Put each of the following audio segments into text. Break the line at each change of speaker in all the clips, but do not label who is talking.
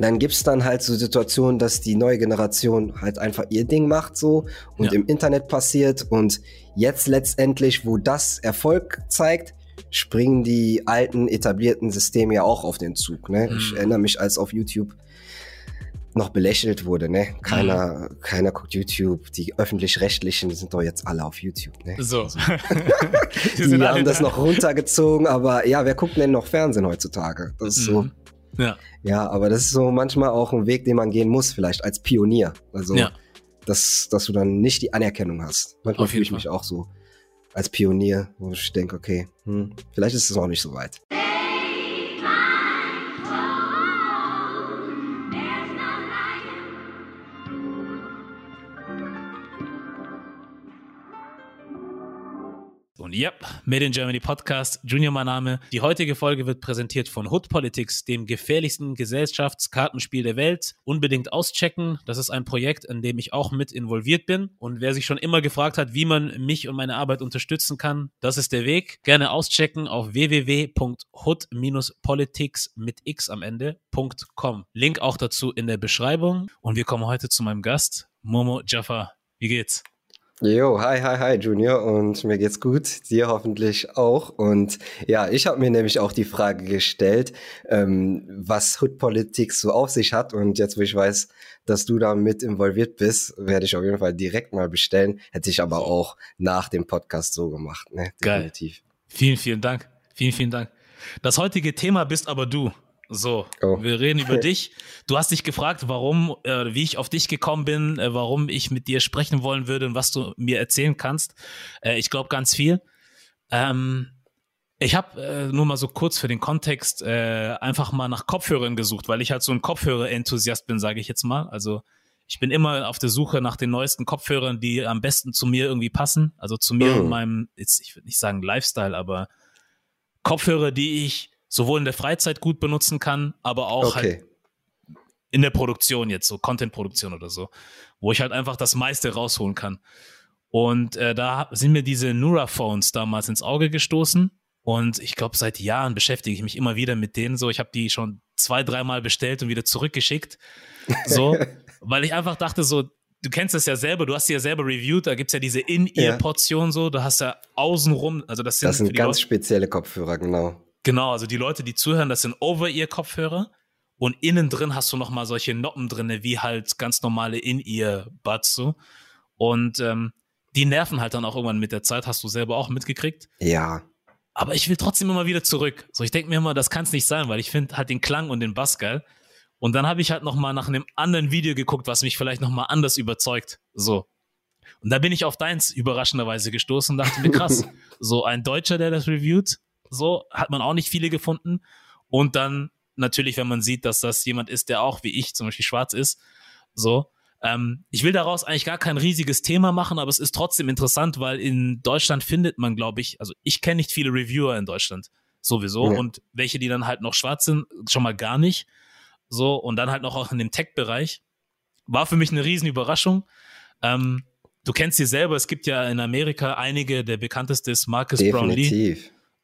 dann gibt's dann halt so Situationen, dass die neue Generation halt einfach ihr Ding macht so und
Ja.
im Internet passiert und jetzt letztendlich, wo das Erfolg zeigt, springen die alten etablierten Systeme ja auch auf den Zug. Ne? Ich
Mhm.
erinnere mich, als auf YouTube noch belächelt wurde, ne? Keiner, keiner guckt YouTube. Die öffentlich-rechtlichen sind doch jetzt alle auf YouTube, ne?
So.
Die,
sind alle
haben das
da.
noch runtergezogen, aber ja, wer guckt denn noch Fernsehen heutzutage? Das ist so.
Ja,
Ja, aber das ist so manchmal auch ein Weg, den man gehen muss, vielleicht als Pionier. Also,
ja.
dass, dass du dann nicht die Anerkennung hast. Manchmal fühle ich mich auch so als Pionier, wo ich denke, okay, hm, vielleicht ist es noch nicht so weit.
Yep, Made in Germany Podcast, Junior mein Name. Die heutige Folge wird präsentiert von Hood Politics, dem gefährlichsten Gesellschaftskartenspiel der Welt. Unbedingt auschecken. Das ist ein Projekt, in dem ich auch mit involviert bin. Und wer sich schon immer gefragt hat, wie man mich und meine Arbeit unterstützen kann, das ist der Weg. Gerne auschecken auf www.hood-politics mit x am Ende.com. Link auch dazu in der Beschreibung. Und wir kommen heute zu meinem Gast, Momo Jaffa. Wie geht's?
Jo, hi, hi, hi, Junior. Und mir geht's gut, dir hoffentlich auch. Und ja, ich habe mir nämlich auch die Frage gestellt, ähm, was Hood Politics so auf sich hat. Und jetzt, wo ich weiß, dass du da mit involviert bist, werde ich auf jeden Fall direkt mal bestellen. Hätte ich aber auch nach dem Podcast so gemacht, ne?
Geil.
Definitiv.
Vielen, vielen Dank. Vielen, vielen Dank. Das heutige Thema bist aber du. So,
Oh.
wir reden über dich. Du hast dich gefragt, warum, äh, wie ich auf dich gekommen bin, äh, warum ich mit dir sprechen wollen würde und was du mir erzählen kannst. Äh, ich glaube ganz viel. Ähm, ich habe äh, nur mal so kurz für den Kontext äh, einfach mal nach Kopfhörern gesucht, weil ich halt so ein Kopfhörer-Enthusiast bin, sage ich jetzt mal. Also ich bin immer auf der Suche nach den neuesten Kopfhörern, die am besten zu mir irgendwie passen. Also zu mir
Mhm.
und meinem, jetzt, ich würde nicht sagen Lifestyle, aber Kopfhörer, die ich sowohl in der Freizeit gut benutzen kann, aber auch halt
Okay.
in der Produktion jetzt, so Content-Produktion oder so, wo ich halt einfach das meiste rausholen kann. Und äh, da sind mir diese Nura-Phones damals ins Auge gestoßen. Und ich glaube, seit Jahren beschäftige ich mich immer wieder mit denen. So, ich habe die schon zwei, dreimal bestellt und wieder zurückgeschickt. So, weil ich einfach dachte, so, du kennst das ja selber, du hast sie ja selber reviewed, da gibt's ja diese In-Ear-Portion so, du hast ja außenrum, also das sind,
Das sind ganz
Leute-
spezielle Kopfhörer, genau.
Genau, also die Leute, die zuhören, das sind Over-Ear-Kopfhörer und innen drin hast du nochmal solche Noppen drinne, wie halt ganz normale In-Ear-Buds so. Und ähm, die nerven halt dann auch irgendwann mit der Zeit, hast du selber auch mitgekriegt.
Ja.
Aber ich will trotzdem immer wieder zurück. So, ich denke mir immer, das kann es nicht sein, weil ich finde halt den Klang und den Bass geil. Und dann habe ich halt nochmal nach einem anderen Video geguckt, was mich vielleicht nochmal anders überzeugt. So. Und da bin ich auf deins überraschenderweise gestoßen und dachte mir, krass, so ein Deutscher, der das reviewt, so hat man auch nicht viele gefunden. Und dann natürlich, wenn man sieht, dass das jemand ist, der auch wie ich zum Beispiel schwarz ist, so. Ähm, ich will daraus eigentlich gar kein riesiges Thema machen, aber es ist trotzdem interessant, weil in Deutschland findet man, glaube ich, also ich kenne nicht viele Reviewer in Deutschland sowieso
Ja.
und welche, die dann halt noch schwarz sind, schon mal gar nicht. So, und dann halt noch auch in dem Tech-Bereich. War für mich eine riesen Überraschung. Ähm, du kennst sie selber, es gibt ja in Amerika einige, der bekannteste ist Marcus Brownlee.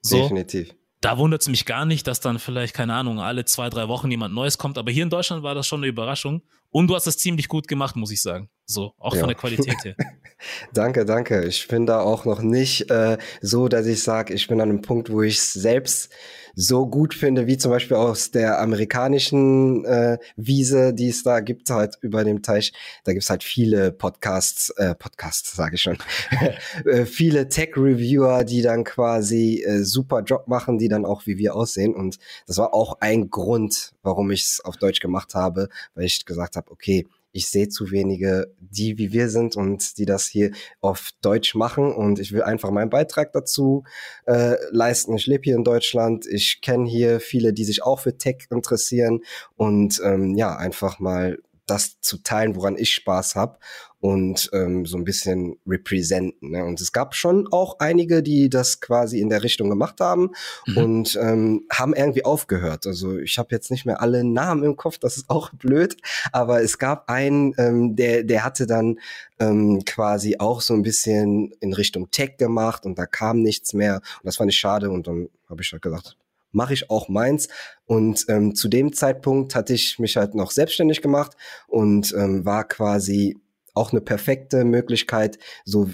Definitiv.
So,
Definitiv.
da wundert es mich gar nicht, dass dann vielleicht, keine Ahnung, alle zwei, drei Wochen jemand Neues kommt. Aber hier in Deutschland war das schon eine Überraschung. Und du hast das ziemlich gut gemacht, muss ich sagen. So, auch
Ja.
von der Qualität her.
Danke, danke. Ich bin da auch noch nicht äh, so, dass ich sage, ich bin an einem Punkt, wo ich es selbst so gut finde, wie zum Beispiel aus der amerikanischen äh, Wiese, die es da gibt, halt über dem Teich. Da gibt's halt viele Podcasts, äh, Podcasts sage ich schon, äh, viele Tech-Reviewer, die dann quasi äh, super Job machen, die dann auch wie wir aussehen. Und das war auch ein Grund, warum ich es auf Deutsch gemacht habe, weil ich gesagt habe, okay, ich sehe zu wenige, die wie wir sind und die das hier auf Deutsch machen. Und ich will einfach meinen Beitrag dazu äh, leisten. Ich lebe hier in Deutschland, ich kenne hier viele, die sich auch für Tech interessieren. Und ähm, ja, einfach mal das zu teilen, woran ich Spaß habe und ähm, so ein bisschen representen. Ne? Und es gab schon auch einige, die das quasi in der Richtung gemacht haben
Mhm.
und ähm, haben irgendwie aufgehört. Also ich habe jetzt nicht mehr alle Namen im Kopf, das ist auch blöd, aber es gab einen, ähm, der, der hatte dann ähm, quasi auch so ein bisschen in Richtung Tech gemacht und da kam nichts mehr und das fand ich schade und dann habe ich halt gesagt, mache ich auch meins. Und ähm, zu dem Zeitpunkt hatte ich mich halt noch selbstständig gemacht und ähm, war quasi auch eine perfekte Möglichkeit. So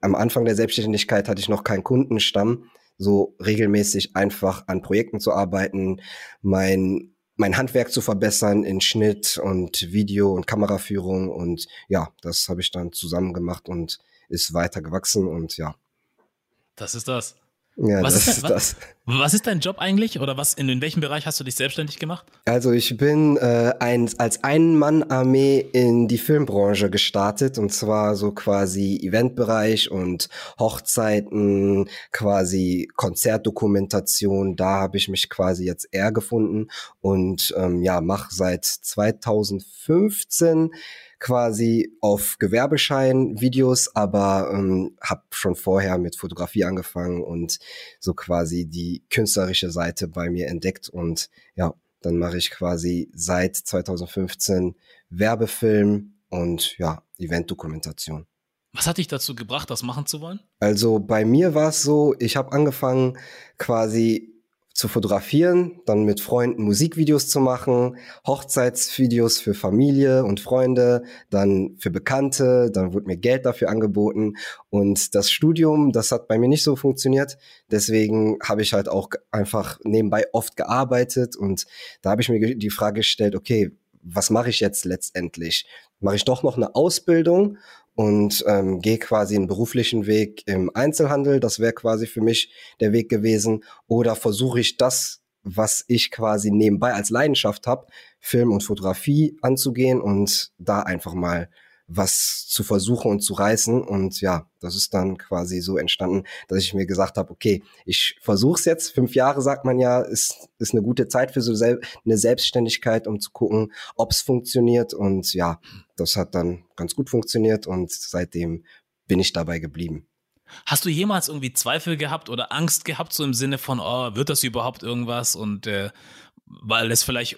am Anfang der Selbstständigkeit hatte ich noch keinen Kundenstamm, so regelmäßig einfach an Projekten zu arbeiten, mein mein Handwerk zu verbessern in Schnitt und Video und Kameraführung und ja, das habe ich dann zusammen gemacht und ist weiter gewachsen und ja.
Das ist das.
Ja,
was
das
ist,
ist
was. Was ist dein Job eigentlich oder was in, in welchem Bereich hast du dich selbstständig gemacht?
Also ich bin äh, ein, als Ein-Mann-Armee in die Filmbranche gestartet und zwar so quasi Eventbereich und Hochzeiten, quasi Konzertdokumentation. Da habe ich mich quasi jetzt eher gefunden und ähm, ja, mache seit 2015 quasi auf Gewerbeschein Videos, aber ähm, habe schon vorher mit Fotografie angefangen und so quasi die künstlerische Seite bei mir entdeckt und ja, dann mache ich quasi seit 2015 Werbefilm und ja, Eventdokumentation.
Was hat dich dazu gebracht, das machen zu wollen?
Also bei mir war es so, ich habe angefangen quasi zu fotografieren, dann mit Freunden Musikvideos zu machen, Hochzeitsvideos für Familie und Freunde, dann für Bekannte, dann wurde mir Geld dafür angeboten und das Studium, das hat bei mir nicht so funktioniert, deswegen habe ich halt auch einfach nebenbei oft gearbeitet und da habe ich mir die Frage gestellt, okay, was mache ich jetzt letztendlich? Mache ich doch noch eine Ausbildung und ähm, gehe quasi einen beruflichen Weg im Einzelhandel. Das wäre quasi für mich der Weg gewesen. Oder versuche ich das, was ich quasi nebenbei als Leidenschaft habe, Film und Fotografie anzugehen und da einfach mal was zu versuchen und zu reißen. Und ja, das ist dann quasi so entstanden, dass ich mir gesagt habe, okay, ich versuche es jetzt. Fünf Jahre, sagt man ja, ist, ist eine gute Zeit für so sel eine Selbstständigkeit, um zu gucken, ob es funktioniert. Und ja, das hat dann ganz gut funktioniert und seitdem bin ich dabei geblieben.
Hast du jemals irgendwie Zweifel gehabt oder Angst gehabt, so im Sinne von, oh, wird das überhaupt irgendwas? Und äh, weil es vielleicht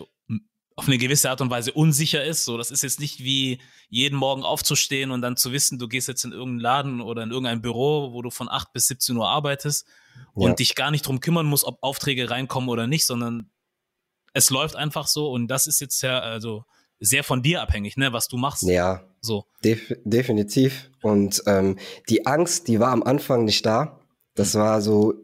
auf eine gewisse Art und Weise unsicher ist. So, das ist jetzt nicht wie jeden Morgen aufzustehen und dann zu wissen, du gehst jetzt in irgendeinen Laden oder in irgendein Büro, wo du von 8 bis 17 Uhr arbeitest und ja. dich gar nicht drum kümmern musst, ob Aufträge reinkommen oder nicht, sondern es läuft einfach so und das ist jetzt ja also sehr von dir abhängig, ne, was du machst.
Ja, so. Def definitiv. Und ähm, die Angst, die war am Anfang nicht da. Das war so,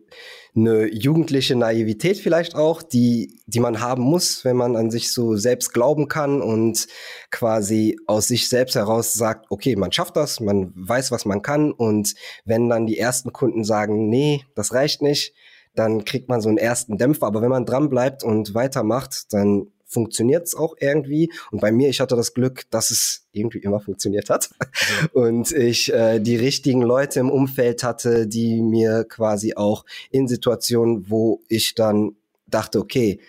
eine jugendliche Naivität vielleicht auch, die, die man haben muss, wenn man an sich so selbst glauben kann und quasi aus sich selbst heraus sagt, okay, man schafft das, man weiß, was man kann und wenn dann die ersten Kunden sagen, nee, das reicht nicht, dann kriegt man so einen ersten Dämpfer. Aber wenn man dran bleibt und weitermacht, dann funktioniert es auch irgendwie. Und bei mir, ich hatte das Glück, dass es irgendwie immer funktioniert hat. Und ich äh, die richtigen Leute im Umfeld hatte, die mir quasi auch in Situationen, wo ich dann dachte, okay,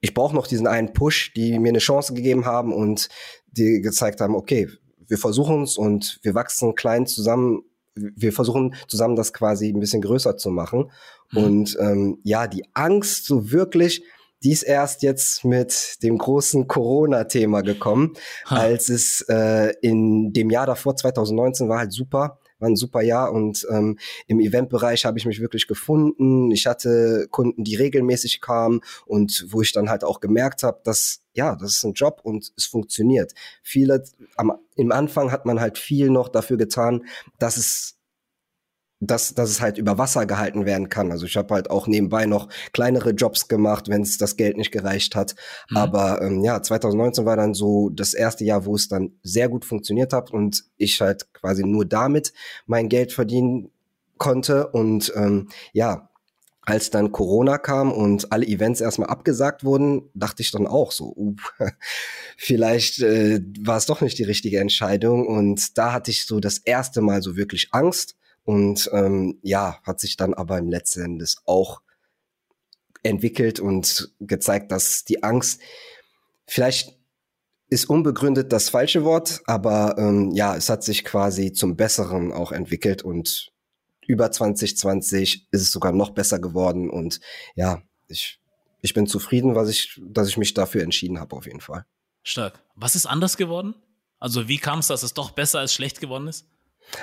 ich brauche noch diesen einen Push, die mir eine Chance gegeben haben und die gezeigt haben, okay, wir versuchen es und wir wachsen klein zusammen. Wir versuchen zusammen das quasi ein bisschen größer zu machen. Mhm. Und ähm, ja, die Angst so wirklich, dies erst jetzt mit dem großen Corona-Thema gekommen, ha. als es äh, in dem Jahr davor, 2019, war halt super war ein super Jahr und ähm, im Eventbereich habe ich mich wirklich gefunden. Ich hatte Kunden, die regelmäßig kamen und wo ich dann halt auch gemerkt habe, dass ja, das ist ein Job und es funktioniert. Viele am, im Anfang hat man halt viel noch dafür getan, dass es dass, dass es halt über Wasser gehalten werden kann. Also ich habe halt auch nebenbei noch kleinere Jobs gemacht, wenn es das Geld nicht gereicht hat. Mhm. Aber ähm, ja, 2019 war dann so das erste Jahr, wo es dann sehr gut funktioniert hat und ich halt quasi nur damit mein Geld verdienen konnte. Und ähm, ja, als dann Corona kam und alle Events erstmal abgesagt wurden, dachte ich dann auch so, uh, vielleicht äh, war es doch nicht die richtige Entscheidung. Und da hatte ich so das erste Mal so wirklich Angst und ähm, ja, hat sich dann aber im letzten Endes auch entwickelt und gezeigt, dass die Angst vielleicht ist unbegründet das falsche Wort, aber ähm, ja, es hat sich quasi zum Besseren auch entwickelt und über 2020 ist es sogar noch besser geworden und ja, ich, ich bin zufrieden, was ich, dass ich mich dafür entschieden habe auf jeden Fall.
Stark. Was ist anders geworden? Also wie kam es, dass es doch besser als schlecht geworden ist?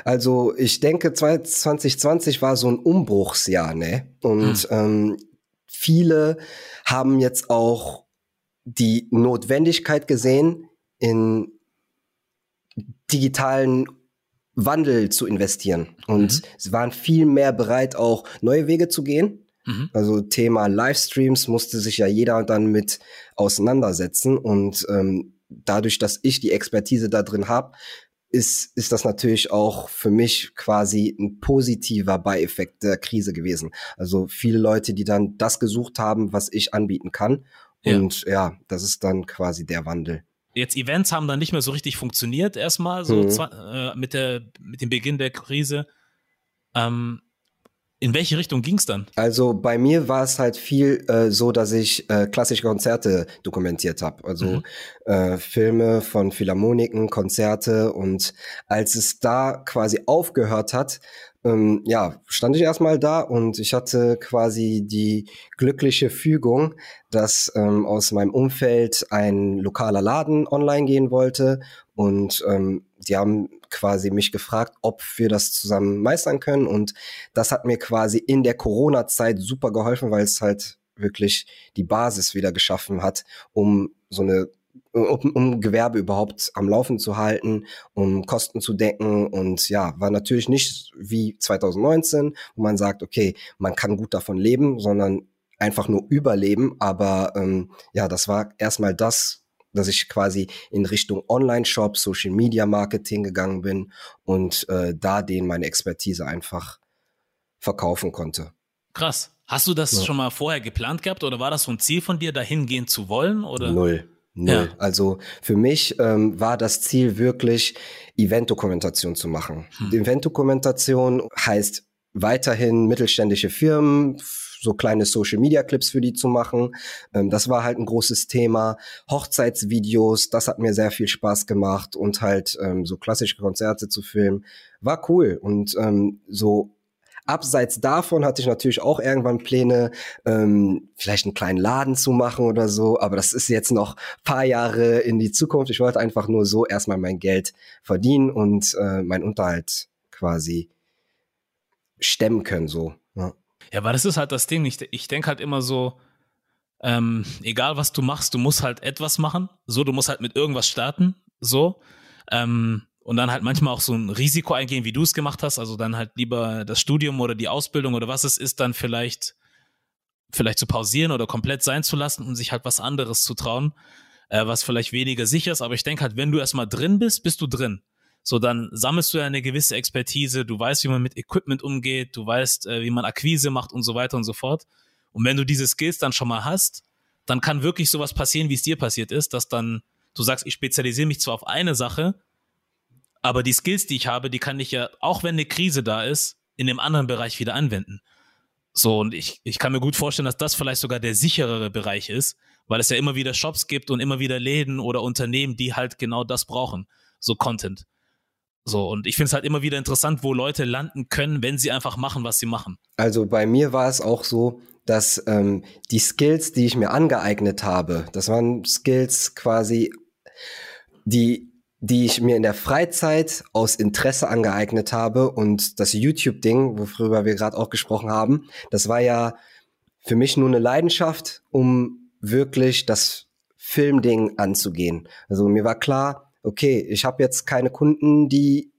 Also ich denke, 2020 war so ein Umbruchsjahr, ne? Und hm. ähm, viele haben jetzt auch die Notwendigkeit gesehen, in digitalen Wandel zu investieren. Und mhm. sie waren viel mehr bereit, auch neue Wege zu gehen. Mhm. Also Thema Livestreams musste sich ja jeder dann mit auseinandersetzen. Und ähm, dadurch, dass ich die Expertise da drin habe, ist, ist das natürlich auch für mich quasi ein positiver Beieffekt der Krise gewesen. Also viele Leute, die dann das gesucht haben, was ich anbieten kann. Ja. Und ja, das ist dann quasi der Wandel.
Jetzt Events haben dann nicht mehr so richtig funktioniert erstmal, so mhm. äh, mit, der, mit dem Beginn der Krise. Ähm, in welche Richtung ging es dann?
Also bei mir war es halt viel äh, so, dass ich äh, klassische Konzerte dokumentiert habe. Also mhm. äh, Filme von Philharmoniken, Konzerte und als es da quasi aufgehört hat, ähm, ja, stand ich erstmal da und ich hatte quasi die glückliche Fügung, dass ähm, aus meinem Umfeld ein lokaler Laden online gehen wollte und ähm, die haben quasi mich gefragt, ob wir das zusammen meistern können. Und das hat mir quasi in der Corona-Zeit super geholfen, weil es halt wirklich die Basis wieder geschaffen hat, um so eine um, um Gewerbe überhaupt am Laufen zu halten, um Kosten zu decken und ja, war natürlich nicht wie 2019, wo man sagt, okay, man kann gut davon leben, sondern einfach nur überleben, aber ähm, ja, das war erstmal das, dass ich quasi in Richtung Online-Shop, Social Media Marketing gegangen bin und äh, da denen meine Expertise einfach verkaufen konnte.
Krass. Hast du das ja. schon mal vorher geplant gehabt oder war das so ein Ziel von dir, dahin gehen zu wollen? Oder?
Null. Null. Ja. Also für mich ähm, war das Ziel wirklich, Event-Dokumentation zu machen. Hm. Event-Dokumentation heißt weiterhin mittelständische Firmen, so kleine Social Media Clips für die zu machen. Ähm, das war halt ein großes Thema. Hochzeitsvideos, das hat mir sehr viel Spaß gemacht und halt ähm, so klassische Konzerte zu filmen, war cool. Und ähm, so Abseits davon hatte ich natürlich auch irgendwann Pläne, ähm, vielleicht einen kleinen Laden zu machen oder so, aber das ist jetzt noch paar Jahre in die Zukunft. Ich wollte einfach nur so erstmal mein Geld verdienen und äh, mein Unterhalt quasi stemmen können, so. Ja.
Ja, aber das ist halt das Ding. Ich, ich denke halt immer so, ähm, egal was du machst, du musst halt etwas machen. So, du musst halt mit irgendwas starten. So. Ähm, und dann halt manchmal auch so ein Risiko eingehen, wie du es gemacht hast. Also dann halt lieber das Studium oder die Ausbildung oder was es ist, dann vielleicht, vielleicht zu pausieren oder komplett sein zu lassen und sich halt was anderes zu trauen, äh, was vielleicht weniger sicher ist. Aber ich denke halt, wenn du erstmal drin bist, bist du drin. So, dann sammelst du ja eine gewisse Expertise, du weißt, wie man mit Equipment umgeht, du weißt, äh, wie man Akquise macht und so weiter und so fort. Und wenn du diese Skills dann schon mal hast, dann kann wirklich sowas passieren, wie es dir passiert ist, dass dann du sagst, ich spezialisiere mich zwar auf eine Sache, aber die Skills, die ich habe, die kann ich ja, auch wenn eine Krise da ist, in dem anderen Bereich wieder anwenden. So, und ich, ich kann mir gut vorstellen, dass das vielleicht sogar der sicherere Bereich ist, weil es ja immer wieder Shops gibt und immer wieder Läden oder Unternehmen, die halt genau das brauchen, so Content. So, und ich finde es halt immer wieder interessant, wo Leute landen können, wenn sie einfach machen, was sie machen.
Also bei mir war es auch so, dass ähm, die Skills, die ich mir angeeignet habe, das waren Skills quasi, die die ich mir in der Freizeit aus Interesse angeeignet habe und das YouTube-Ding, worüber wir gerade auch gesprochen haben, das war ja für mich nur eine Leidenschaft, um wirklich das Filmding anzugehen. Also mir war klar, okay, ich habe jetzt keine Kunden, die,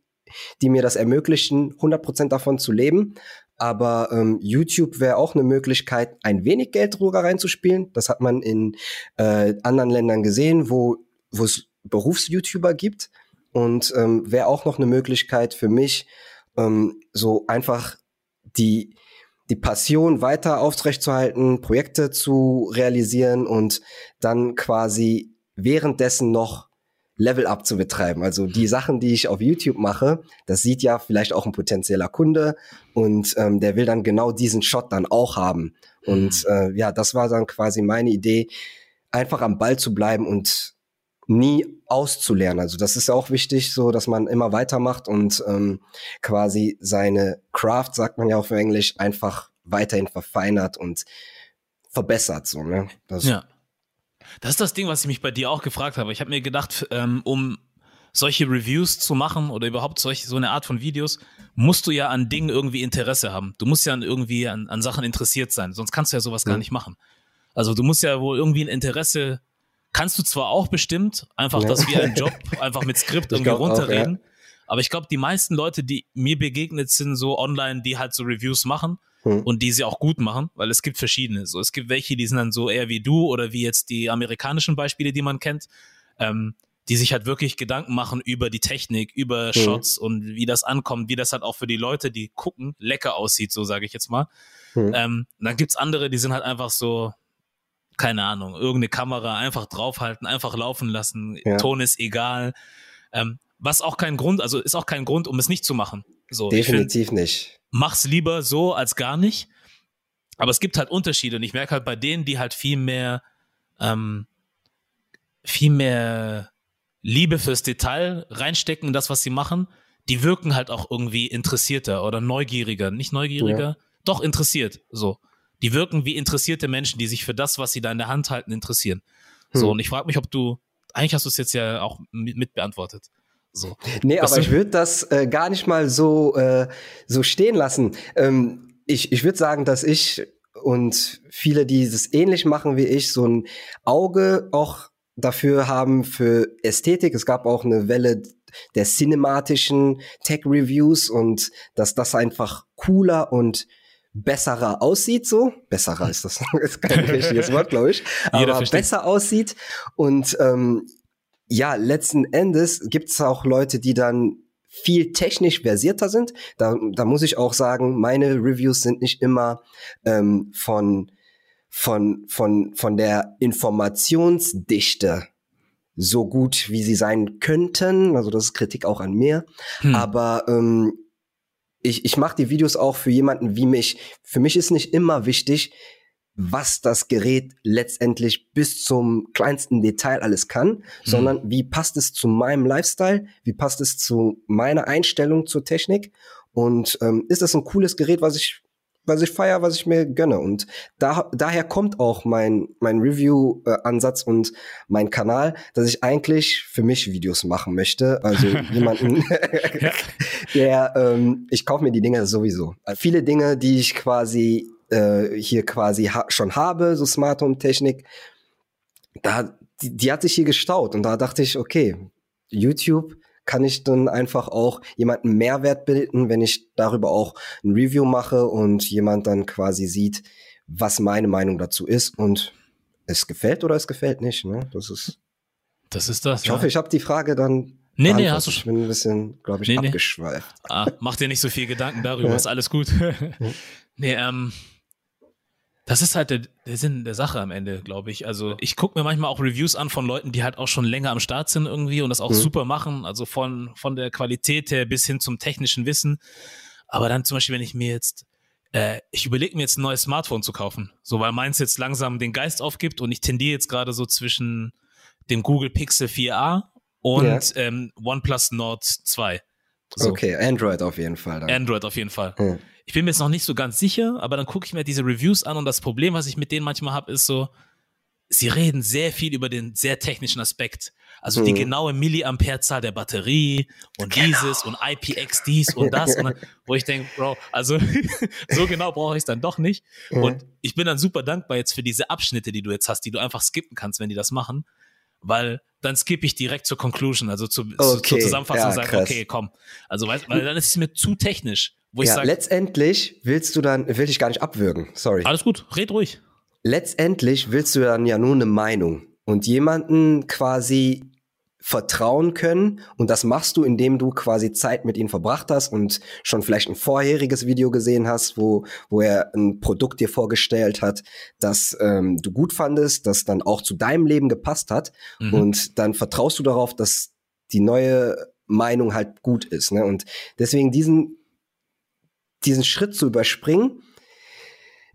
die mir das ermöglichen, 100% davon zu leben. Aber ähm, YouTube wäre auch eine Möglichkeit, ein wenig Geld drüber reinzuspielen. Das hat man in äh, anderen Ländern gesehen, wo wo es Berufs-YouTuber gibt. Und ähm, wäre auch noch eine Möglichkeit für mich, ähm, so einfach die, die Passion weiter aufrechtzuerhalten, Projekte zu realisieren und dann quasi währenddessen noch Level-Up zu betreiben. Also die Sachen, die ich auf YouTube mache, das sieht ja vielleicht auch ein potenzieller Kunde und ähm, der will dann genau diesen Shot dann auch haben. Und mhm. äh, ja, das war dann quasi meine Idee, einfach am Ball zu bleiben und nie auszulernen. Also das ist auch wichtig, so dass man immer weitermacht und ähm, quasi seine Craft, sagt man ja auch für Englisch, einfach weiterhin verfeinert und verbessert. So, ne?
Das ja. Das ist das Ding, was ich mich bei dir auch gefragt habe. Ich habe mir gedacht, ähm, um solche Reviews zu machen oder überhaupt solche, so eine Art von Videos, musst du ja an Dingen irgendwie Interesse haben. Du musst ja an irgendwie an, an Sachen interessiert sein, sonst kannst du ja sowas mhm. gar nicht machen. Also du musst ja wohl irgendwie ein Interesse, kannst du zwar auch bestimmt, einfach ja. das wie ein Job, einfach mit Skript irgendwie runterreden. Auch, ja. Aber ich glaube, die meisten Leute, die mir begegnet sind, so online, die halt so Reviews machen hm. und die sie auch gut machen, weil es gibt verschiedene. So, es gibt welche, die sind dann so eher wie du oder wie jetzt die amerikanischen Beispiele, die man kennt. Ähm, die sich halt wirklich Gedanken machen über die Technik, über mhm. Shots und wie das ankommt, wie das halt auch für die Leute, die gucken, lecker aussieht, so sage ich jetzt mal. Mhm. Ähm, dann gibt's andere, die sind halt einfach so, keine Ahnung, irgendeine Kamera einfach draufhalten, einfach laufen lassen, ja. Ton ist egal. Ähm, was auch kein Grund, also ist auch kein Grund, um es nicht zu machen. So,
Definitiv find, nicht.
Mach's lieber so als gar nicht. Aber es gibt halt Unterschiede und ich merke halt bei denen, die halt viel mehr, ähm, viel mehr Liebe fürs Detail reinstecken in das, was sie machen, die wirken halt auch irgendwie interessierter oder neugieriger. Nicht neugieriger, ja. doch interessiert. So. Die wirken wie interessierte Menschen, die sich für das, was sie da in der Hand halten, interessieren. Hm. So, und ich frage mich, ob du, eigentlich hast du es jetzt ja auch mit beantwortet. So.
Nee, aber ich würde das äh, gar nicht mal so, äh, so stehen lassen. Ähm, ich ich würde sagen, dass ich und viele, die es ähnlich machen wie ich, so ein Auge auch dafür haben für Ästhetik. Es gab auch eine Welle der cinematischen Tech-Reviews und dass das einfach cooler und besserer aussieht so. Besserer ist das ist kein richtiges Wort, glaube ich. Aber besser aussieht. Und ähm, ja, letzten Endes gibt es auch Leute, die dann viel technisch versierter sind. Da, da muss ich auch sagen, meine Reviews sind nicht immer ähm, von von, von, von der Informationsdichte so gut, wie sie sein könnten. Also das ist Kritik auch an mir. Hm. Aber ähm, ich, ich mache die Videos auch für jemanden wie mich. Für mich ist nicht immer wichtig, was das Gerät letztendlich bis zum kleinsten Detail alles kann, hm. sondern wie passt es zu meinem Lifestyle, wie passt es zu meiner Einstellung zur Technik und ähm, ist das ein cooles Gerät, was ich was ich feier, was ich mir gönne. Und da, daher kommt auch mein, mein Review-Ansatz und mein Kanal, dass ich eigentlich für mich Videos machen möchte. Also jemanden, der, ähm, ich kaufe mir die Dinge sowieso. Viele Dinge, die ich quasi äh, hier quasi ha schon habe, so Smart Home Technik, da, die, die hat sich hier gestaut. Und da dachte ich, okay, YouTube kann ich dann einfach auch jemanden Mehrwert bilden, wenn ich darüber auch ein Review mache und jemand dann quasi sieht, was meine Meinung dazu ist und es gefällt oder es gefällt nicht. Ne? Das ist.
Das ist das.
Ich ja. hoffe, ich habe die Frage dann.
Nee, nee, hast du
Ich bin ein bisschen, glaube ich, nee, abgeschweift.
Nee. Ah, mach dir nicht so viel Gedanken darüber, ja. ist alles gut. nee, ähm, das ist halt der, der, Sinn der Sache am Ende, glaube ich. Also ich gucke mir manchmal auch Reviews an von Leuten, die halt auch schon länger am Start sind irgendwie und das auch mhm. super machen. Also von, von der Qualität her bis hin zum technischen Wissen. Aber dann zum Beispiel, wenn ich mir jetzt, äh, ich überlege mir jetzt ein neues Smartphone zu kaufen. So, weil meins jetzt langsam den Geist aufgibt und ich tendiere jetzt gerade so zwischen dem Google Pixel 4a und ja. ähm, OnePlus Nord 2.
So. Okay, Android auf jeden Fall.
Dann. Android auf jeden Fall. Mhm. Ich bin mir jetzt noch nicht so ganz sicher, aber dann gucke ich mir diese Reviews an und das Problem, was ich mit denen manchmal habe, ist so, sie reden sehr viel über den sehr technischen Aspekt. Also mhm. die genaue Milliamperezahl der Batterie und genau. dieses und IPX dies und das. und dann, wo ich denke, Bro, also so genau brauche ich es dann doch nicht. Mhm. Und ich bin dann super dankbar jetzt für diese Abschnitte, die du jetzt hast, die du einfach skippen kannst, wenn die das machen. Weil dann skippe ich direkt zur Conclusion, also zu, okay. zu, zur Zusammenfassung ja, und sage, okay, komm. Also weil, weil dann ist es mir zu technisch. Wo ich ja, sag,
letztendlich willst du dann, will ich gar nicht abwürgen, sorry.
Alles gut, red ruhig.
Letztendlich willst du dann ja nur eine Meinung und jemanden quasi vertrauen können und das machst du, indem du quasi Zeit mit ihm verbracht hast und schon vielleicht ein vorheriges Video gesehen hast, wo, wo er ein Produkt dir vorgestellt hat, das ähm, du gut fandest, das dann auch zu deinem Leben gepasst hat mhm. und dann vertraust du darauf, dass die neue Meinung halt gut ist. Ne? Und deswegen diesen diesen Schritt zu überspringen,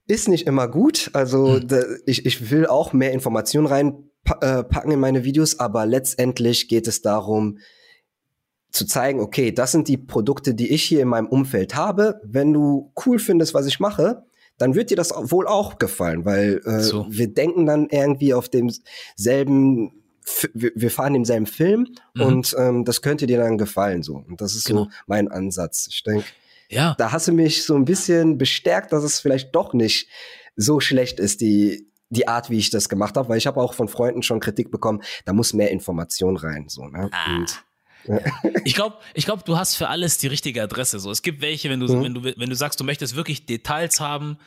ist nicht immer gut. Also hm. da, ich, ich will auch mehr Informationen reinpacken äh, in meine Videos, aber letztendlich geht es darum, zu zeigen, okay, das sind die Produkte, die ich hier in meinem Umfeld habe. Wenn du cool findest, was ich mache, dann wird dir das wohl auch gefallen, weil äh, so. wir denken dann irgendwie auf demselben wir fahren denselben Film mhm. und ähm, das könnte dir dann gefallen so. Und das ist genau. so mein Ansatz. Ich denke, ja. da hast du mich so ein bisschen bestärkt, dass es vielleicht doch nicht so schlecht ist, die die Art, wie ich das gemacht habe, weil ich habe auch von Freunden schon Kritik bekommen, da muss mehr Information rein. So, ne?
Ah. Und, ich glaube, ich glaube, du hast für alles die richtige Adresse. So, es gibt welche, wenn du, mhm. wenn du, wenn du sagst, du möchtest wirklich Details haben,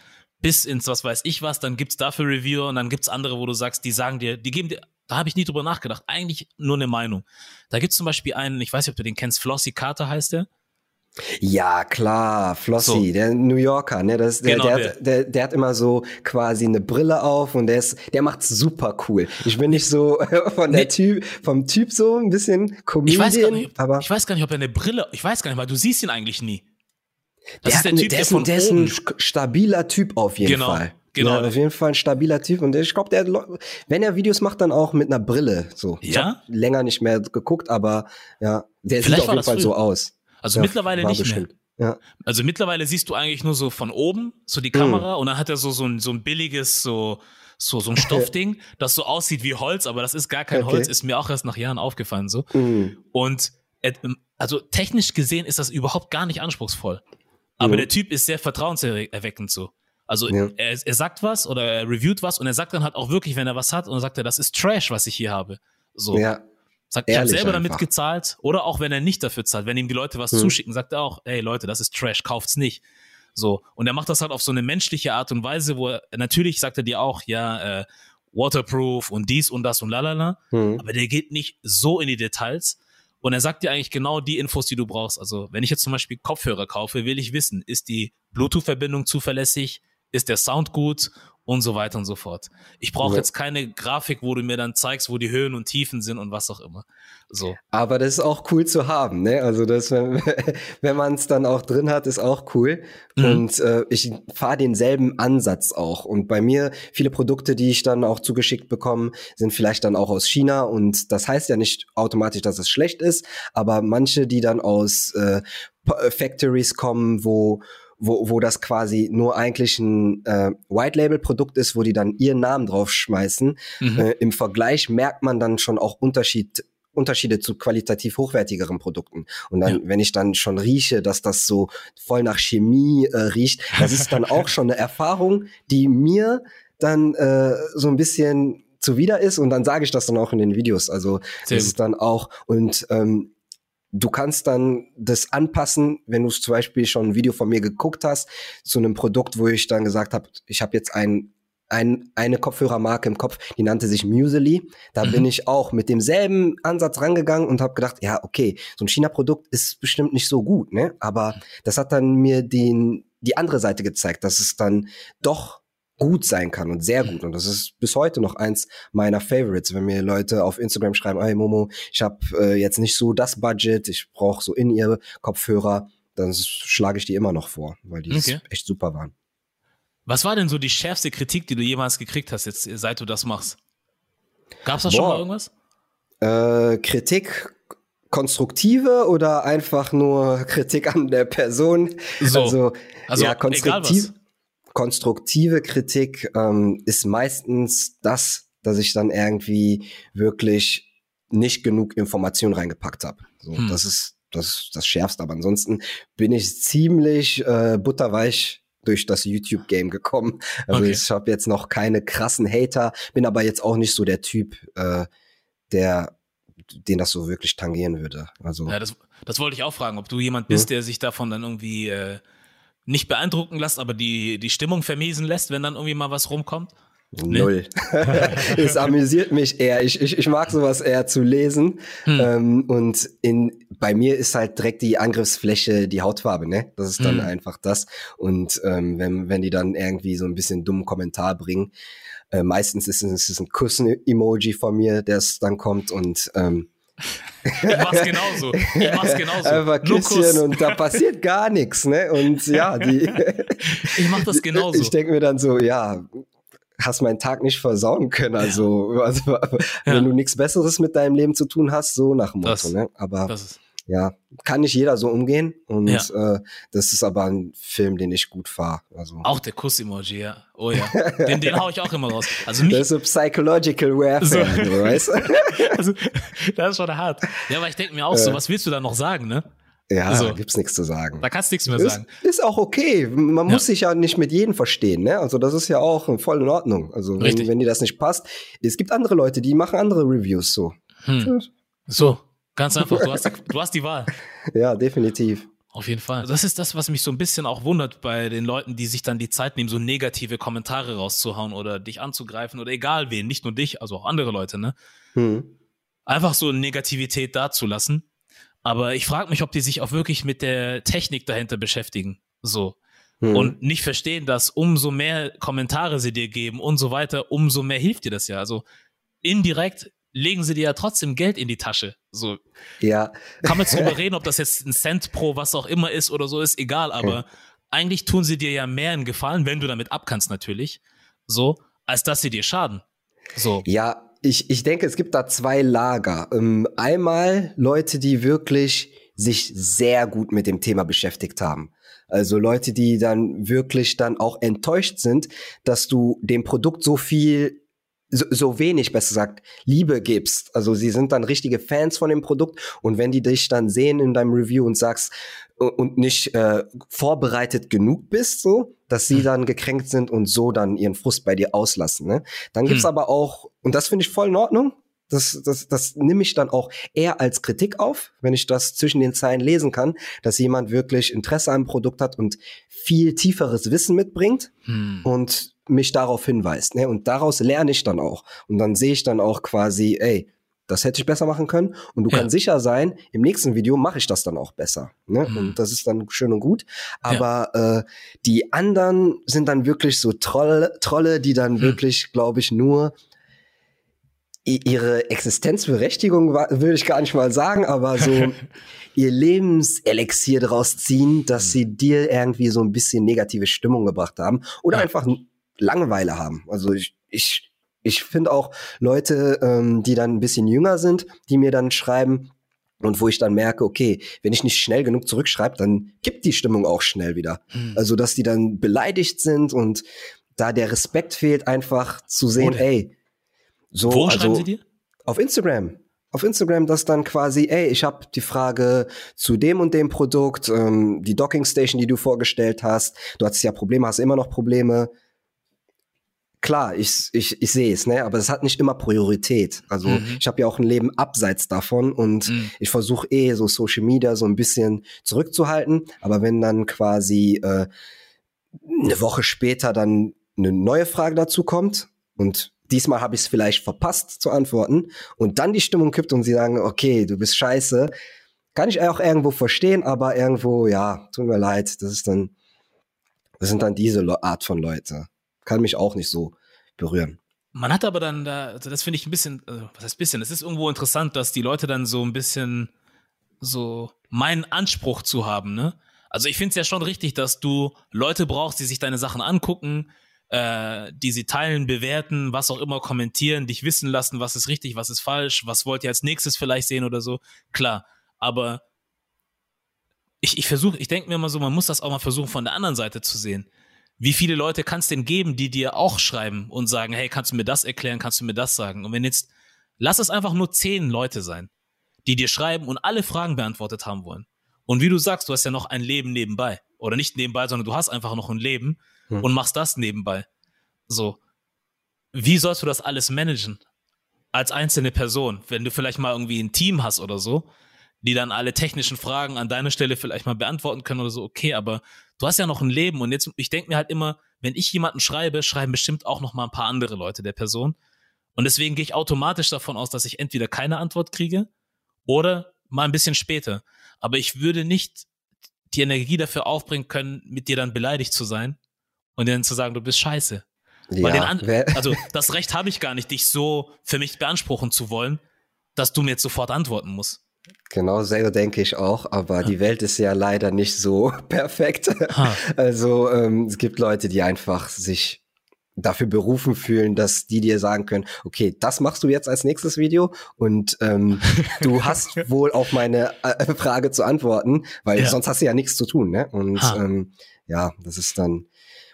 bis ins was weiß ich was, dann gibt's dafür Reviewer und dann gibt's andere, wo du sagst, die sagen dir, die geben dir da habe ich nie drüber nachgedacht. Eigentlich nur eine Meinung. Da gibt es zum Beispiel einen, ich weiß nicht, ob du den kennst, Flossie Carter heißt der.
Ja, klar, Flossie, so. der New Yorker, ne? Das, der, genau, der, der. der, der, hat immer so quasi eine Brille auf und der ist, der macht's super cool. Ich bin nicht so von der nee. Typ, vom Typ so ein bisschen Comedian,
ich weiß gar nicht,
aber
ich weiß gar nicht, ob er eine Brille, ich weiß gar nicht, weil du siehst ihn eigentlich nie.
Das der ist der Typ, der, ist, der, der ist ein stabiler Typ auf jeden genau. Fall. Genau. Ja, auf jeden Fall ein stabiler Typ und ich glaube, der, wenn er Videos macht, dann auch mit einer Brille. So. Ja? Ich habe länger nicht mehr geguckt, aber ja, der Vielleicht sieht auf jeden Fall früher. so aus.
Also
ja,
mittlerweile nicht bestimmt. mehr. Ja. Also mittlerweile siehst du eigentlich nur so von oben, so die Kamera mm. und dann hat er so, so, ein, so ein billiges, so, so, so ein Stoffding, das so aussieht wie Holz, aber das ist gar kein okay. Holz, ist mir auch erst nach Jahren aufgefallen so. Mm. Und also technisch gesehen ist das überhaupt gar nicht anspruchsvoll. Aber mm. der Typ ist sehr vertrauenserweckend so. Also ja. er, er sagt was oder er reviewt was und er sagt dann halt auch wirklich, wenn er was hat und er sagt er, das ist Trash, was ich hier habe. So. Ja. Sagt, ich habe selber einfach. damit gezahlt oder auch wenn er nicht dafür zahlt, wenn ihm die Leute was hm. zuschicken, sagt er auch, ey Leute, das ist Trash, kauft's nicht. So. Und er macht das halt auf so eine menschliche Art und Weise, wo er, natürlich sagt er dir auch, ja, äh, waterproof und dies und das und lalala, hm. aber der geht nicht so in die Details. Und er sagt dir eigentlich genau die Infos, die du brauchst. Also, wenn ich jetzt zum Beispiel Kopfhörer kaufe, will ich wissen, ist die Bluetooth-Verbindung zuverlässig? ist der Sound gut und so weiter und so fort. Ich brauche ja. jetzt keine Grafik, wo du mir dann zeigst, wo die Höhen und Tiefen sind und was auch immer. So.
Aber das ist auch cool zu haben, ne? Also das, wenn, wenn man es dann auch drin hat, ist auch cool. Mhm. Und äh, ich fahre denselben Ansatz auch. Und bei mir viele Produkte, die ich dann auch zugeschickt bekomme, sind vielleicht dann auch aus China. Und das heißt ja nicht automatisch, dass es schlecht ist, aber manche, die dann aus äh, Factories kommen, wo wo, wo das quasi nur eigentlich ein äh, White-Label-Produkt ist, wo die dann ihren Namen draufschmeißen. Mhm. Äh, Im Vergleich merkt man dann schon auch Unterschied, Unterschiede zu qualitativ hochwertigeren Produkten. Und dann, ja. wenn ich dann schon rieche, dass das so voll nach Chemie äh, riecht, das ist dann auch schon eine Erfahrung, die mir dann äh, so ein bisschen zuwider ist und dann sage ich das dann auch in den Videos. Also Sehr das ist dann auch und ähm, Du kannst dann das anpassen, wenn du zum Beispiel schon ein Video von mir geguckt hast, zu einem Produkt, wo ich dann gesagt habe, ich habe jetzt ein, ein, eine Kopfhörermarke im Kopf, die nannte sich Musely. Da mhm. bin ich auch mit demselben Ansatz rangegangen und habe gedacht, ja, okay, so ein China-Produkt ist bestimmt nicht so gut, ne? Aber das hat dann mir den, die andere Seite gezeigt, dass es dann doch gut sein kann und sehr gut. Und das ist bis heute noch eins meiner Favorites, wenn mir Leute auf Instagram schreiben, hey Momo, ich habe äh, jetzt nicht so das Budget, ich brauche so in ihr Kopfhörer, dann schlage ich die immer noch vor, weil die okay. echt super waren.
Was war denn so die schärfste Kritik, die du jemals gekriegt hast, jetzt seit du das machst? Gab's da Boah. schon mal irgendwas?
Äh, Kritik konstruktive oder einfach nur Kritik an der Person?
So. Also, also ja, konstruktiv
konstruktive Kritik ähm, ist meistens das, dass ich dann irgendwie wirklich nicht genug Information reingepackt habe. So, hm. Das ist das, das Schärfste. Aber ansonsten bin ich ziemlich äh, butterweich durch das YouTube-Game gekommen. Also okay. ich habe jetzt noch keine krassen Hater, bin aber jetzt auch nicht so der Typ, äh, der den das so wirklich tangieren würde. Also
ja, das, das wollte ich auch fragen, ob du jemand bist, hm? der sich davon dann irgendwie äh, nicht beeindrucken lässt, aber die, die Stimmung vermiesen lässt, wenn dann irgendwie mal was rumkommt?
Null. es amüsiert mich eher. Ich, ich, ich mag sowas eher zu lesen. Hm. Ähm, und in, bei mir ist halt direkt die Angriffsfläche die Hautfarbe, ne? Das ist dann hm. einfach das. Und ähm, wenn, wenn die dann irgendwie so ein bisschen dummen Kommentar bringen, äh, meistens ist es, ist es ein Kussen-Emoji von mir, der es dann kommt und ähm,
ich mach's genauso. Ich mach's genauso.
Einfach Küsschen und da passiert gar nichts, ne? Und ja, die.
ich mach das genauso.
Ich denke mir dann so, ja, hast meinen Tag nicht versauen können. Also, also ja. wenn du nichts Besseres mit deinem Leben zu tun hast, so nach dem Motto,
das,
ne?
Aber. Das ist,
ja, kann nicht jeder so umgehen. Und ja. äh, das ist aber ein Film, den ich gut fahre. Also.
Auch der Kuss-Emoji, ja. Oh ja. Den, den hau ich auch immer raus. Also
mich, das ist so Psychological Warfare, so. du weißt.
also, das ist schon hart. Ja, aber ich denke mir auch so, was willst du da noch sagen, ne?
Ja, also, gibt's nichts zu sagen.
Da kannst du nichts mehr
ist,
sagen.
Ist auch okay. Man ja. muss sich ja nicht mit jedem verstehen, ne? Also das ist ja auch voll in Ordnung. Also wenn, wenn dir das nicht passt, es gibt andere Leute, die machen andere Reviews so.
Hm. So, ganz einfach. Du hast, die, du hast die Wahl.
Ja, definitiv.
Auf jeden Fall. Das ist das, was mich so ein bisschen auch wundert bei den Leuten, die sich dann die Zeit nehmen, so negative Kommentare rauszuhauen oder dich anzugreifen oder egal wen, nicht nur dich, also auch andere Leute, ne? Hm. Einfach so Negativität dazulassen aber ich frage mich, ob die sich auch wirklich mit der Technik dahinter beschäftigen. So. Hm. Und nicht verstehen, dass umso mehr Kommentare sie dir geben und so weiter, umso mehr hilft dir das ja. Also indirekt legen sie dir ja trotzdem Geld in die Tasche. So.
Ja.
Kann man jetzt drüber reden, ob das jetzt ein Cent pro was auch immer ist oder so, ist egal, aber hm. eigentlich tun sie dir ja mehr einen Gefallen, wenn du damit abkannst natürlich, so, als dass sie dir schaden. So.
Ja, ich, ich denke, es gibt da zwei Lager. Ähm, einmal Leute, die wirklich sich sehr gut mit dem Thema beschäftigt haben. Also Leute, die dann wirklich dann auch enttäuscht sind, dass du dem Produkt so viel so, so wenig, besser gesagt, Liebe gibst. Also sie sind dann richtige Fans von dem Produkt und wenn die dich dann sehen in deinem Review und sagst und nicht äh, vorbereitet genug bist, so, dass sie hm. dann gekränkt sind und so dann ihren Frust bei dir auslassen. Ne? Dann gibt's hm. aber auch, und das finde ich voll in Ordnung, das, das, das nehme ich dann auch eher als Kritik auf, wenn ich das zwischen den Zeilen lesen kann, dass jemand wirklich Interesse am Produkt hat und viel tieferes Wissen mitbringt hm. und mich darauf hinweist. Ne? Und daraus lerne ich dann auch. Und dann sehe ich dann auch quasi, ey, das hätte ich besser machen können. Und du ja. kannst sicher sein, im nächsten Video mache ich das dann auch besser. Ne? Mhm. Und das ist dann schön und gut. Aber ja. äh, die anderen sind dann wirklich so Trolle, Trolle die dann mhm. wirklich, glaube ich, nur ihre Existenzberechtigung will ich gar nicht mal sagen, aber so ihr Lebenselixier draus ziehen, dass mhm. sie dir irgendwie so ein bisschen negative Stimmung gebracht haben oder ja. einfach Langeweile haben. Also ich, ich ich finde auch Leute, ähm, die dann ein bisschen jünger sind, die mir dann schreiben, und wo ich dann merke, okay, wenn ich nicht schnell genug zurückschreibe, dann kippt die Stimmung auch schnell wieder. Hm. Also, dass die dann beleidigt sind und da der Respekt fehlt, einfach zu sehen, Oder? ey, so.
Wo also, schreiben sie dir?
Auf Instagram. Auf Instagram, dass dann quasi, ey, ich habe die Frage zu dem und dem Produkt, ähm, die Docking Station, die du vorgestellt hast, du hattest ja Probleme, hast immer noch Probleme klar, ich, ich, ich sehe es, ne? aber es hat nicht immer Priorität. Also mhm. ich habe ja auch ein Leben abseits davon und mhm. ich versuche eh so Social Media so ein bisschen zurückzuhalten. Aber wenn dann quasi äh, eine Woche später dann eine neue Frage dazu kommt und diesmal habe ich es vielleicht verpasst zu antworten und dann die Stimmung kippt und sie sagen, okay, du bist scheiße, kann ich auch irgendwo verstehen, aber irgendwo, ja, tut mir leid, das ist dann, das sind dann diese Art von Leute kann mich auch nicht so berühren.
Man hat aber dann da, also das finde ich ein bisschen, also was heißt bisschen, es ist irgendwo interessant, dass die Leute dann so ein bisschen so meinen Anspruch zu haben, ne? Also ich finde es ja schon richtig, dass du Leute brauchst, die sich deine Sachen angucken, äh, die sie teilen, bewerten, was auch immer kommentieren, dich wissen lassen, was ist richtig, was ist falsch, was wollt ihr als nächstes vielleicht sehen oder so. Klar, aber ich, ich versuche, ich denke mir immer so, man muss das auch mal versuchen von der anderen Seite zu sehen. Wie viele Leute kann es denn geben, die dir auch schreiben und sagen, hey, kannst du mir das erklären, kannst du mir das sagen? Und wenn jetzt, lass es einfach nur zehn Leute sein, die dir schreiben und alle Fragen beantwortet haben wollen. Und wie du sagst, du hast ja noch ein Leben nebenbei. Oder nicht nebenbei, sondern du hast einfach noch ein Leben hm. und machst das nebenbei. So. Wie sollst du das alles managen? Als einzelne Person, wenn du vielleicht mal irgendwie ein Team hast oder so, die dann alle technischen Fragen an deiner Stelle vielleicht mal beantworten können oder so, okay, aber du hast ja noch ein Leben und jetzt, ich denke mir halt immer, wenn ich jemanden schreibe, schreiben bestimmt auch noch mal ein paar andere Leute der Person. Und deswegen gehe ich automatisch davon aus, dass ich entweder keine Antwort kriege oder mal ein bisschen später. Aber ich würde nicht die Energie dafür aufbringen können, mit dir dann beleidigt zu sein und dann zu sagen, du bist scheiße. Ja, also das Recht habe ich gar nicht, dich so für mich beanspruchen zu wollen, dass du mir jetzt sofort antworten musst.
Genau, so denke ich auch, aber die Welt ist ja leider nicht so perfekt. Ha. Also ähm, es gibt Leute, die einfach sich dafür berufen fühlen, dass die dir sagen können, okay, das machst du jetzt als nächstes Video und ähm, du hast wohl auf meine äh, Frage zu antworten, weil ja. sonst hast du ja nichts zu tun. Ne? Und ähm, ja, das ist dann,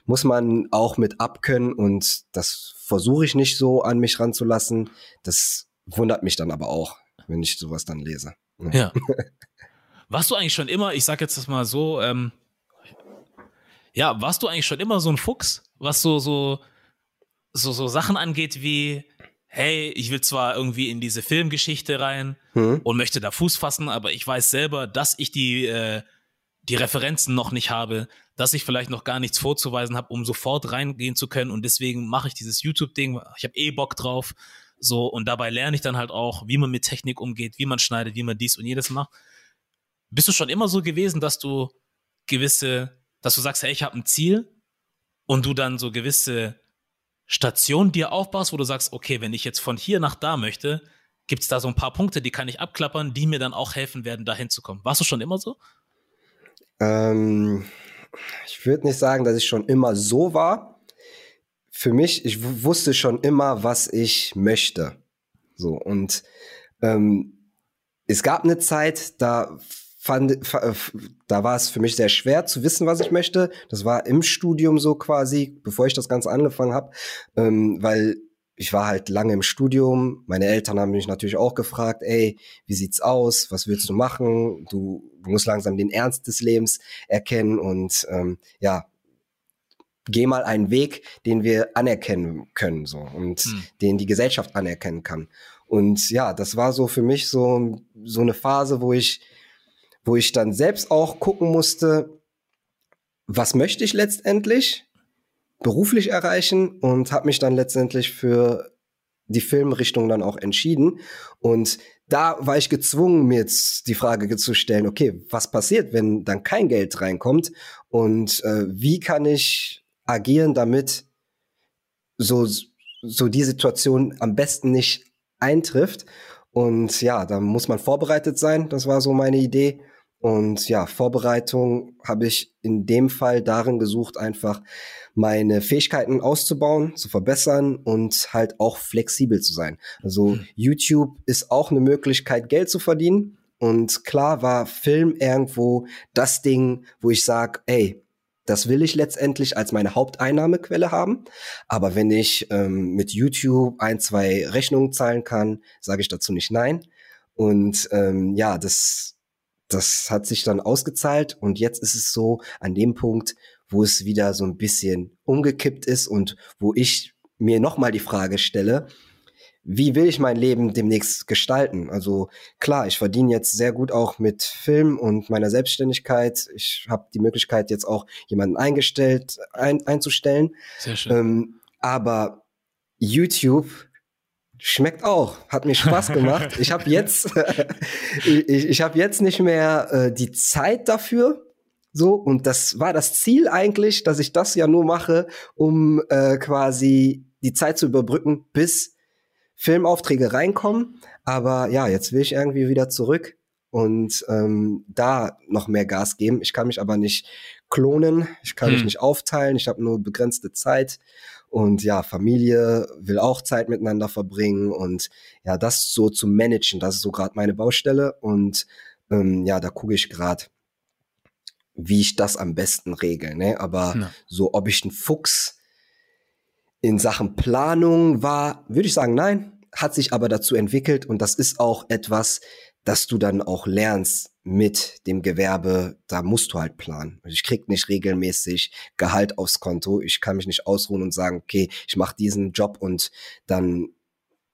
muss man auch mit abkönnen und das versuche ich nicht so an mich ranzulassen. Das wundert mich dann aber auch, wenn ich sowas dann lese.
Ja. Warst du eigentlich schon immer, ich sag jetzt das mal so, ähm, ja, warst du eigentlich schon immer so ein Fuchs, was so, so, so, so Sachen angeht wie, hey, ich will zwar irgendwie in diese Filmgeschichte rein hm. und möchte da Fuß fassen, aber ich weiß selber, dass ich die, äh, die Referenzen noch nicht habe, dass ich vielleicht noch gar nichts vorzuweisen habe, um sofort reingehen zu können und deswegen mache ich dieses YouTube-Ding, ich habe eh Bock drauf, so und dabei lerne ich dann halt auch, wie man mit Technik umgeht, wie man schneidet, wie man dies und jedes macht. Bist du schon immer so gewesen, dass du gewisse dass du sagst, hey, ich habe ein Ziel und du dann so gewisse Stationen dir aufbaust, wo du sagst, okay, wenn ich jetzt von hier nach da möchte, gibt es da so ein paar Punkte, die kann ich abklappern, die mir dann auch helfen werden, da hinzukommen. Warst du schon immer so?
Ähm, ich würde nicht sagen, dass ich schon immer so war. Für mich, ich wusste schon immer, was ich möchte. So, und ähm, es gab eine Zeit, da fand, da war es für mich sehr schwer zu wissen, was ich möchte. Das war im Studium so quasi, bevor ich das Ganze angefangen habe, ähm, weil ich war halt lange im Studium. Meine Eltern haben mich natürlich auch gefragt, ey, wie sieht's aus? Was willst du machen? Du, du musst langsam den Ernst des Lebens erkennen und ähm, ja, geh mal einen Weg, den wir anerkennen können so und hm. den die Gesellschaft anerkennen kann. Und ja, das war so für mich so so eine Phase, wo ich wo ich dann selbst auch gucken musste, was möchte ich letztendlich beruflich erreichen und habe mich dann letztendlich für die Filmrichtung dann auch entschieden. Und da war ich gezwungen, mir jetzt die Frage zu stellen, okay, was passiert, wenn dann kein Geld reinkommt und äh, wie kann ich agieren, damit so, so die Situation am besten nicht eintrifft. Und ja, da muss man vorbereitet sein. Das war so meine Idee. Und ja, Vorbereitung habe ich in dem Fall darin gesucht, einfach meine Fähigkeiten auszubauen, zu verbessern und halt auch flexibel zu sein. Also mhm. YouTube ist auch eine Möglichkeit, Geld zu verdienen. Und klar war Film irgendwo das Ding, wo ich sage, ey, das will ich letztendlich als meine Haupteinnahmequelle haben. Aber wenn ich ähm, mit YouTube ein, zwei Rechnungen zahlen kann, sage ich dazu nicht nein. Und ähm, ja, das das hat sich dann ausgezahlt und jetzt ist es so an dem Punkt, wo es wieder so ein bisschen umgekippt ist und wo ich mir nochmal die Frage stelle, wie will ich mein Leben demnächst gestalten? Also klar, ich verdiene jetzt sehr gut auch mit Film und meiner Selbstständigkeit. Ich habe die Möglichkeit jetzt auch jemanden eingestellt ein, einzustellen. Sehr schön. Ähm, aber YouTube Schmeckt auch, hat mir Spaß gemacht. ich habe jetzt, ich, ich habe jetzt nicht mehr äh, die Zeit dafür. So, und das war das Ziel eigentlich, dass ich das ja nur mache, um äh, quasi die Zeit zu überbrücken, bis Filmaufträge reinkommen. Aber ja, jetzt will ich irgendwie wieder zurück und ähm, da noch mehr Gas geben. Ich kann mich aber nicht klonen, ich kann hm. mich nicht aufteilen, ich habe nur begrenzte Zeit. Und ja, Familie will auch Zeit miteinander verbringen und ja, das so zu managen, das ist so gerade meine Baustelle. Und ähm, ja, da gucke ich gerade, wie ich das am besten regle. Ne? Aber ja. so, ob ich ein Fuchs in Sachen Planung war, würde ich sagen, nein. Hat sich aber dazu entwickelt und das ist auch etwas, dass du dann auch lernst mit dem Gewerbe, da musst du halt planen. Ich krieg nicht regelmäßig Gehalt aufs Konto. Ich kann mich nicht ausruhen und sagen, okay, ich mache diesen Job und dann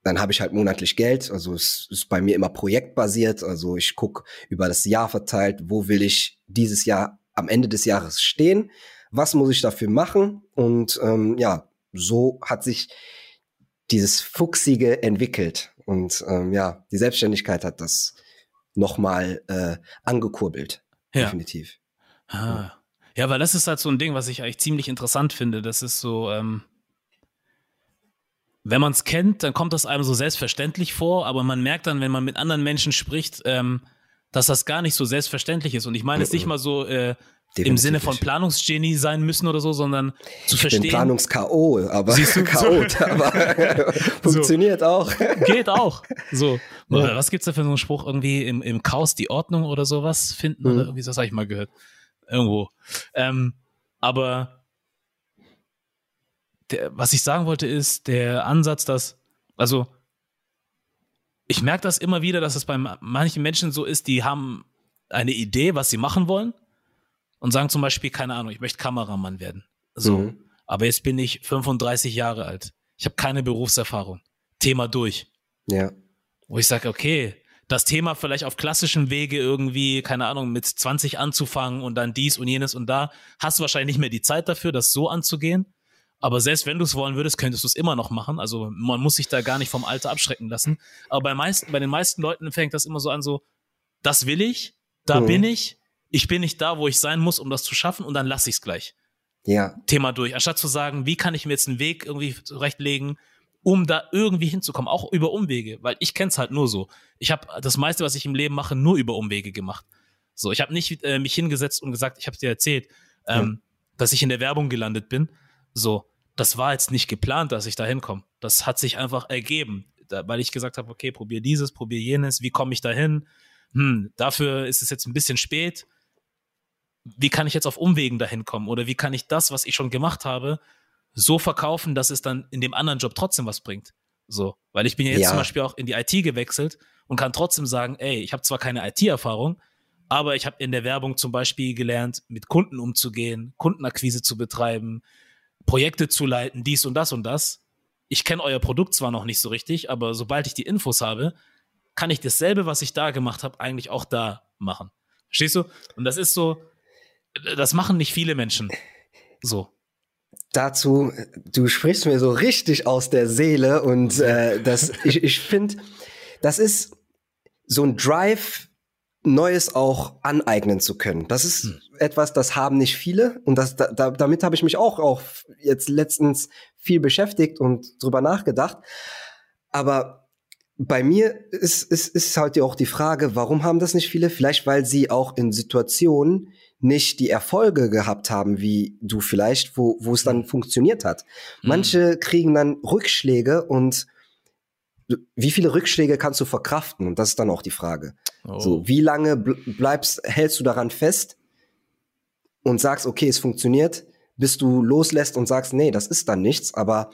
dann habe ich halt monatlich Geld. Also es ist bei mir immer projektbasiert. Also ich guck über das Jahr verteilt, wo will ich dieses Jahr am Ende des Jahres stehen? Was muss ich dafür machen? Und ähm, ja, so hat sich dieses Fuchsige entwickelt. Und ähm, ja, die Selbstständigkeit hat das nochmal äh, angekurbelt. Ja. Definitiv.
Ah. Ja, weil das ist halt so ein Ding, was ich eigentlich ziemlich interessant finde. Das ist so, ähm, wenn man es kennt, dann kommt das einem so selbstverständlich vor, aber man merkt dann, wenn man mit anderen Menschen spricht, ähm, dass das gar nicht so selbstverständlich ist. Und ich meine es nicht mal so äh, im Sinne von Planungsgenie sein müssen oder so, sondern zu
ich
verstehen.
Bin Planungs-K.O., aber Chaot, aber funktioniert
so.
auch.
Geht auch. So. Ja. Was gibt's da für so einen Spruch? Irgendwie im, im Chaos die Ordnung oder sowas finden? Mhm. Oder irgendwie, das habe ich mal gehört. Irgendwo. Ähm, aber der, was ich sagen wollte, ist der Ansatz, dass, also ich merke das immer wieder, dass es bei manchen Menschen so ist, die haben eine Idee, was sie machen wollen und sagen zum Beispiel, keine Ahnung, ich möchte Kameramann werden. So. Mhm. Aber jetzt bin ich 35 Jahre alt. Ich habe keine Berufserfahrung. Thema durch.
Ja.
Wo ich sage, okay, das Thema vielleicht auf klassischen Wege irgendwie, keine Ahnung, mit 20 anzufangen und dann dies und jenes und da, hast du wahrscheinlich nicht mehr die Zeit dafür, das so anzugehen. Aber selbst wenn du es wollen würdest, könntest du es immer noch machen. Also man muss sich da gar nicht vom Alter abschrecken lassen. Aber bei, meisten, bei den meisten Leuten fängt das immer so an, so, das will ich, da mhm. bin ich, ich bin nicht da, wo ich sein muss, um das zu schaffen und dann lasse ich es gleich.
Ja.
Thema durch. Anstatt zu sagen, wie kann ich mir jetzt einen Weg irgendwie zurechtlegen, um da irgendwie hinzukommen, auch über Umwege, weil ich kenne es halt nur so. Ich habe das meiste, was ich im Leben mache, nur über Umwege gemacht. So, ich habe nicht äh, mich hingesetzt und gesagt, ich habe dir erzählt, ähm, ja. dass ich in der Werbung gelandet bin. So, das war jetzt nicht geplant, dass ich da hinkomme. Das hat sich einfach ergeben, da, weil ich gesagt habe, okay, probier dieses, probier jenes, wie komme ich da hin? Hm, dafür ist es jetzt ein bisschen spät. Wie kann ich jetzt auf Umwegen dahin kommen? Oder wie kann ich das, was ich schon gemacht habe, so verkaufen, dass es dann in dem anderen Job trotzdem was bringt? So, weil ich bin ja jetzt ja. zum Beispiel auch in die IT gewechselt und kann trotzdem sagen, ey, ich habe zwar keine IT-Erfahrung, aber ich habe in der Werbung zum Beispiel gelernt, mit Kunden umzugehen, Kundenakquise zu betreiben, Projekte zu leiten, dies und das und das. Ich kenne euer Produkt zwar noch nicht so richtig, aber sobald ich die Infos habe, kann ich dasselbe, was ich da gemacht habe, eigentlich auch da machen. Verstehst du? Und das ist so, das machen nicht viele Menschen. So.
Dazu, du sprichst mir so richtig aus der Seele und äh, das, ich, ich finde, das ist so ein Drive, Neues auch aneignen zu können. Das ist hm. etwas, das haben nicht viele und das, da, damit habe ich mich auch, auch jetzt letztens viel beschäftigt und drüber nachgedacht. Aber bei mir ist, ist, ist halt auch die Frage, warum haben das nicht viele? Vielleicht, weil sie auch in Situationen nicht die Erfolge gehabt haben, wie du vielleicht, wo, wo es dann hm. funktioniert hat. Hm. Manche kriegen dann Rückschläge und wie viele Rückschläge kannst du verkraften? Und das ist dann auch die Frage. Oh. So, wie lange bleibst, hältst du daran fest und sagst, okay, es funktioniert, bis du loslässt und sagst, nee, das ist dann nichts, aber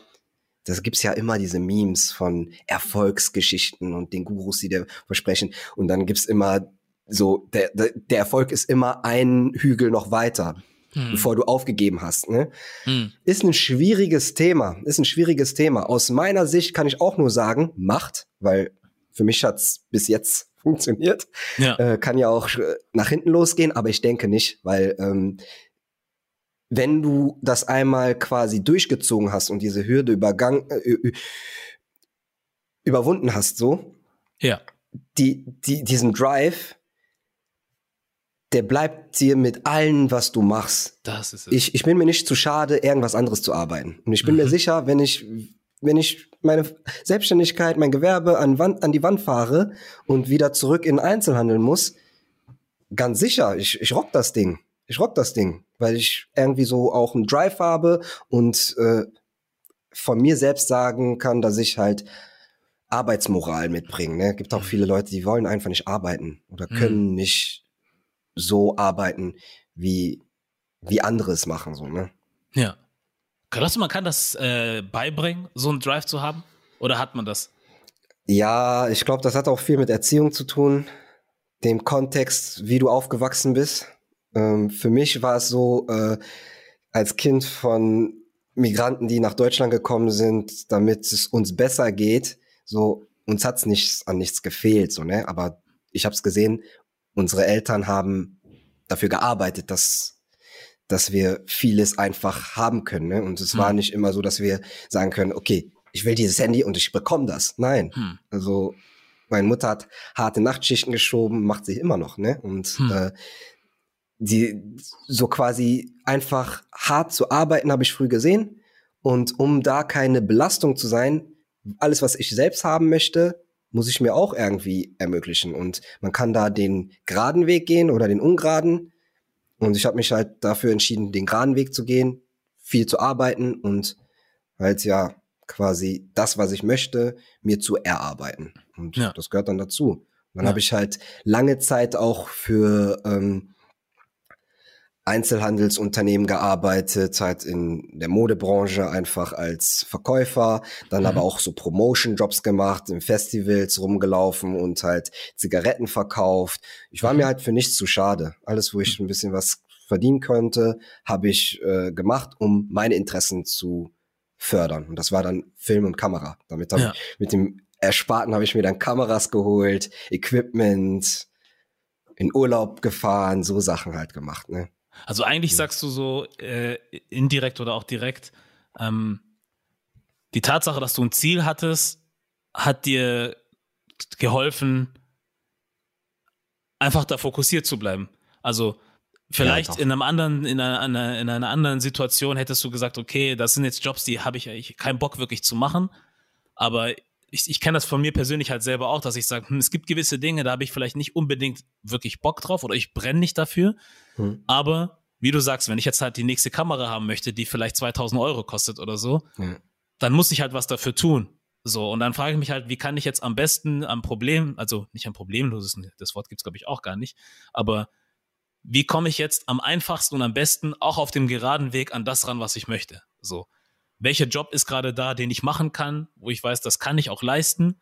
das gibt's ja immer diese Memes von Erfolgsgeschichten und den Gurus, die dir versprechen. Und dann gibt's immer so, der, der Erfolg ist immer ein Hügel noch weiter hm. bevor du aufgegeben hast. Ne? Hm. Ist ein schwieriges Thema, ist ein schwieriges Thema. Aus meiner Sicht kann ich auch nur sagen, macht, weil für mich hat's bis jetzt funktioniert. Ja. Äh, kann ja auch äh, nach hinten losgehen, aber ich denke nicht, weil ähm, wenn du das einmal quasi durchgezogen hast und diese Hürde übergang, äh, überwunden hast, so,
ja.
die, die, diesen Drive, der bleibt dir mit allen, was du machst.
Das ist
es. Ich, ich bin mir nicht zu schade, irgendwas anderes zu arbeiten. Und ich bin mhm. mir sicher, wenn ich, wenn ich meine Selbstständigkeit, mein Gewerbe an, Wand, an die Wand fahre und wieder zurück in Einzelhandel muss, ganz sicher, ich, ich rock das Ding. Ich rock das Ding, weil ich irgendwie so auch einen Drive habe und äh, von mir selbst sagen kann, dass ich halt Arbeitsmoral mitbringe. Ne? Gibt auch mhm. viele Leute, die wollen einfach nicht arbeiten oder können mhm. nicht so arbeiten, wie, wie andere es machen, so, ne?
Ja. Glaubst du, man kann das äh, beibringen, so einen Drive zu haben? Oder hat man das?
Ja, ich glaube, das hat auch viel mit Erziehung zu tun, dem Kontext, wie du aufgewachsen bist. Ähm, für mich war es so, äh, als Kind von Migranten, die nach Deutschland gekommen sind, damit es uns besser geht, so uns hat's nichts an nichts gefehlt, so ne. Aber ich habe es gesehen, unsere Eltern haben dafür gearbeitet, dass dass wir vieles einfach haben können. Ne? Und es hm. war nicht immer so, dass wir sagen können, okay, ich will dieses Handy und ich bekomme das. Nein. Hm. Also meine Mutter hat harte Nachtschichten geschoben, macht sie immer noch, ne? Und hm. äh, die so quasi einfach hart zu arbeiten, habe ich früh gesehen. Und um da keine Belastung zu sein, alles, was ich selbst haben möchte, muss ich mir auch irgendwie ermöglichen. Und man kann da den geraden Weg gehen oder den ungeraden. Und ich habe mich halt dafür entschieden, den geraden Weg zu gehen, viel zu arbeiten und halt ja quasi das, was ich möchte, mir zu erarbeiten. Und ja. das gehört dann dazu. Dann ja. habe ich halt lange Zeit auch für ähm, Einzelhandelsunternehmen gearbeitet, halt in der Modebranche einfach als Verkäufer, dann mhm. aber auch so Promotion-Jobs gemacht, in Festivals rumgelaufen und halt Zigaretten verkauft. Ich war mhm. mir halt für nichts zu schade. Alles, wo ich ein bisschen was verdienen könnte, habe ich äh, gemacht, um meine Interessen zu fördern. Und das war dann Film und Kamera. Damit habe ja. ich mit dem Ersparten habe ich mir dann Kameras geholt, Equipment, in Urlaub gefahren, so Sachen halt gemacht. Ne?
Also eigentlich sagst du so äh, indirekt oder auch direkt, ähm, die Tatsache, dass du ein Ziel hattest, hat dir geholfen, einfach da fokussiert zu bleiben. Also vielleicht ja, in einem anderen, in einer, in einer anderen Situation hättest du gesagt, okay, das sind jetzt Jobs, die habe ich eigentlich keinen Bock wirklich zu machen. Aber ich, ich kenne das von mir persönlich halt selber auch, dass ich sage, hm, es gibt gewisse Dinge, da habe ich vielleicht nicht unbedingt wirklich Bock drauf oder ich brenne nicht dafür. Hm. Aber wie du sagst, wenn ich jetzt halt die nächste Kamera haben möchte, die vielleicht 2000 Euro kostet oder so, hm. dann muss ich halt was dafür tun. So, und dann frage ich mich halt, wie kann ich jetzt am besten am Problem, also nicht am problemloses, das Wort gibt's glaube ich auch gar nicht, aber wie komme ich jetzt am einfachsten und am besten auch auf dem geraden Weg an das ran, was ich möchte? So welcher Job ist gerade da, den ich machen kann, wo ich weiß, das kann ich auch leisten.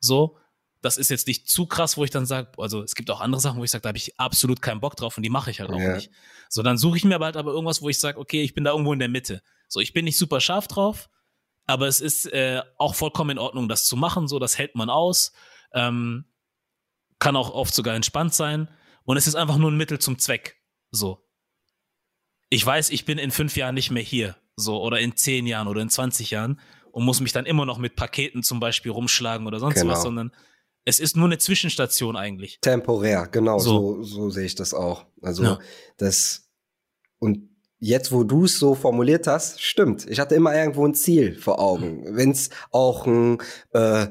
So, das ist jetzt nicht zu krass, wo ich dann sage, also es gibt auch andere Sachen, wo ich sage, da habe ich absolut keinen Bock drauf und die mache ich halt auch ja. nicht. So, dann suche ich mir bald aber irgendwas, wo ich sage, okay, ich bin da irgendwo in der Mitte. So, ich bin nicht super scharf drauf, aber es ist äh, auch vollkommen in Ordnung, das zu machen. So, das hält man aus. Ähm, kann auch oft sogar entspannt sein. Und es ist einfach nur ein Mittel zum Zweck. So. Ich weiß, ich bin in fünf Jahren nicht mehr hier so oder in zehn Jahren oder in 20 Jahren und muss mich dann immer noch mit Paketen zum Beispiel rumschlagen oder sonst genau. was, sondern es ist nur eine Zwischenstation eigentlich.
Temporär, genau, so, so, so sehe ich das auch. Also ja. das und jetzt, wo du es so formuliert hast, stimmt. Ich hatte immer irgendwo ein Ziel vor Augen. Mhm. Wenn es auch ein äh,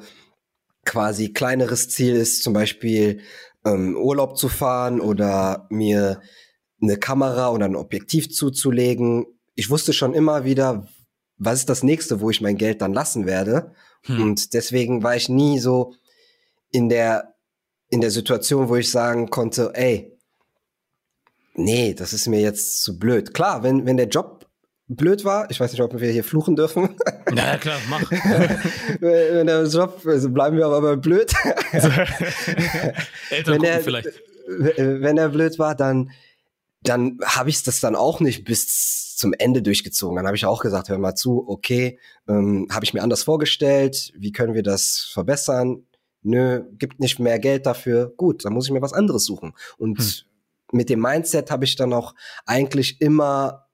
quasi kleineres Ziel ist, zum Beispiel ähm, Urlaub zu fahren oder mir eine Kamera oder ein Objektiv zuzulegen, ich wusste schon immer wieder, was ist das nächste, wo ich mein Geld dann lassen werde. Hm. Und deswegen war ich nie so in der, in der Situation, wo ich sagen konnte, ey, nee, das ist mir jetzt zu blöd. Klar, wenn, wenn der Job blöd war, ich weiß nicht, ob wir hier fluchen dürfen.
Ja, klar, mach.
wenn der Job, also bleiben wir aber blöd.
Eltern wenn der, vielleicht.
Wenn er blöd war, dann, dann habe ich das dann auch nicht bis zum Ende durchgezogen. Dann habe ich auch gesagt, hör mal zu, okay, ähm, habe ich mir anders vorgestellt, wie können wir das verbessern? Nö, gibt nicht mehr Geld dafür. Gut, dann muss ich mir was anderes suchen. Und hm. mit dem Mindset habe ich dann auch eigentlich immer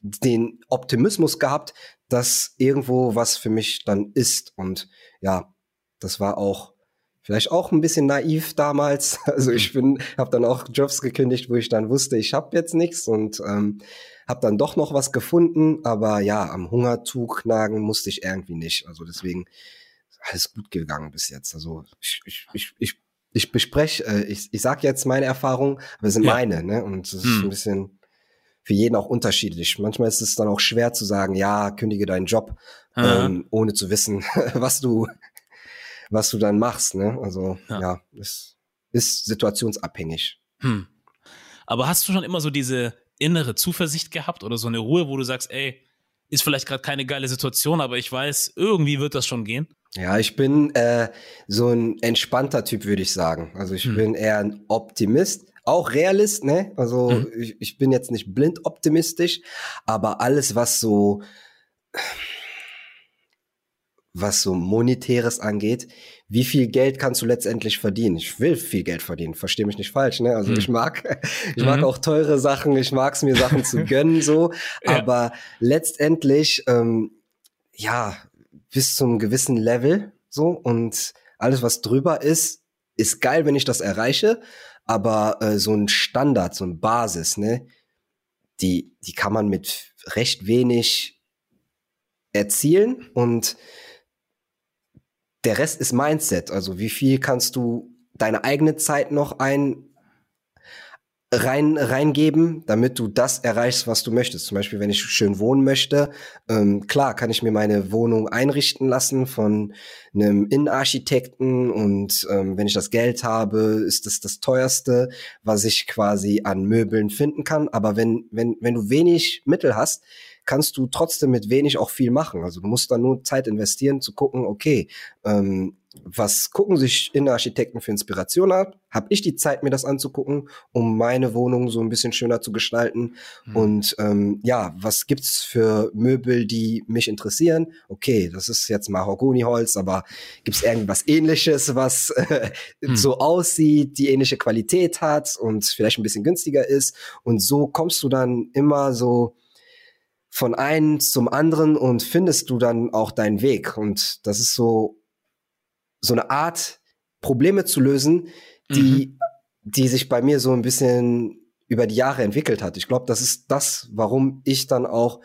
den Optimismus gehabt, dass irgendwo was für mich dann ist. Und ja, das war auch vielleicht auch ein bisschen naiv damals. Also ich bin, habe dann auch Jobs gekündigt, wo ich dann wusste, ich habe jetzt nichts und ähm, habe dann doch noch was gefunden. Aber ja, am Hungertuch nagen musste ich irgendwie nicht. Also deswegen alles gut gegangen bis jetzt. Also ich, ich, ich, ich, ich bespreche, äh, ich, ich sage jetzt meine Erfahrungen, aber es sind ja. meine, ne? Und es ist hm. ein bisschen für jeden auch unterschiedlich. Manchmal ist es dann auch schwer zu sagen, ja, kündige deinen Job, ähm, ohne zu wissen, was du was du dann machst. Ne? Also ja, ja es ist situationsabhängig. Hm.
Aber hast du schon immer so diese innere Zuversicht gehabt oder so eine Ruhe, wo du sagst, ey, ist vielleicht gerade keine geile Situation, aber ich weiß, irgendwie wird das schon gehen?
Ja, ich bin äh, so ein entspannter Typ, würde ich sagen. Also ich hm. bin eher ein Optimist, auch Realist, ne? Also hm. ich, ich bin jetzt nicht blind optimistisch, aber alles, was so was so monetäres angeht, wie viel Geld kannst du letztendlich verdienen? Ich will viel Geld verdienen, verstehe mich nicht falsch, ne? Also hm. ich mag, ich mag mhm. auch teure Sachen, ich mag es mir Sachen zu gönnen, so, ja. aber letztendlich, ähm, ja, bis zum gewissen Level, so, und alles, was drüber ist, ist geil, wenn ich das erreiche, aber äh, so ein Standard, so ein Basis, ne, die, die kann man mit recht wenig erzielen und der Rest ist Mindset. Also wie viel kannst du deine eigene Zeit noch ein rein reingeben, damit du das erreichst, was du möchtest. Zum Beispiel, wenn ich schön wohnen möchte, ähm, klar kann ich mir meine Wohnung einrichten lassen von einem Innenarchitekten und ähm, wenn ich das Geld habe, ist das das teuerste, was ich quasi an Möbeln finden kann. Aber wenn wenn wenn du wenig Mittel hast, kannst du trotzdem mit wenig auch viel machen. Also du musst dann nur Zeit investieren zu gucken, okay, ähm, was gucken sich Innenarchitekten für Inspiration ab? Habe ich die Zeit, mir das anzugucken, um meine Wohnung so ein bisschen schöner zu gestalten? Mhm. Und ähm, ja, was gibt's für Möbel, die mich interessieren? Okay, das ist jetzt Mahagoniholz, aber gibt's irgendwas Ähnliches, was äh, mhm. so aussieht, die ähnliche Qualität hat und vielleicht ein bisschen günstiger ist? Und so kommst du dann immer so von einem zum anderen und findest du dann auch deinen Weg. Und das ist so, so eine Art, Probleme zu lösen, die, mhm. die sich bei mir so ein bisschen über die Jahre entwickelt hat. Ich glaube, das ist das, warum ich dann auch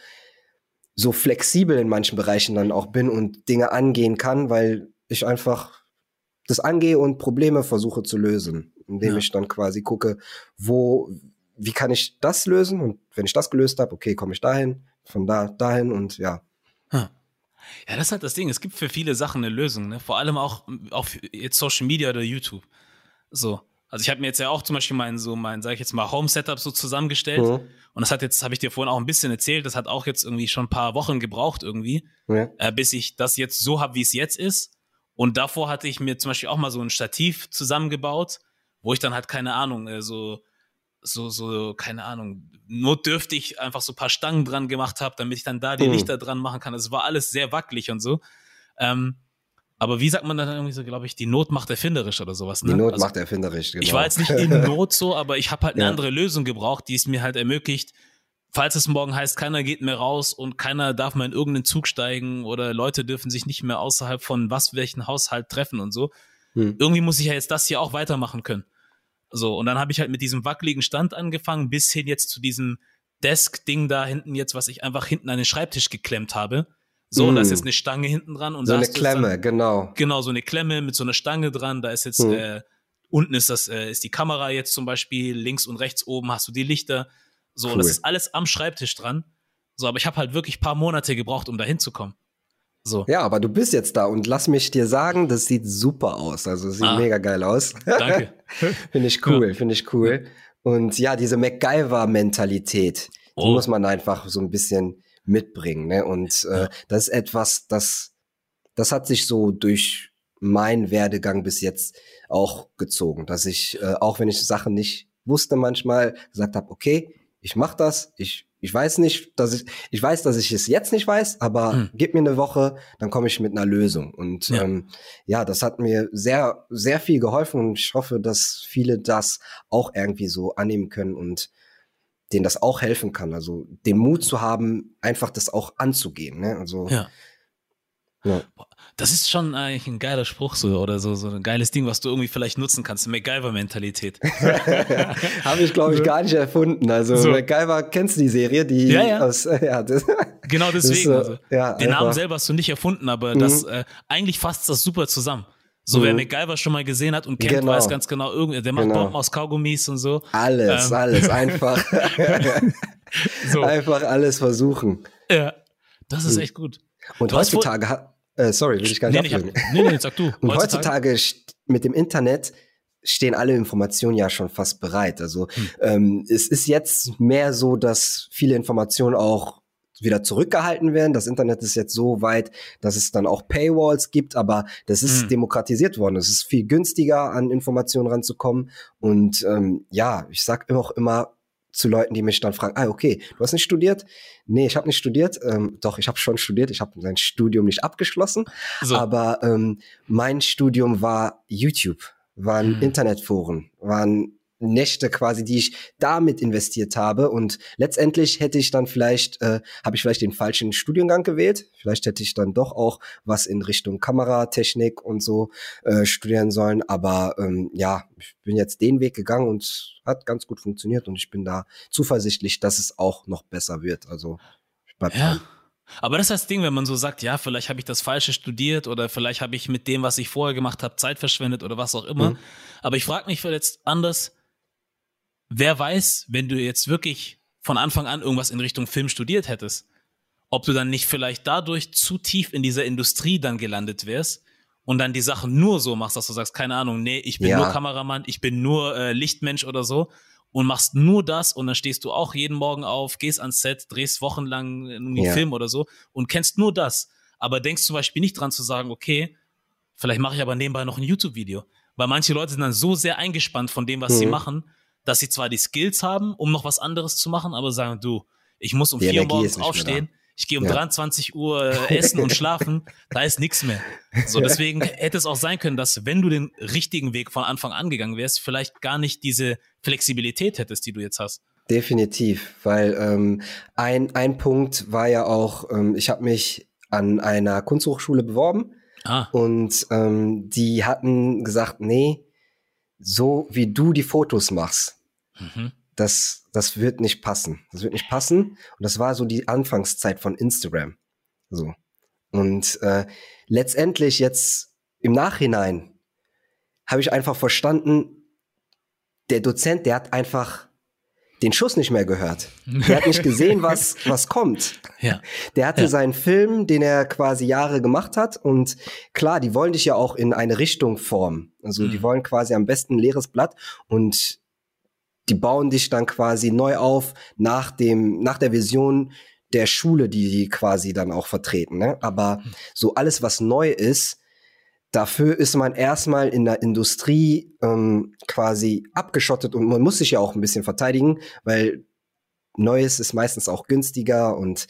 so flexibel in manchen Bereichen dann auch bin und Dinge angehen kann, weil ich einfach das angehe und Probleme versuche zu lösen, indem ja. ich dann quasi gucke, wo, wie kann ich das lösen? Und wenn ich das gelöst habe, okay, komme ich dahin von da dahin und ja.
Ja, das ist halt das Ding. Es gibt für viele Sachen eine Lösung, ne? Vor allem auch auf jetzt Social Media oder YouTube. So. Also ich habe mir jetzt ja auch zum Beispiel mein so mein, sag ich jetzt mal, Home-Setup so zusammengestellt. Mhm. Und das hat jetzt, habe ich dir vorhin auch ein bisschen erzählt, das hat auch jetzt irgendwie schon ein paar Wochen gebraucht irgendwie, ja. äh, bis ich das jetzt so habe, wie es jetzt ist. Und davor hatte ich mir zum Beispiel auch mal so ein Stativ zusammengebaut, wo ich dann halt keine Ahnung, äh, so so, so, keine Ahnung, notdürftig einfach so ein paar Stangen dran gemacht habe, damit ich dann da die mhm. Lichter dran machen kann. Es war alles sehr wackelig und so. Ähm, aber wie sagt man dann irgendwie so, glaube ich, die Not macht erfinderisch oder sowas,
ne? Die Not also, macht erfinderisch, genau.
Ich war jetzt nicht in Not so, aber ich habe halt eine ja. andere Lösung gebraucht, die es mir halt ermöglicht, falls es morgen heißt, keiner geht mehr raus und keiner darf mehr in irgendeinen Zug steigen oder Leute dürfen sich nicht mehr außerhalb von was, welchen Haushalt treffen und so. Hm. Irgendwie muss ich ja jetzt das hier auch weitermachen können. So, und dann habe ich halt mit diesem wackeligen Stand angefangen, bis hin jetzt zu diesem Desk-Ding da hinten jetzt, was ich einfach hinten an den Schreibtisch geklemmt habe. So, mm. da ist jetzt eine Stange hinten dran und
so eine Klemme, dann, genau.
Genau, so eine Klemme mit so einer Stange dran. Da ist jetzt mm. äh, unten ist das äh, ist die Kamera jetzt zum Beispiel links und rechts oben hast du die Lichter. So, cool. das ist alles am Schreibtisch dran. So, aber ich habe halt wirklich paar Monate gebraucht, um da hinzukommen. So.
Ja, aber du bist jetzt da und lass mich dir sagen, das sieht super aus. Also sieht ah, mega geil aus.
Danke.
finde ich cool, ja. finde ich cool. Und ja, diese MacGyver-Mentalität, oh. die muss man einfach so ein bisschen mitbringen. Ne? Und äh, ja. das ist etwas, das, das hat sich so durch meinen Werdegang bis jetzt auch gezogen, dass ich, äh, auch wenn ich Sachen nicht wusste, manchmal gesagt habe, okay, ich mach das, ich ich weiß nicht, dass ich, ich weiß, dass ich es jetzt nicht weiß, aber hm. gib mir eine Woche, dann komme ich mit einer Lösung. Und ja. Ähm, ja, das hat mir sehr, sehr viel geholfen und ich hoffe, dass viele das auch irgendwie so annehmen können und denen das auch helfen kann. Also den Mut zu haben, einfach das auch anzugehen. Ne? Also
ja. Ja. Das ist schon eigentlich ein geiler Spruch so oder so, so ein geiles Ding, was du irgendwie vielleicht nutzen kannst. MacGyver-Mentalität.
Habe ich, glaube ich, gar nicht erfunden. Also so. MacGyver, kennst du die Serie? Die
ja, ja.
Aus, ja
das, genau deswegen. Das, also. ja, Den einfach. Namen selber hast du nicht erfunden, aber mhm. das äh, eigentlich fasst das super zusammen. So, mhm. wer MacGyver schon mal gesehen hat und kennt, genau. weiß ganz genau, irgend, der macht genau. Bomben aus Kaugummis und so.
Alles, ähm. alles, einfach. so. Einfach alles versuchen.
Ja, das ist mhm. echt gut.
Und heutzutage hat, äh, sorry, will ich gar nicht nee,
abwürgen. Nee, nee, sag du.
Und heutzutage, heutzutage mit dem Internet stehen alle Informationen ja schon fast bereit. Also hm. ähm, es ist jetzt mehr so, dass viele Informationen auch wieder zurückgehalten werden. Das Internet ist jetzt so weit, dass es dann auch Paywalls gibt, aber das ist hm. demokratisiert worden. Es ist viel günstiger, an Informationen ranzukommen. Und ähm, ja, ich sag auch immer, zu Leuten, die mich dann fragen, ah, okay, du hast nicht studiert? Nee, ich habe nicht studiert. Ähm, doch, ich habe schon studiert. Ich habe mein Studium nicht abgeschlossen. So. Aber ähm, mein Studium war YouTube, waren hm. Internetforen, waren Nächte quasi, die ich damit investiert habe. Und letztendlich hätte ich dann vielleicht, äh, habe ich vielleicht den falschen Studiengang gewählt. Vielleicht hätte ich dann doch auch was in Richtung Kameratechnik und so äh, studieren sollen. Aber ähm, ja, ich bin jetzt den Weg gegangen und hat ganz gut funktioniert. Und ich bin da zuversichtlich, dass es auch noch besser wird. Also ich bleib
ja. Aber das ist das Ding, wenn man so sagt, ja, vielleicht habe ich das Falsche studiert oder vielleicht habe ich mit dem, was ich vorher gemacht habe, Zeit verschwendet oder was auch immer. Mhm. Aber ich frage mich jetzt anders, wer weiß, wenn du jetzt wirklich von Anfang an irgendwas in Richtung Film studiert hättest, ob du dann nicht vielleicht dadurch zu tief in dieser Industrie dann gelandet wärst und dann die Sachen nur so machst, dass du sagst, keine Ahnung, nee, ich bin ja. nur Kameramann, ich bin nur äh, Lichtmensch oder so und machst nur das und dann stehst du auch jeden Morgen auf, gehst ans Set, drehst wochenlang einen ja. Film oder so und kennst nur das. Aber denkst zum Beispiel nicht dran zu sagen, okay, vielleicht mache ich aber nebenbei noch ein YouTube-Video. Weil manche Leute sind dann so sehr eingespannt von dem, was mhm. sie machen, dass sie zwar die Skills haben, um noch was anderes zu machen, aber sagen, du, ich muss um die vier Uhr morgens aufstehen, ich gehe um ja. 23 Uhr äh, essen und schlafen, da ist nichts mehr. So, deswegen hätte es auch sein können, dass wenn du den richtigen Weg von Anfang an gegangen wärst, vielleicht gar nicht diese Flexibilität hättest, die du jetzt hast.
Definitiv, weil ähm, ein, ein Punkt war ja auch, ähm, ich habe mich an einer Kunsthochschule beworben ah. und ähm, die hatten gesagt, nee, so wie du die Fotos machst, mhm das, das wird nicht passen. Das wird nicht passen. Und das war so die Anfangszeit von Instagram. So. Und äh, letztendlich jetzt im Nachhinein habe ich einfach verstanden, der Dozent, der hat einfach den Schuss nicht mehr gehört. Der hat nicht gesehen, was, was kommt. Ja. Der hatte ja. seinen Film, den er quasi Jahre gemacht hat. Und klar, die wollen dich ja auch in eine Richtung formen. Also mhm. die wollen quasi am besten ein leeres Blatt. Und die bauen dich dann quasi neu auf nach dem, nach der Vision der Schule, die die quasi dann auch vertreten. Ne? Aber so alles, was neu ist, dafür ist man erstmal in der Industrie ähm, quasi abgeschottet und man muss sich ja auch ein bisschen verteidigen, weil Neues ist meistens auch günstiger und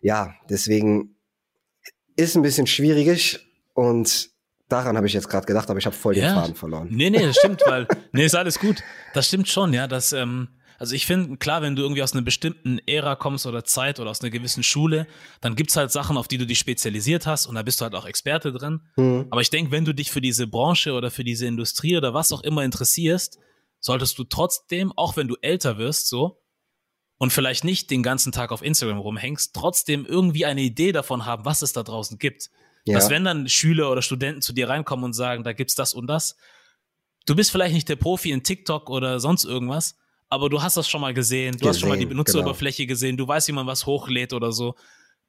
ja, deswegen ist ein bisschen schwierig und daran habe ich jetzt gerade gedacht, aber ich habe voll den Faden verloren.
Nee, nee, das stimmt, weil, nee, ist alles gut. Das stimmt schon, ja, dass, ähm, also ich finde, klar, wenn du irgendwie aus einer bestimmten Ära kommst oder Zeit oder aus einer gewissen Schule, dann gibt's halt Sachen, auf die du dich spezialisiert hast und da bist du halt auch Experte drin. Mhm. Aber ich denke, wenn du dich für diese Branche oder für diese Industrie oder was auch immer interessierst, solltest du trotzdem, auch wenn du älter wirst, so, und vielleicht nicht den ganzen Tag auf Instagram rumhängst, trotzdem irgendwie eine Idee davon haben, was es da draußen gibt. Ja. Dass wenn dann Schüler oder Studenten zu dir reinkommen und sagen, da gibt's das und das, du bist vielleicht nicht der Profi in TikTok oder sonst irgendwas, aber du hast das schon mal gesehen, du gesehen, hast schon mal die Benutzeroberfläche genau. gesehen, du weißt, wie man was hochlädt oder so.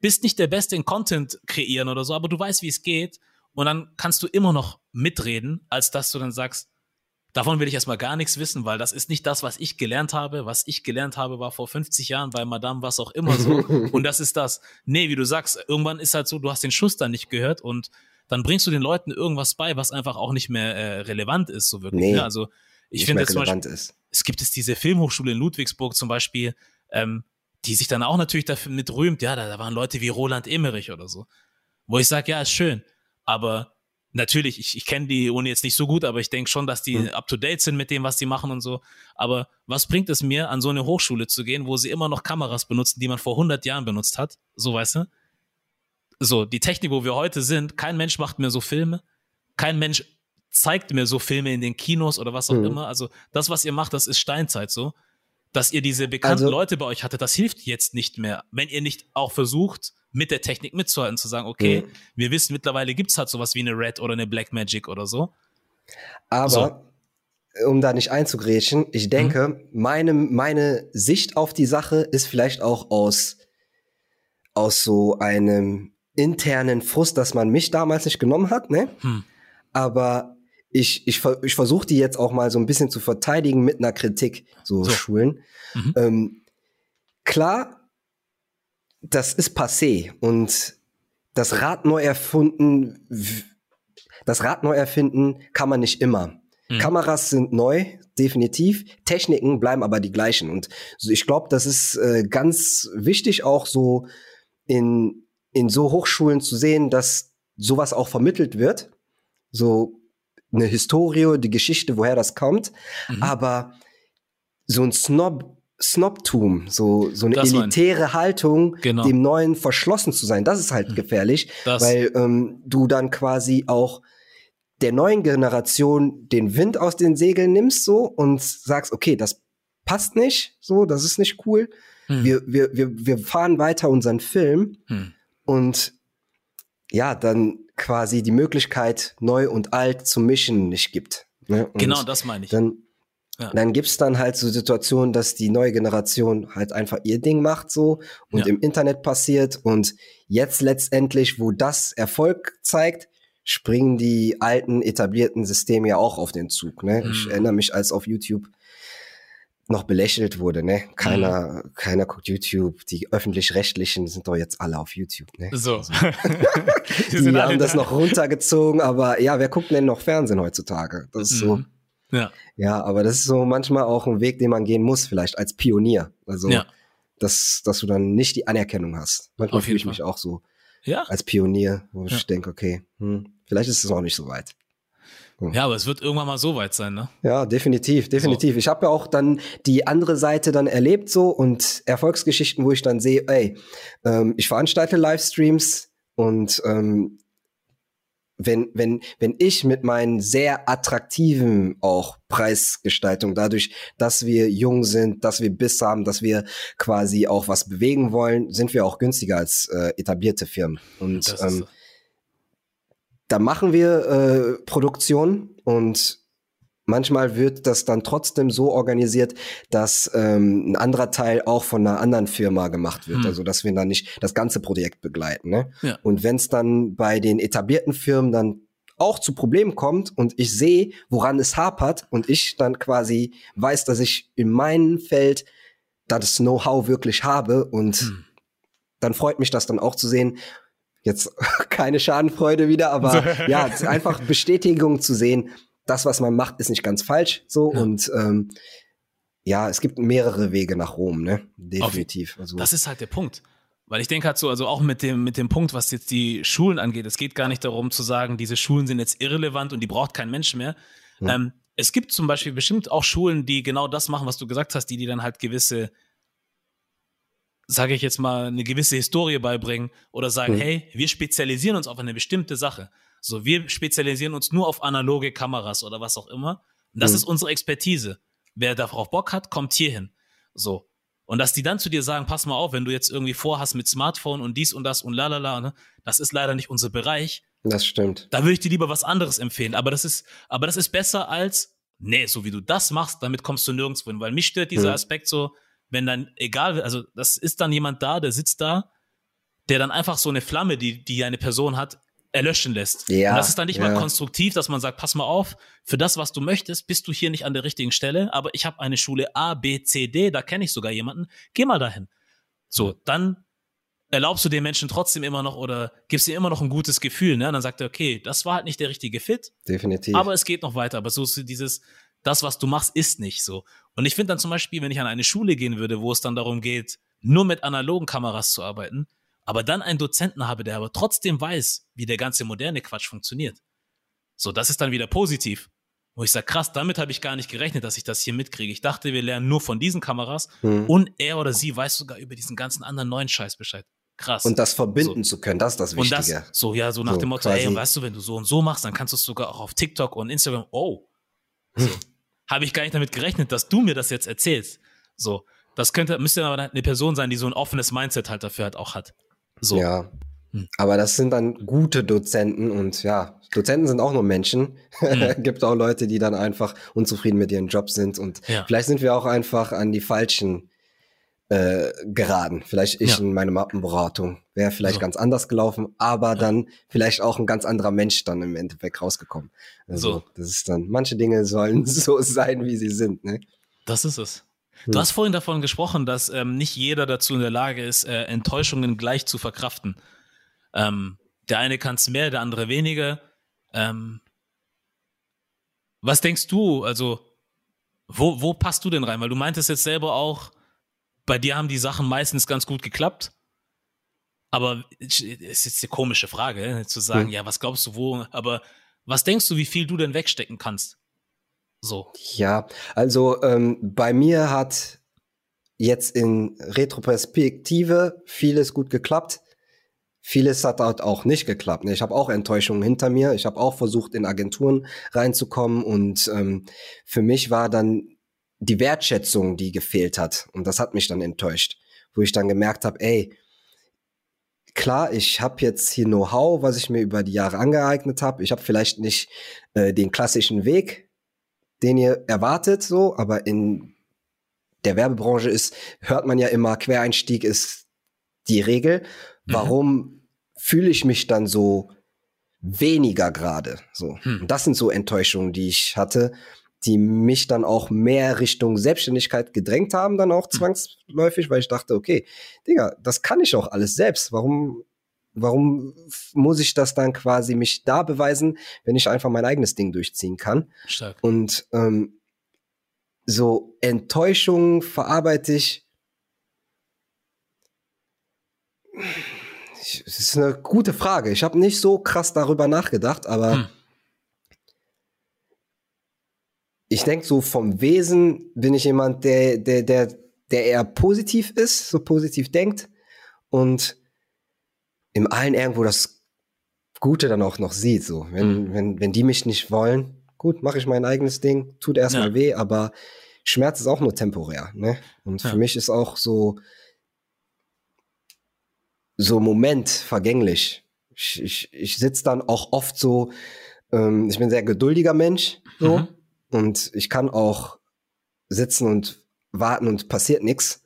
Bist nicht der Beste in Content kreieren oder so, aber du weißt, wie es geht. Und dann kannst du immer noch mitreden, als dass du dann sagst, Davon will ich erstmal gar nichts wissen, weil das ist nicht das, was ich gelernt habe. Was ich gelernt habe, war vor 50 Jahren bei Madame was auch immer so. und das ist das. Nee, wie du sagst, irgendwann ist halt so, du hast den Schuss dann nicht gehört und dann bringst du den Leuten irgendwas bei, was einfach auch nicht mehr äh, relevant ist, so wirklich. Nee, ne? Also ich finde zum Beispiel, ist. es gibt es diese Filmhochschule in Ludwigsburg zum Beispiel, ähm, die sich dann auch natürlich damit rühmt, ja, da, da waren Leute wie Roland Emmerich oder so. Wo ich sage, ja, ist schön, aber natürlich, ich, ich kenne die Uni jetzt nicht so gut, aber ich denke schon, dass die mhm. up to date sind mit dem, was die machen und so. Aber was bringt es mir, an so eine Hochschule zu gehen, wo sie immer noch Kameras benutzen, die man vor 100 Jahren benutzt hat? So, weißt du? So, die Technik, wo wir heute sind, kein Mensch macht mehr so Filme. Kein Mensch zeigt mir so Filme in den Kinos oder was auch mhm. immer. Also, das, was ihr macht, das ist Steinzeit so. Dass ihr diese bekannten also, Leute bei euch hattet, das hilft jetzt nicht mehr. Wenn ihr nicht auch versucht, mit der Technik mitzuhalten, zu sagen, okay, mhm. wir wissen mittlerweile gibt's halt sowas wie eine Red oder eine Black Magic oder so.
Aber so. um da nicht einzugrätschen, ich denke, mhm. meine, meine Sicht auf die Sache ist vielleicht auch aus, aus so einem internen Frust, dass man mich damals nicht genommen hat, ne? Hm. Aber ich, ich, ich versuche die jetzt auch mal so ein bisschen zu verteidigen mit einer Kritik, so, so. Schulen. Mhm. Ähm, klar, das ist passé und das Rad neu erfunden, das Rad neu erfinden kann man nicht immer. Mhm. Kameras sind neu, definitiv. Techniken bleiben aber die gleichen. Und ich glaube, das ist äh, ganz wichtig, auch so in, in so Hochschulen zu sehen, dass sowas auch vermittelt wird. So eine Historie, die Geschichte, woher das kommt. Mhm. Aber so ein Snob Snobtum, so, so eine das elitäre mein. Haltung, genau. dem Neuen verschlossen zu sein. Das ist halt mhm. gefährlich, das. weil ähm, du dann quasi auch der neuen Generation den Wind aus den Segeln nimmst so und sagst, okay, das passt nicht, so, das ist nicht cool. Hm. Wir, wir, wir, wir fahren weiter unseren Film. Hm. und ja, dann quasi die Möglichkeit, neu und alt zu mischen, nicht gibt. Ne?
genau, das meine ich.
Dann, ja. dann gibt's dann halt so Situationen, dass die neue Generation halt einfach ihr Ding macht so und ja. im Internet passiert und jetzt letztendlich, wo das Erfolg zeigt, springen die alten etablierten Systeme ja auch auf den Zug. Ne? Mhm. Ich erinnere mich, als auf YouTube noch belächelt wurde, ne? Keiner, mhm. keiner guckt YouTube. Die öffentlich-rechtlichen sind doch jetzt alle auf YouTube, ne?
So.
Also, die, die haben das noch runtergezogen, aber ja, wer guckt denn noch Fernsehen heutzutage? Das ist mhm. so. Ja. Ja, aber das ist so manchmal auch ein Weg, den man gehen muss, vielleicht als Pionier. Also, ja. dass, dass du dann nicht die Anerkennung hast. Manchmal fühle ich mich auch so. Ja. Als Pionier, wo ja. ich denke, okay, hm, vielleicht ist es noch nicht so weit.
Hm. Ja, aber es wird irgendwann mal so weit sein, ne?
Ja, definitiv, definitiv. So. Ich habe ja auch dann die andere Seite dann erlebt so und Erfolgsgeschichten, wo ich dann sehe, ey, ähm, ich veranstalte Livestreams und ähm, wenn, wenn, wenn ich mit meinen sehr attraktiven auch Preisgestaltung, dadurch, dass wir jung sind, dass wir Biss haben, dass wir quasi auch was bewegen wollen, sind wir auch günstiger als äh, etablierte Firmen. Und ähm, da machen wir äh, Produktion und manchmal wird das dann trotzdem so organisiert, dass ähm, ein anderer Teil auch von einer anderen Firma gemacht wird. Hm. Also dass wir dann nicht das ganze Projekt begleiten. Ne? Ja. Und wenn es dann bei den etablierten Firmen dann auch zu Problemen kommt und ich sehe, woran es hapert und ich dann quasi weiß, dass ich in meinem Feld das Know-how wirklich habe und hm. dann freut mich das dann auch zu sehen, jetzt keine Schadenfreude wieder, aber ja, einfach Bestätigung zu sehen, das, was man macht, ist nicht ganz falsch. So ja. und ähm, ja, es gibt mehrere Wege nach Rom, ne? Definitiv.
Also, das ist halt der Punkt. Weil ich denke halt so, also auch mit dem, mit dem Punkt, was jetzt die Schulen angeht, es geht gar nicht darum zu sagen, diese Schulen sind jetzt irrelevant und die braucht kein Mensch mehr. Hm. Ähm, es gibt zum Beispiel bestimmt auch Schulen, die genau das machen, was du gesagt hast, die, die dann halt gewisse sage ich jetzt mal, eine gewisse Historie beibringen oder sagen, mhm. hey, wir spezialisieren uns auf eine bestimmte Sache. So, wir spezialisieren uns nur auf analoge Kameras oder was auch immer. Und das mhm. ist unsere Expertise. Wer darauf Bock hat, kommt hierhin. So. Und dass die dann zu dir sagen, pass mal auf, wenn du jetzt irgendwie vorhast mit Smartphone und dies und das und lalala, ne, das ist leider nicht unser Bereich.
Das stimmt.
Da würde ich dir lieber was anderes empfehlen. Aber das ist, aber das ist besser als, nee, so wie du das machst, damit kommst du nirgendwo hin. Weil mich stört dieser mhm. Aspekt so, wenn dann, egal, also das ist dann jemand da, der sitzt da, der dann einfach so eine Flamme, die, die eine Person hat, erlöschen lässt. Ja, und das ist dann nicht ja. mal konstruktiv, dass man sagt, pass mal auf, für das, was du möchtest, bist du hier nicht an der richtigen Stelle, aber ich habe eine Schule A, B, C, D, da kenne ich sogar jemanden, geh mal dahin. So, dann erlaubst du den Menschen trotzdem immer noch oder gibst ihm immer noch ein gutes Gefühl, ne? Und dann sagt er, okay, das war halt nicht der richtige Fit.
Definitiv.
Aber es geht noch weiter. Aber so ist dieses, das, was du machst, ist nicht so. Und ich finde dann zum Beispiel, wenn ich an eine Schule gehen würde, wo es dann darum geht, nur mit analogen Kameras zu arbeiten, aber dann einen Dozenten habe, der aber trotzdem weiß, wie der ganze moderne Quatsch funktioniert. So, das ist dann wieder positiv. Wo ich sage, krass, damit habe ich gar nicht gerechnet, dass ich das hier mitkriege. Ich dachte, wir lernen nur von diesen Kameras hm. und er oder sie weiß sogar über diesen ganzen anderen neuen Scheiß Bescheid. Krass.
Und das verbinden so. zu können, das ist das Wichtige. Und das,
so, ja, so nach so, dem Motto, ey, weißt du, wenn du so und so machst, dann kannst du es sogar auch auf TikTok und Instagram. Oh. So habe ich gar nicht damit gerechnet, dass du mir das jetzt erzählst. So, das könnte, müsste aber eine Person sein, die so ein offenes Mindset halt dafür halt auch hat. So.
Ja. Hm. Aber das sind dann gute Dozenten und ja, Dozenten sind auch nur Menschen. Hm. Gibt auch Leute, die dann einfach unzufrieden mit ihrem Job sind und ja. vielleicht sind wir auch einfach an die falschen äh, geraden. Vielleicht ich ja. in meine Mappenberatung wäre vielleicht so. ganz anders gelaufen, aber ja. dann vielleicht auch ein ganz anderer Mensch dann im Endeffekt rausgekommen. Also so. das ist dann, manche Dinge sollen so sein, wie sie sind. Ne?
Das ist es. Du hm. hast vorhin davon gesprochen, dass ähm, nicht jeder dazu in der Lage ist, äh, Enttäuschungen gleich zu verkraften. Ähm, der eine kann es mehr, der andere weniger. Ähm, was denkst du, also wo, wo passt du denn rein? Weil du meintest jetzt selber auch, bei dir haben die Sachen meistens ganz gut geklappt. Aber es ist jetzt eine komische Frage, ne, zu sagen, hm. ja, was glaubst du, wo, aber was denkst du, wie viel du denn wegstecken kannst? So.
Ja, also ähm, bei mir hat jetzt in Retroperspektive vieles gut geklappt. Vieles hat halt auch nicht geklappt. Ne? Ich habe auch Enttäuschungen hinter mir. Ich habe auch versucht, in Agenturen reinzukommen. Und ähm, für mich war dann die Wertschätzung, die gefehlt hat. Und das hat mich dann enttäuscht, wo ich dann gemerkt habe, ey, klar, ich habe jetzt hier Know-how, was ich mir über die Jahre angeeignet habe. Ich habe vielleicht nicht äh, den klassischen Weg, den ihr erwartet, so, aber in der Werbebranche ist, hört man ja immer, Quereinstieg ist die Regel. Mhm. Warum fühle ich mich dann so weniger gerade? So. Hm. Und das sind so Enttäuschungen, die ich hatte, die mich dann auch mehr Richtung Selbstständigkeit gedrängt haben, dann auch hm. zwangsläufig, weil ich dachte, okay, Digga, das kann ich auch alles selbst. Warum, warum muss ich das dann quasi mich da beweisen, wenn ich einfach mein eigenes Ding durchziehen kann? Stark. Und ähm, so Enttäuschung verarbeite ich. Das ist eine gute Frage. Ich habe nicht so krass darüber nachgedacht, aber hm. Ich denke, so vom Wesen bin ich jemand, der, der, der, der eher positiv ist, so positiv denkt und im allen irgendwo das Gute dann auch noch sieht. So, wenn, mhm. wenn, wenn die mich nicht wollen, gut, mache ich mein eigenes Ding, tut erstmal ja. weh, aber Schmerz ist auch nur temporär. Ne? Und ja. für mich ist auch so, so Moment vergänglich. Ich, ich, ich sitze dann auch oft so, ähm, ich bin ein sehr geduldiger Mensch, so. Mhm. Und ich kann auch sitzen und warten und passiert nichts.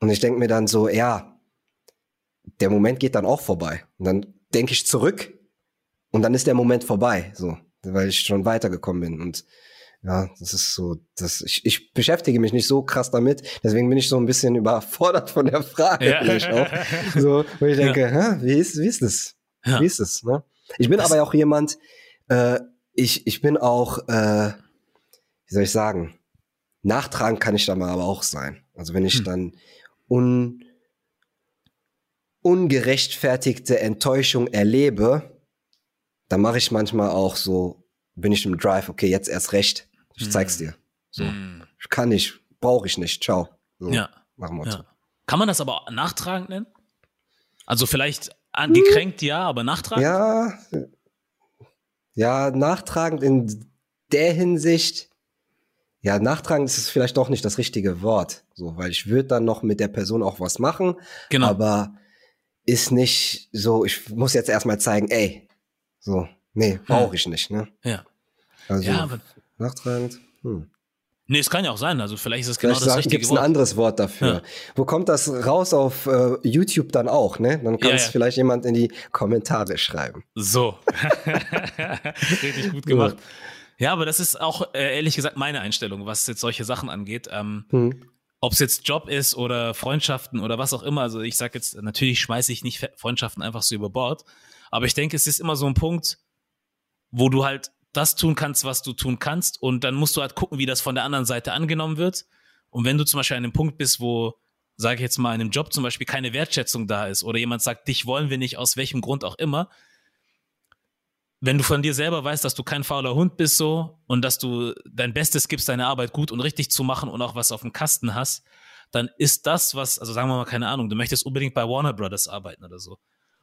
Und ich denke mir dann so, ja, der Moment geht dann auch vorbei. Und dann denke ich zurück und dann ist der Moment vorbei, so, weil ich schon weitergekommen bin. Und ja, das ist so, das, ich, ich beschäftige mich nicht so krass damit, deswegen bin ich so ein bisschen überfordert von der Frage. Ja. Auch. So, wo ich denke, ja. wie, ist, wie ist das? Ja. Wie ist das? Ne? Ich bin das aber auch jemand, äh, ich, ich bin auch, äh, wie soll ich sagen, nachtragend kann ich da mal aber auch sein. Also wenn ich hm. dann un, ungerechtfertigte Enttäuschung erlebe, dann mache ich manchmal auch so, bin ich im Drive, okay, jetzt erst recht. Ich hm. zeig's dir. So. Hm. Kann ich, brauche ich nicht. Ciao. So,
ja. Machen wir ja. Kann man das aber nachtragend nennen? Also vielleicht gekränkt, hm. ja, aber nachtragend?
Ja. Ja, nachtragend in der Hinsicht, ja, nachtragend ist es vielleicht doch nicht das richtige Wort, so, weil ich würde dann noch mit der Person auch was machen, genau. aber ist nicht so, ich muss jetzt erstmal zeigen, ey, so, nee, hm. brauche ich nicht, ne?
Ja.
Also, ja, aber nachtragend, hm.
Nee, es kann ja auch sein. Also vielleicht ist es genau das richtige
gibt's Wort. ein anderes Wort dafür. Ja. Wo kommt das raus auf äh, YouTube dann auch, ne? Dann kann es ja. vielleicht jemand in die Kommentare schreiben.
So. Richtig gut gemacht. Ja, aber das ist auch äh, ehrlich gesagt meine Einstellung, was jetzt solche Sachen angeht. Ähm, hm. Ob es jetzt Job ist oder Freundschaften oder was auch immer. Also ich sag jetzt, natürlich schmeiße ich nicht Freundschaften einfach so über Bord. Aber ich denke, es ist immer so ein Punkt, wo du halt das tun kannst, was du tun kannst. Und dann musst du halt gucken, wie das von der anderen Seite angenommen wird. Und wenn du zum Beispiel an einem Punkt bist, wo, sage ich jetzt mal, in einem Job zum Beispiel keine Wertschätzung da ist oder jemand sagt, dich wollen wir nicht, aus welchem Grund auch immer, wenn du von dir selber weißt, dass du kein fauler Hund bist so und dass du dein Bestes gibst, deine Arbeit gut und richtig zu machen und auch was auf dem Kasten hast, dann ist das, was, also sagen wir mal, keine Ahnung, du möchtest unbedingt bei Warner Brothers arbeiten oder so.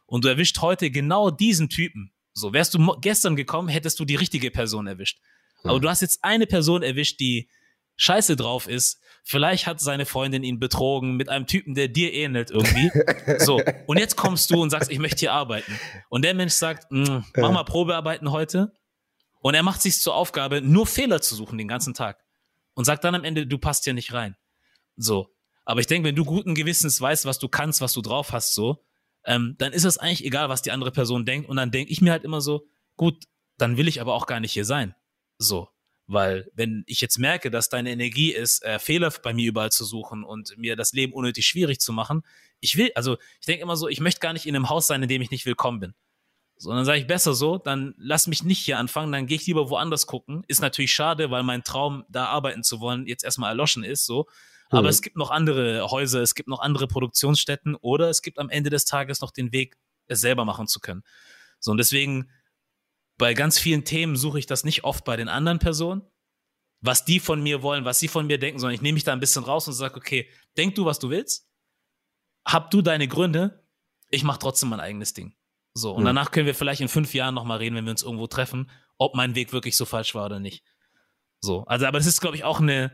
Und du erwischt heute genau diesen Typen. So, wärst du gestern gekommen, hättest du die richtige Person erwischt. Aber hm. du hast jetzt eine Person erwischt, die scheiße drauf ist, vielleicht hat seine Freundin ihn betrogen mit einem Typen, der dir ähnelt irgendwie. So, und jetzt kommst du und sagst, ich möchte hier arbeiten. Und der Mensch sagt, mm, mach mal Probearbeiten heute. Und er macht sich zur Aufgabe, nur Fehler zu suchen den ganzen Tag. Und sagt dann am Ende, du passt hier nicht rein. So. Aber ich denke, wenn du guten Gewissens weißt, was du kannst, was du drauf hast, so, ähm, dann ist es eigentlich egal, was die andere Person denkt. Und dann denke ich mir halt immer so, gut, dann will ich aber auch gar nicht hier sein. So. Weil wenn ich jetzt merke, dass deine Energie ist, äh, Fehler bei mir überall zu suchen und mir das Leben unnötig schwierig zu machen, ich will, also ich denke immer so, ich möchte gar nicht in einem Haus sein, in dem ich nicht willkommen bin. So, dann sage ich besser so, dann lass mich nicht hier anfangen, dann gehe ich lieber woanders gucken. Ist natürlich schade, weil mein Traum, da arbeiten zu wollen, jetzt erstmal erloschen ist, so. Aber mhm. es gibt noch andere Häuser, es gibt noch andere Produktionsstätten oder es gibt am Ende des Tages noch den Weg, es selber machen zu können. So, und deswegen bei ganz vielen Themen suche ich das nicht oft bei den anderen Personen, was die von mir wollen, was sie von mir denken, sondern ich nehme mich da ein bisschen raus und sage, okay, denk du, was du willst, hab du deine Gründe, ich mache trotzdem mein eigenes Ding. So, und mhm. danach können wir vielleicht in fünf Jahren nochmal reden, wenn wir uns irgendwo treffen, ob mein Weg wirklich so falsch war oder nicht. So, also, aber das ist, glaube ich, auch eine,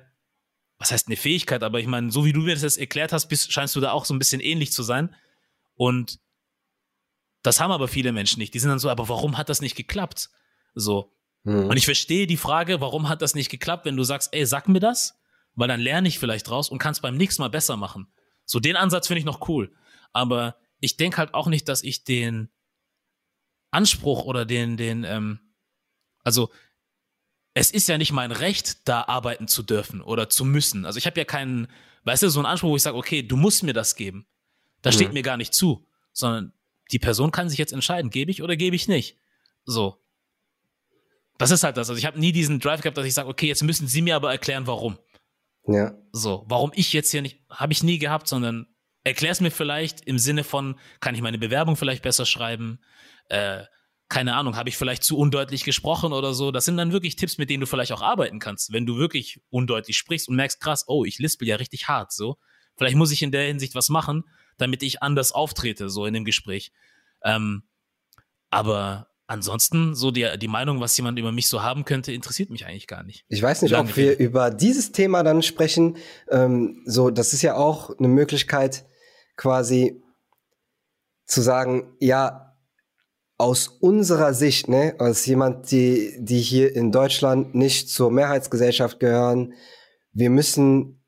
was heißt eine Fähigkeit, aber ich meine, so wie du mir das jetzt erklärt hast, bist, scheinst du da auch so ein bisschen ähnlich zu sein. Und Das haben aber viele Menschen nicht. Die sind dann so, aber warum hat das nicht geklappt? So.
Mhm.
Und ich verstehe die Frage, warum hat das nicht geklappt, wenn du sagst, ey, sag mir das, weil dann lerne ich vielleicht draus und kann es beim nächsten Mal besser machen. So, den Ansatz finde ich noch cool. Aber ich denke halt auch nicht, dass ich den Anspruch oder den, den, ähm, also es ist ja nicht mein Recht, da arbeiten zu dürfen oder zu müssen. Also ich habe ja keinen, weißt du, so einen Anspruch, wo ich sage, okay, du musst mir das geben. Das steht
Mhm.
mir gar nicht zu, sondern die Person kann sich jetzt entscheiden, gebe ich oder gebe ich nicht. So. Das ist halt das. Also ich habe nie diesen Drive gehabt, dass ich sage, okay, jetzt müssen Sie mir aber erklären, warum.
Ja.
So, warum ich jetzt hier nicht, habe ich nie gehabt, sondern erklär's mir vielleicht im Sinne von, kann ich meine Bewerbung vielleicht besser schreiben? Äh, keine Ahnung, habe ich vielleicht zu undeutlich gesprochen oder so? Das sind dann wirklich Tipps, mit denen du vielleicht auch arbeiten kannst, wenn du wirklich undeutlich sprichst und merkst, krass, oh, ich lispel ja richtig hart, so. Vielleicht muss ich in der Hinsicht was machen, damit ich anders auftrete, so in dem Gespräch. Ähm, aber ansonsten, so die, die Meinung, was jemand über mich so haben könnte, interessiert mich eigentlich gar nicht.
Ich weiß nicht,
Lange
ob wir
Rede.
über dieses Thema dann sprechen. Ähm, so, das ist ja auch eine Möglichkeit, quasi zu sagen, ja, aus unserer Sicht, ne, als jemand, die, die hier in Deutschland nicht zur Mehrheitsgesellschaft gehören, wir müssen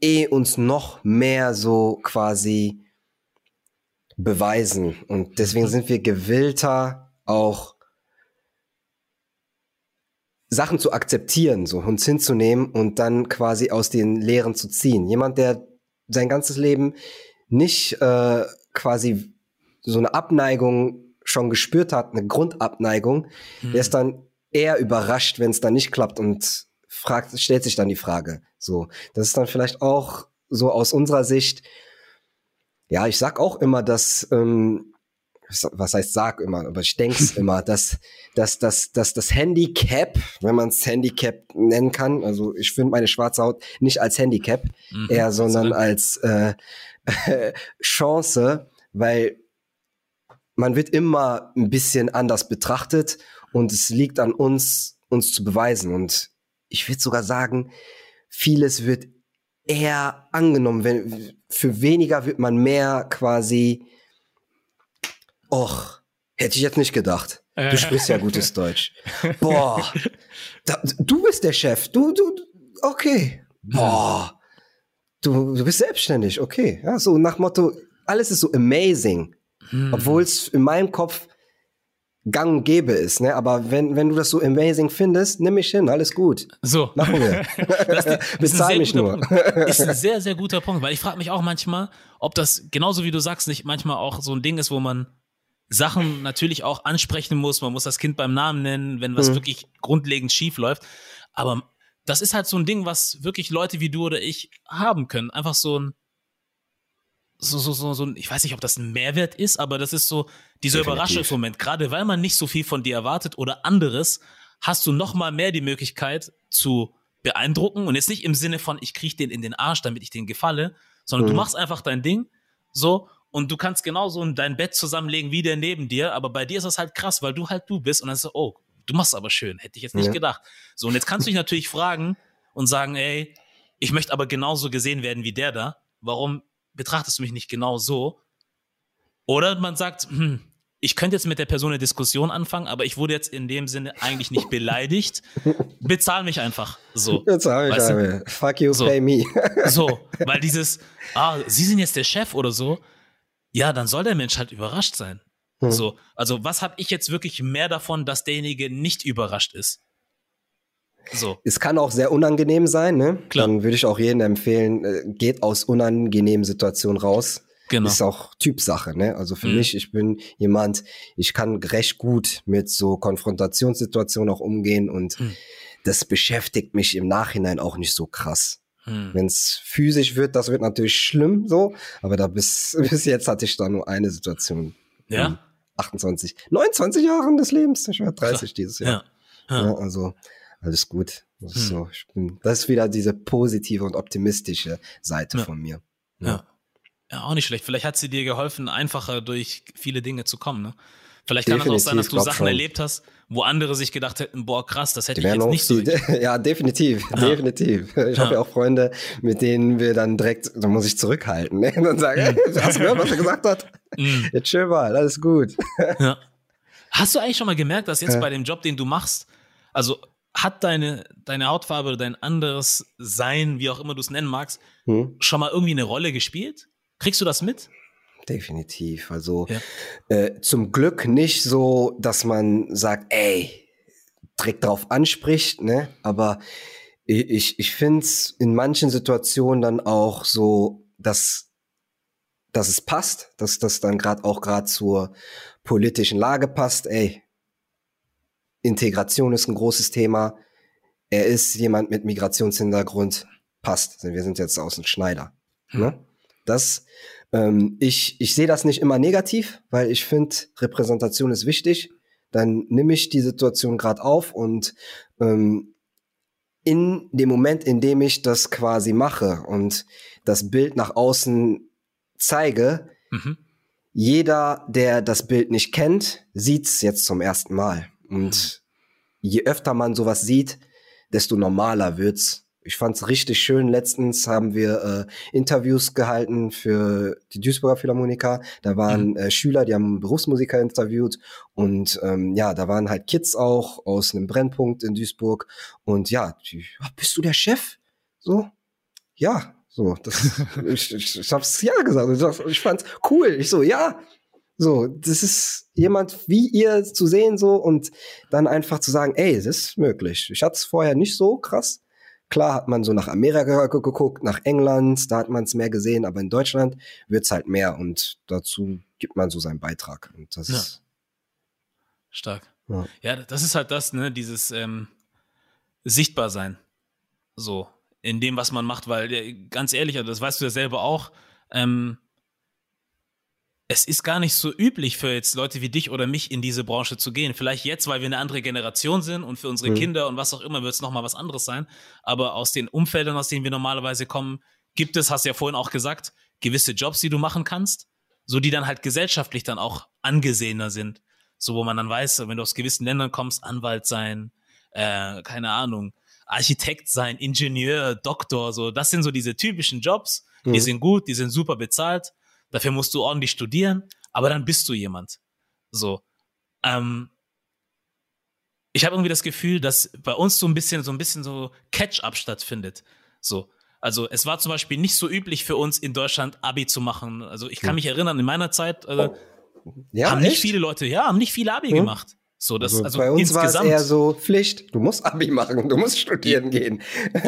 eh uns noch mehr so quasi beweisen. Und deswegen
Mhm.
sind wir gewillter, auch Sachen zu akzeptieren, so uns hinzunehmen und dann quasi aus den Lehren zu ziehen. Jemand, der sein ganzes Leben nicht äh, quasi so eine Abneigung schon gespürt hat, eine Grundabneigung, der ist dann eher überrascht, wenn es dann nicht klappt und fragt, stellt sich dann die Frage. So, das ist dann vielleicht auch so aus unserer Sicht. Ja, ich sag auch immer, dass ähm, was heißt sag immer, aber ich denke immer, dass, dass, dass, dass das Handicap, wenn man es Handicap nennen kann, also ich finde meine schwarze Haut nicht als Handicap,
Mhm.
eher, sondern als äh, Chance, weil man wird immer ein bisschen anders betrachtet und es liegt an uns, uns zu beweisen. Und ich würde sogar sagen, vieles wird eher angenommen, wenn für weniger wird man mehr quasi Och, hätte ich jetzt nicht gedacht.
Äh.
Du sprichst ja gutes Deutsch. Boah, da, du bist der Chef. Du, du, okay. Boah, du, du bist selbstständig. Okay. Ja, so nach Motto, alles ist so amazing.
Hm.
Obwohl es in meinem Kopf gang und gäbe ist. Ne? Aber wenn, wenn du das so amazing findest, nimm mich hin. Alles gut.
So.
Machen wir.
Das ist, ein
Bezahl
sehr
mich nur.
Punkt. Ist ein sehr, sehr guter Punkt, weil ich frage mich auch manchmal, ob das, genauso wie du sagst, nicht manchmal auch so ein Ding ist, wo man Sachen natürlich auch ansprechen muss. Man muss das Kind beim Namen nennen, wenn was
Mhm.
wirklich grundlegend schief läuft. Aber das ist halt so ein Ding, was wirklich Leute wie du oder ich haben können. Einfach so ein, so, so, so, so ich weiß nicht, ob das ein Mehrwert ist, aber das ist so dieser
Definitiv.
Überraschungsmoment. Gerade weil man nicht so viel von dir erwartet oder anderes, hast du noch mal mehr die Möglichkeit zu beeindrucken und jetzt nicht im Sinne von, ich kriege den in den Arsch, damit ich den gefalle, sondern du
Mhm.
machst einfach dein Ding so und du kannst genauso in dein Bett zusammenlegen wie der neben dir, aber bei dir ist das halt krass, weil du halt du bist und dann ist so, oh, du machst aber schön, hätte ich jetzt nicht
Ja.
gedacht. So und jetzt kannst du dich natürlich fragen und sagen, ey, ich möchte aber genauso gesehen werden wie der da. Warum betrachtest du mich nicht genau so? Oder man sagt, hm, ich könnte jetzt mit der Person eine Diskussion anfangen, aber ich wurde jetzt in dem Sinne eigentlich nicht beleidigt. Bezahl mich einfach. So.
Jetzt habe ich
Weißt du?
eine. Fuck you,
So.
pay me.
So, weil dieses, ah, Sie sind jetzt der Chef oder so, ja, dann soll der Mensch halt überrascht sein.
Hm.
So, also was habe ich jetzt wirklich mehr davon, dass derjenige nicht überrascht ist? So,
Es kann auch sehr unangenehm sein, ne?
Klar.
Dann würde ich auch jedem empfehlen, äh, geht aus unangenehmen Situationen raus.
genau.
Ist auch Typsache, ne? Also für
Mhm.
mich, ich bin jemand, ich kann recht gut mit so Konfrontationssituationen auch umgehen und
Mhm.
das beschäftigt mich im Nachhinein auch nicht so krass.
Hm.
Wenn es physisch wird, das wird natürlich schlimm so, aber da bis, bis jetzt hatte ich da nur eine Situation.
Ja,
Mhm. 28, 29 Jahren des Lebens. Ich werde 30 dieses Jahr.
ja, ja.
Ja, also alles gut. Das ist,
Hm.
so, ich bin, das ist wieder diese positive und optimistische Seite
Ja.
von mir.
Ja. Ja, auch nicht schlecht. Vielleicht hat sie dir geholfen, einfacher durch viele Dinge zu kommen. Ne? Vielleicht kann es auch sein, dass du Sachen schon. erlebt hast, wo andere sich gedacht hätten, boah, krass, das hätte ich jetzt nicht so.
Ja, definitiv, ja. definitiv. Ich ja. habe ja auch Freunde, mit denen wir dann direkt, da muss ich zurückhalten ne? und sagen, mhm. hey, hast du gehört, was er gesagt hat? Mhm. Jetzt chill mal, alles gut.
Ja. Hast du eigentlich schon mal gemerkt, dass jetzt bei dem Job, den du machst, also hat deine, deine Hautfarbe oder dein anderes Sein, wie auch immer du es nennen magst, hm? schon mal irgendwie eine Rolle gespielt? Kriegst du das mit?
Definitiv. Also ja. äh, zum Glück nicht so, dass man sagt, ey, direkt drauf anspricht, ne? Aber ich, ich finde es in manchen Situationen dann auch so, dass, dass es passt, dass das dann gerade auch gerade zur politischen Lage passt. Ey, Integration ist ein großes Thema. Er ist jemand mit Migrationshintergrund. Passt. Wir sind jetzt aus dem Schneider. Hm. Ne? Das, ähm, ich, ich sehe das nicht immer negativ, weil ich finde, Repräsentation ist wichtig. Dann nehme ich die Situation gerade auf und ähm, in dem Moment, in dem ich das quasi mache und das Bild nach außen zeige, mhm. jeder, der das Bild nicht kennt, sieht es jetzt zum ersten Mal. Und je öfter man sowas sieht, desto normaler wird's. Ich fand's richtig schön. Letztens haben wir äh, Interviews gehalten für die Duisburger Philharmoniker. Da waren mhm. äh, Schüler, die haben Berufsmusiker interviewt und ähm, ja, da waren halt Kids auch aus einem Brennpunkt in Duisburg und ja, die, bist du der Chef? So, ja, so, das, ich, ich, ich hab's ja gesagt. Ich fand's cool. Ich so, ja, so, das ist jemand wie ihr zu sehen so und dann einfach zu sagen, ey, das ist möglich. Ich hatte es vorher nicht so krass. Klar hat man so nach Amerika geguckt, nach England, da hat man es mehr gesehen, aber in Deutschland wird's halt mehr und dazu gibt man so seinen Beitrag. Und das ja. ist
stark. Ja. ja. das ist halt das, ne, dieses ähm, sichtbar sein. So, in dem, was man macht, weil ganz ehrlich, also das weißt du ja selber auch, ähm, es ist gar nicht so üblich für jetzt Leute wie dich oder mich in diese Branche zu gehen. Vielleicht jetzt, weil wir eine andere Generation sind und für unsere mhm. Kinder und was auch immer wird es nochmal was anderes sein. Aber aus den Umfeldern, aus denen wir normalerweise kommen, gibt es, hast du ja vorhin auch gesagt, gewisse Jobs, die du machen kannst, so die dann halt gesellschaftlich dann auch angesehener sind. So, wo man dann weiß, wenn du aus gewissen Ländern kommst, Anwalt sein, äh, keine Ahnung, Architekt sein, Ingenieur, Doktor, so, das sind so diese typischen Jobs. Mhm. Die sind gut, die sind super bezahlt Dafür musst du ordentlich studieren, aber dann bist du jemand. So. Ähm, ich habe irgendwie das Gefühl, dass bei uns so ein bisschen so ein bisschen so Catch-up stattfindet. So. Also es war zum Beispiel nicht so üblich für uns in Deutschland Abi zu machen. Also ich kann mich erinnern, in meiner Zeit äh, ja, haben echt? nicht viele Leute, ja, haben nicht viele Abi hm? gemacht. So, das,
also, also bei uns war es eher so Pflicht. Du musst Abi machen, du musst studieren gehen.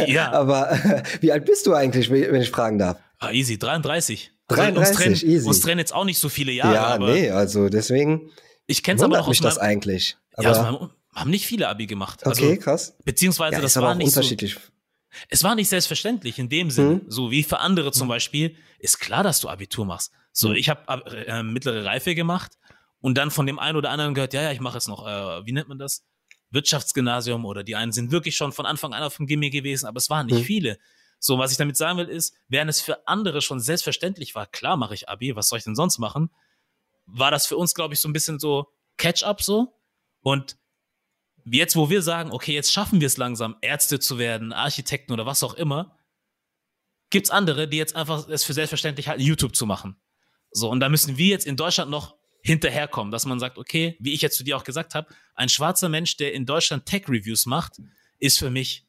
Ja. Aber äh, wie alt bist du eigentlich, wenn ich fragen darf?
Ah, easy, 33.
33, uns trennen,
easy. Uns trennen jetzt auch nicht so viele Jahre. Ja,
nee, also deswegen.
Ich kenn's aber noch
mich das eigentlich.
Aber ja, also haben nicht viele Abi gemacht.
Also, okay, krass.
Beziehungsweise ja, das war nicht unterschiedlich. So, es war nicht selbstverständlich in dem Sinne, hm. so wie für andere zum hm. Beispiel, ist klar, dass du Abitur machst. So, hm. ich habe äh, mittlere Reife gemacht und dann von dem einen oder anderen gehört, ja, ja, ich mache jetzt noch, äh, wie nennt man das? Wirtschaftsgymnasium oder die einen sind wirklich schon von Anfang an auf dem Gimmi gewesen, aber es waren nicht hm. viele. So, was ich damit sagen will, ist, während es für andere schon selbstverständlich war, klar mache ich Abi, was soll ich denn sonst machen, war das für uns, glaube ich, so ein bisschen so Catch-up so. Und jetzt, wo wir sagen, okay, jetzt schaffen wir es langsam, Ärzte zu werden, Architekten oder was auch immer, gibt es andere, die jetzt einfach es für selbstverständlich halten, YouTube zu machen. So, und da müssen wir jetzt in Deutschland noch hinterherkommen, dass man sagt, okay, wie ich jetzt zu dir auch gesagt habe, ein schwarzer Mensch, der in Deutschland Tech-Reviews macht, ist für mich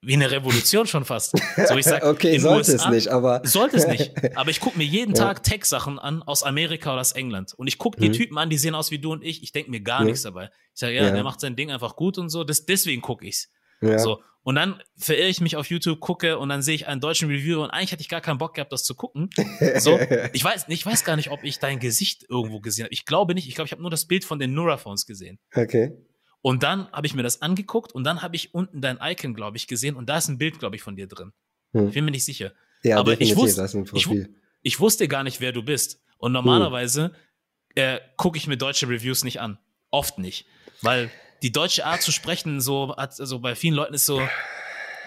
wie eine Revolution schon fast. So ich sag,
okay, sollte USA, es nicht, aber
sollte es nicht. Aber ich gucke mir jeden. Tag Tech-Sachen an aus Amerika oder aus England und ich gucke die mhm. Typen an, die sehen aus wie du und ich. Ich denke mir gar mhm. nichts dabei. Ich sage, ja, ja, der macht sein Ding einfach gut und so. Das, deswegen gucke ich's. Ja. So und dann verirre ich mich auf YouTube, gucke und dann sehe ich einen deutschen Reviewer und eigentlich hatte ich gar keinen Bock gehabt, das zu gucken. So, ich weiß, ich weiß gar nicht, ob ich dein Gesicht irgendwo gesehen habe. Ich glaube nicht. Ich glaube, ich habe nur das Bild von den Nura-Phones gesehen.
Okay.
Und dann habe ich mir das angeguckt und dann habe ich unten dein Icon, glaube ich, gesehen und da ist ein Bild, glaube ich, von dir drin. Hm. Ich bin mir nicht sicher. Ja, aber ich, wusste, ich, ich, wusste gar nicht, wer du bist. Und normalerweise hm. äh, gucke ich mir deutsche Reviews nicht an. Oft nicht. Weil die deutsche Art zu sprechen, so, hat, also bei vielen Leuten ist so,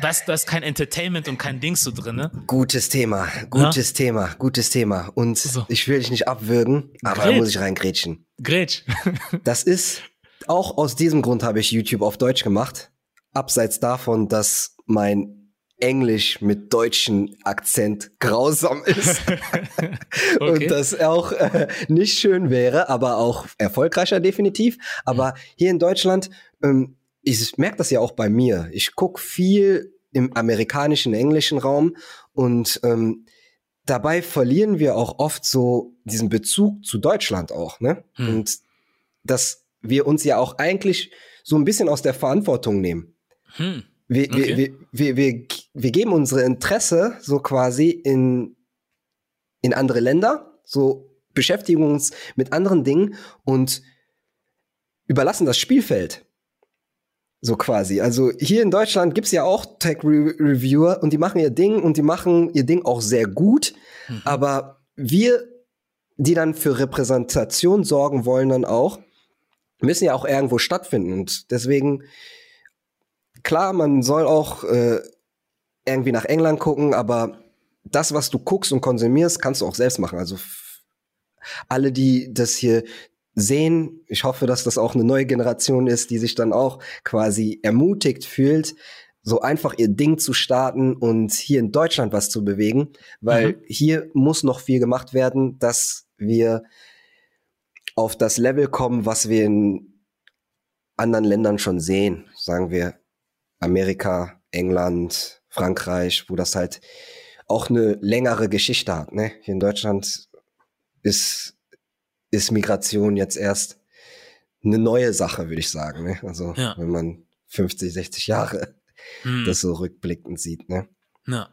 da ist, da ist kein Entertainment und kein Dings so drin, ne?
Gutes Thema, gutes ja? Thema, gutes Thema. Und so. ich will dich nicht abwürgen, aber Gretsch. da muss ich reingrätschen.
Gretsch.
das ist, auch aus diesem Grund habe ich YouTube auf Deutsch gemacht. Abseits davon, dass mein Englisch mit deutschen Akzent grausam ist. okay. Und das auch äh, nicht schön wäre, aber auch erfolgreicher definitiv. Aber hier in Deutschland, ähm, ich merke das ja auch bei mir. Ich guck viel im amerikanischen, englischen Raum und ähm, dabei verlieren wir auch oft so diesen Bezug zu Deutschland auch, ne? Hm. Und dass wir uns ja auch eigentlich so ein bisschen aus der Verantwortung nehmen. Hm. Wir, okay. wir, wir, wir, wir geben unsere Interesse so quasi in, in andere Länder, so beschäftigen uns mit anderen Dingen und überlassen das Spielfeld. So quasi. Also hier in Deutschland gibt's ja auch Tech-Reviewer und die machen ihr Ding und die machen ihr Ding auch sehr gut. Mhm. Aber wir, die dann für Repräsentation sorgen wollen, dann auch, müssen ja auch irgendwo stattfinden. Und deswegen klar, man soll auch äh, irgendwie nach England gucken, aber das, was du guckst und konsumierst, kannst du auch selbst machen. Also alle, die das hier sehen, ich hoffe, dass das auch eine neue Generation ist, die sich dann auch quasi ermutigt fühlt, so einfach ihr Ding zu starten und hier in Deutschland was zu bewegen, weil mhm. hier muss noch viel gemacht werden, dass wir auf das Level kommen, was wir in anderen Ländern schon sehen. Sagen wir Amerika, England, Frankreich, wo das halt auch eine längere Geschichte hat. Ne? Hier in Deutschland ist, ist Migration jetzt erst eine neue Sache, würde ich sagen. Ne? Also ja. wenn man 50, 60 Jahre hm. das so rückblickend sieht. Ne?
Ja.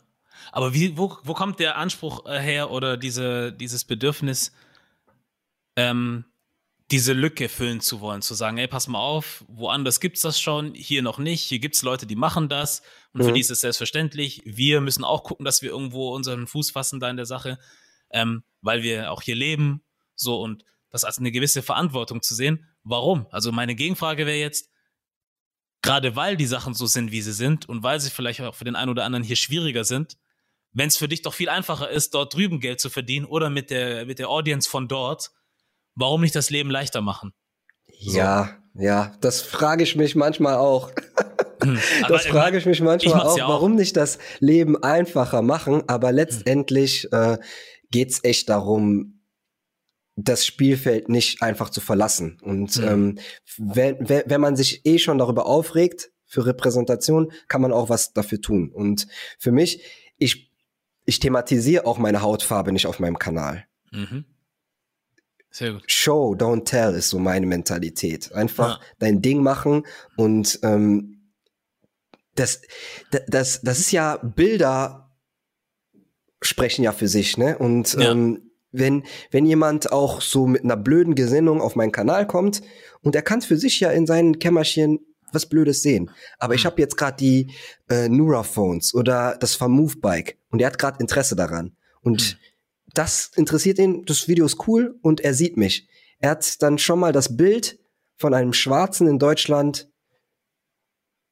Aber wie, wo, wo kommt der Anspruch äh, her oder diese, dieses Bedürfnis, ähm, diese Lücke füllen zu wollen, zu sagen, ey, pass mal auf, woanders gibt's das schon, hier noch nicht, hier gibt's Leute, die machen das und mhm. für die ist es selbstverständlich. Wir müssen auch gucken, dass wir irgendwo unseren Fuß fassen da in der Sache, ähm, weil wir auch hier leben, so und das als eine gewisse Verantwortung zu sehen. Warum? Also meine Gegenfrage wäre jetzt, gerade weil die Sachen so sind, wie sie sind und weil sie vielleicht auch für den einen oder anderen hier schwieriger sind, wenn es für dich doch viel einfacher ist, dort drüben Geld zu verdienen oder mit der, mit der Audience von dort, warum nicht das Leben leichter machen?
So. Ja, ja, das frage ich mich manchmal auch. Hm, das frage ich mich manchmal ich auch, ja warum nicht das Leben einfacher machen, aber letztendlich äh, geht's echt darum, das Spielfeld nicht einfach zu verlassen. Und mhm. ähm, wenn, wenn, wenn man sich eh schon darüber aufregt, für Repräsentation, kann man auch was dafür tun. Und für mich, ich, ich thematisiere auch meine Hautfarbe nicht auf meinem Kanal. Mhm. Sehr gut. Show, don't tell ist so meine Mentalität. Einfach ja. dein Ding machen und ähm, das, das, das ist ja Bilder sprechen ja für sich, ne? Und ja. ähm, wenn, wenn jemand auch so mit einer blöden Gesinnung auf meinen Kanal kommt und er kann für sich ja in seinen Kämmerchen was Blödes sehen. Aber ich hm. habe jetzt gerade die äh, Nura Phones oder das Vermove Bike und er hat gerade Interesse daran. Und mhm das interessiert ihn, das Video ist cool und er sieht mich. Er hat dann schon mal das Bild von einem Schwarzen in Deutschland